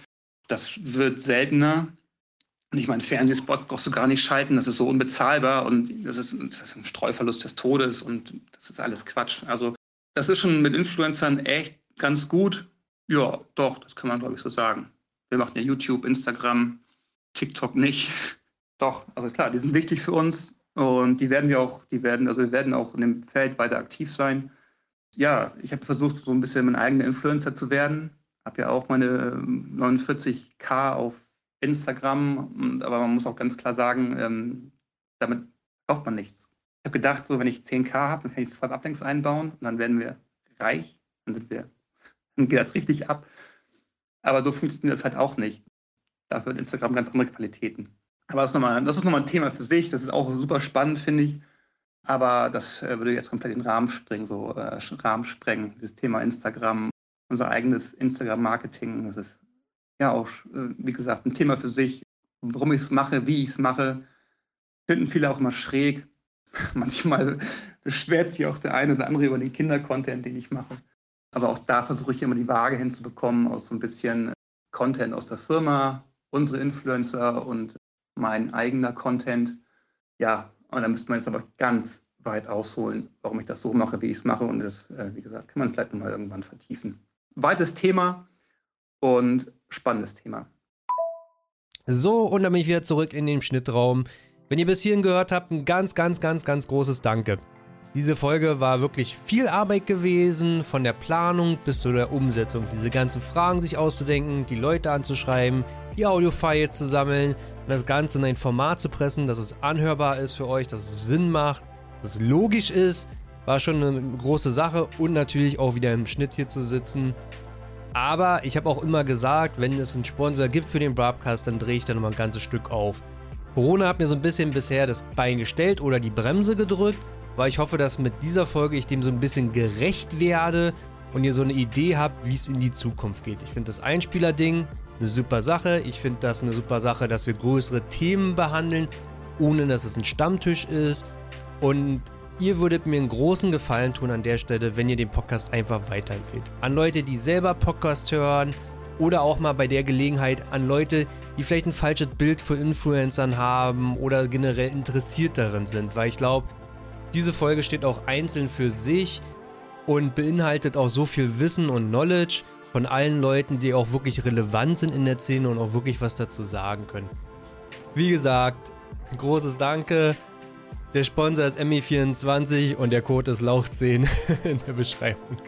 das wird seltener. Und ich meine, Fernsehspot brauchst du gar nicht schalten, das ist so unbezahlbar und das ist, das ist ein Streuverlust des Todes und das ist alles Quatsch. Also das ist schon mit Influencern echt ganz gut. Ja, doch, das kann man, glaube ich, so sagen. Wir machen ja YouTube, Instagram, TikTok nicht. Doch, also klar, die sind wichtig für uns und die werden wir auch, die werden, also wir werden auch in dem Feld weiter aktiv sein. Ja, ich habe versucht, so ein bisschen mein eigener Influencer zu werden. Habe ja auch meine 49k auf Instagram, aber man muss auch ganz klar sagen, ähm, damit kauft man nichts. Ich habe gedacht, so wenn ich 10k habe, dann kann ich zwei Uplinks einbauen und dann werden wir reich, dann sind wir, dann geht das richtig ab. Aber so funktioniert das halt auch nicht. Dafür hat Instagram ganz andere Qualitäten. Aber das ist nochmal, das ist nochmal ein Thema für sich. Das ist auch super spannend, finde ich. Aber das äh, würde jetzt komplett den Rahmen springen, so äh, Rahmen sprengen. Dieses Thema Instagram, unser eigenes Instagram-Marketing. Das ist ja auch, äh, wie gesagt, ein Thema für sich. Warum ich es mache, wie ich es mache, finden viele auch immer schräg. Manchmal beschwert sich auch der eine oder andere über den Kindercontent, den ich mache. Aber auch da versuche ich immer die Waage hinzubekommen aus so ein bisschen Content aus der Firma, unsere Influencer und mein eigener Content. Ja, und da müsste man jetzt aber ganz weit ausholen, warum ich das so mache, wie ich es mache. Und das, äh, wie gesagt, kann man vielleicht nochmal irgendwann vertiefen. Weites Thema und spannendes Thema. So, und dann bin ich wieder zurück in den Schnittraum. Wenn ihr bis hierhin gehört habt, ein ganz, ganz, ganz, ganz großes Danke. Diese Folge war wirklich viel Arbeit gewesen, von der Planung bis zu der Umsetzung. Diese ganzen Fragen sich auszudenken, die Leute anzuschreiben, die Audiofiles zu sammeln und das Ganze in ein Format zu pressen, dass es anhörbar ist für euch, dass es Sinn macht, dass es logisch ist, war schon eine große Sache und natürlich auch wieder im Schnitt hier zu sitzen. Aber ich habe auch immer gesagt, wenn es einen Sponsor gibt für den Broadcast, dann drehe ich da nochmal ein ganzes Stück auf. Corona hat mir so ein bisschen bisher das Bein gestellt oder die Bremse gedrückt, weil ich hoffe, dass mit dieser Folge ich dem so ein bisschen gerecht werde und ihr so eine Idee habt, wie es in die Zukunft geht. Ich finde das Einspieler-Ding eine super Sache. Ich finde das eine super Sache, dass wir größere Themen behandeln, ohne dass es ein Stammtisch ist. Und ihr würdet mir einen großen Gefallen tun an der Stelle, wenn ihr den Podcast einfach weiterempfehlt. An Leute, die selber Podcast hören oder auch mal bei der Gelegenheit an Leute, die vielleicht ein falsches Bild für Influencern haben oder generell interessiert darin sind, weil ich glaube, diese Folge steht auch einzeln für sich und beinhaltet auch so viel Wissen und Knowledge von allen Leuten, die auch wirklich relevant sind in der Szene und auch wirklich was dazu sagen können. Wie gesagt, großes Danke. Der Sponsor ist ME24 und der Code ist Lauch10 in der Beschreibung.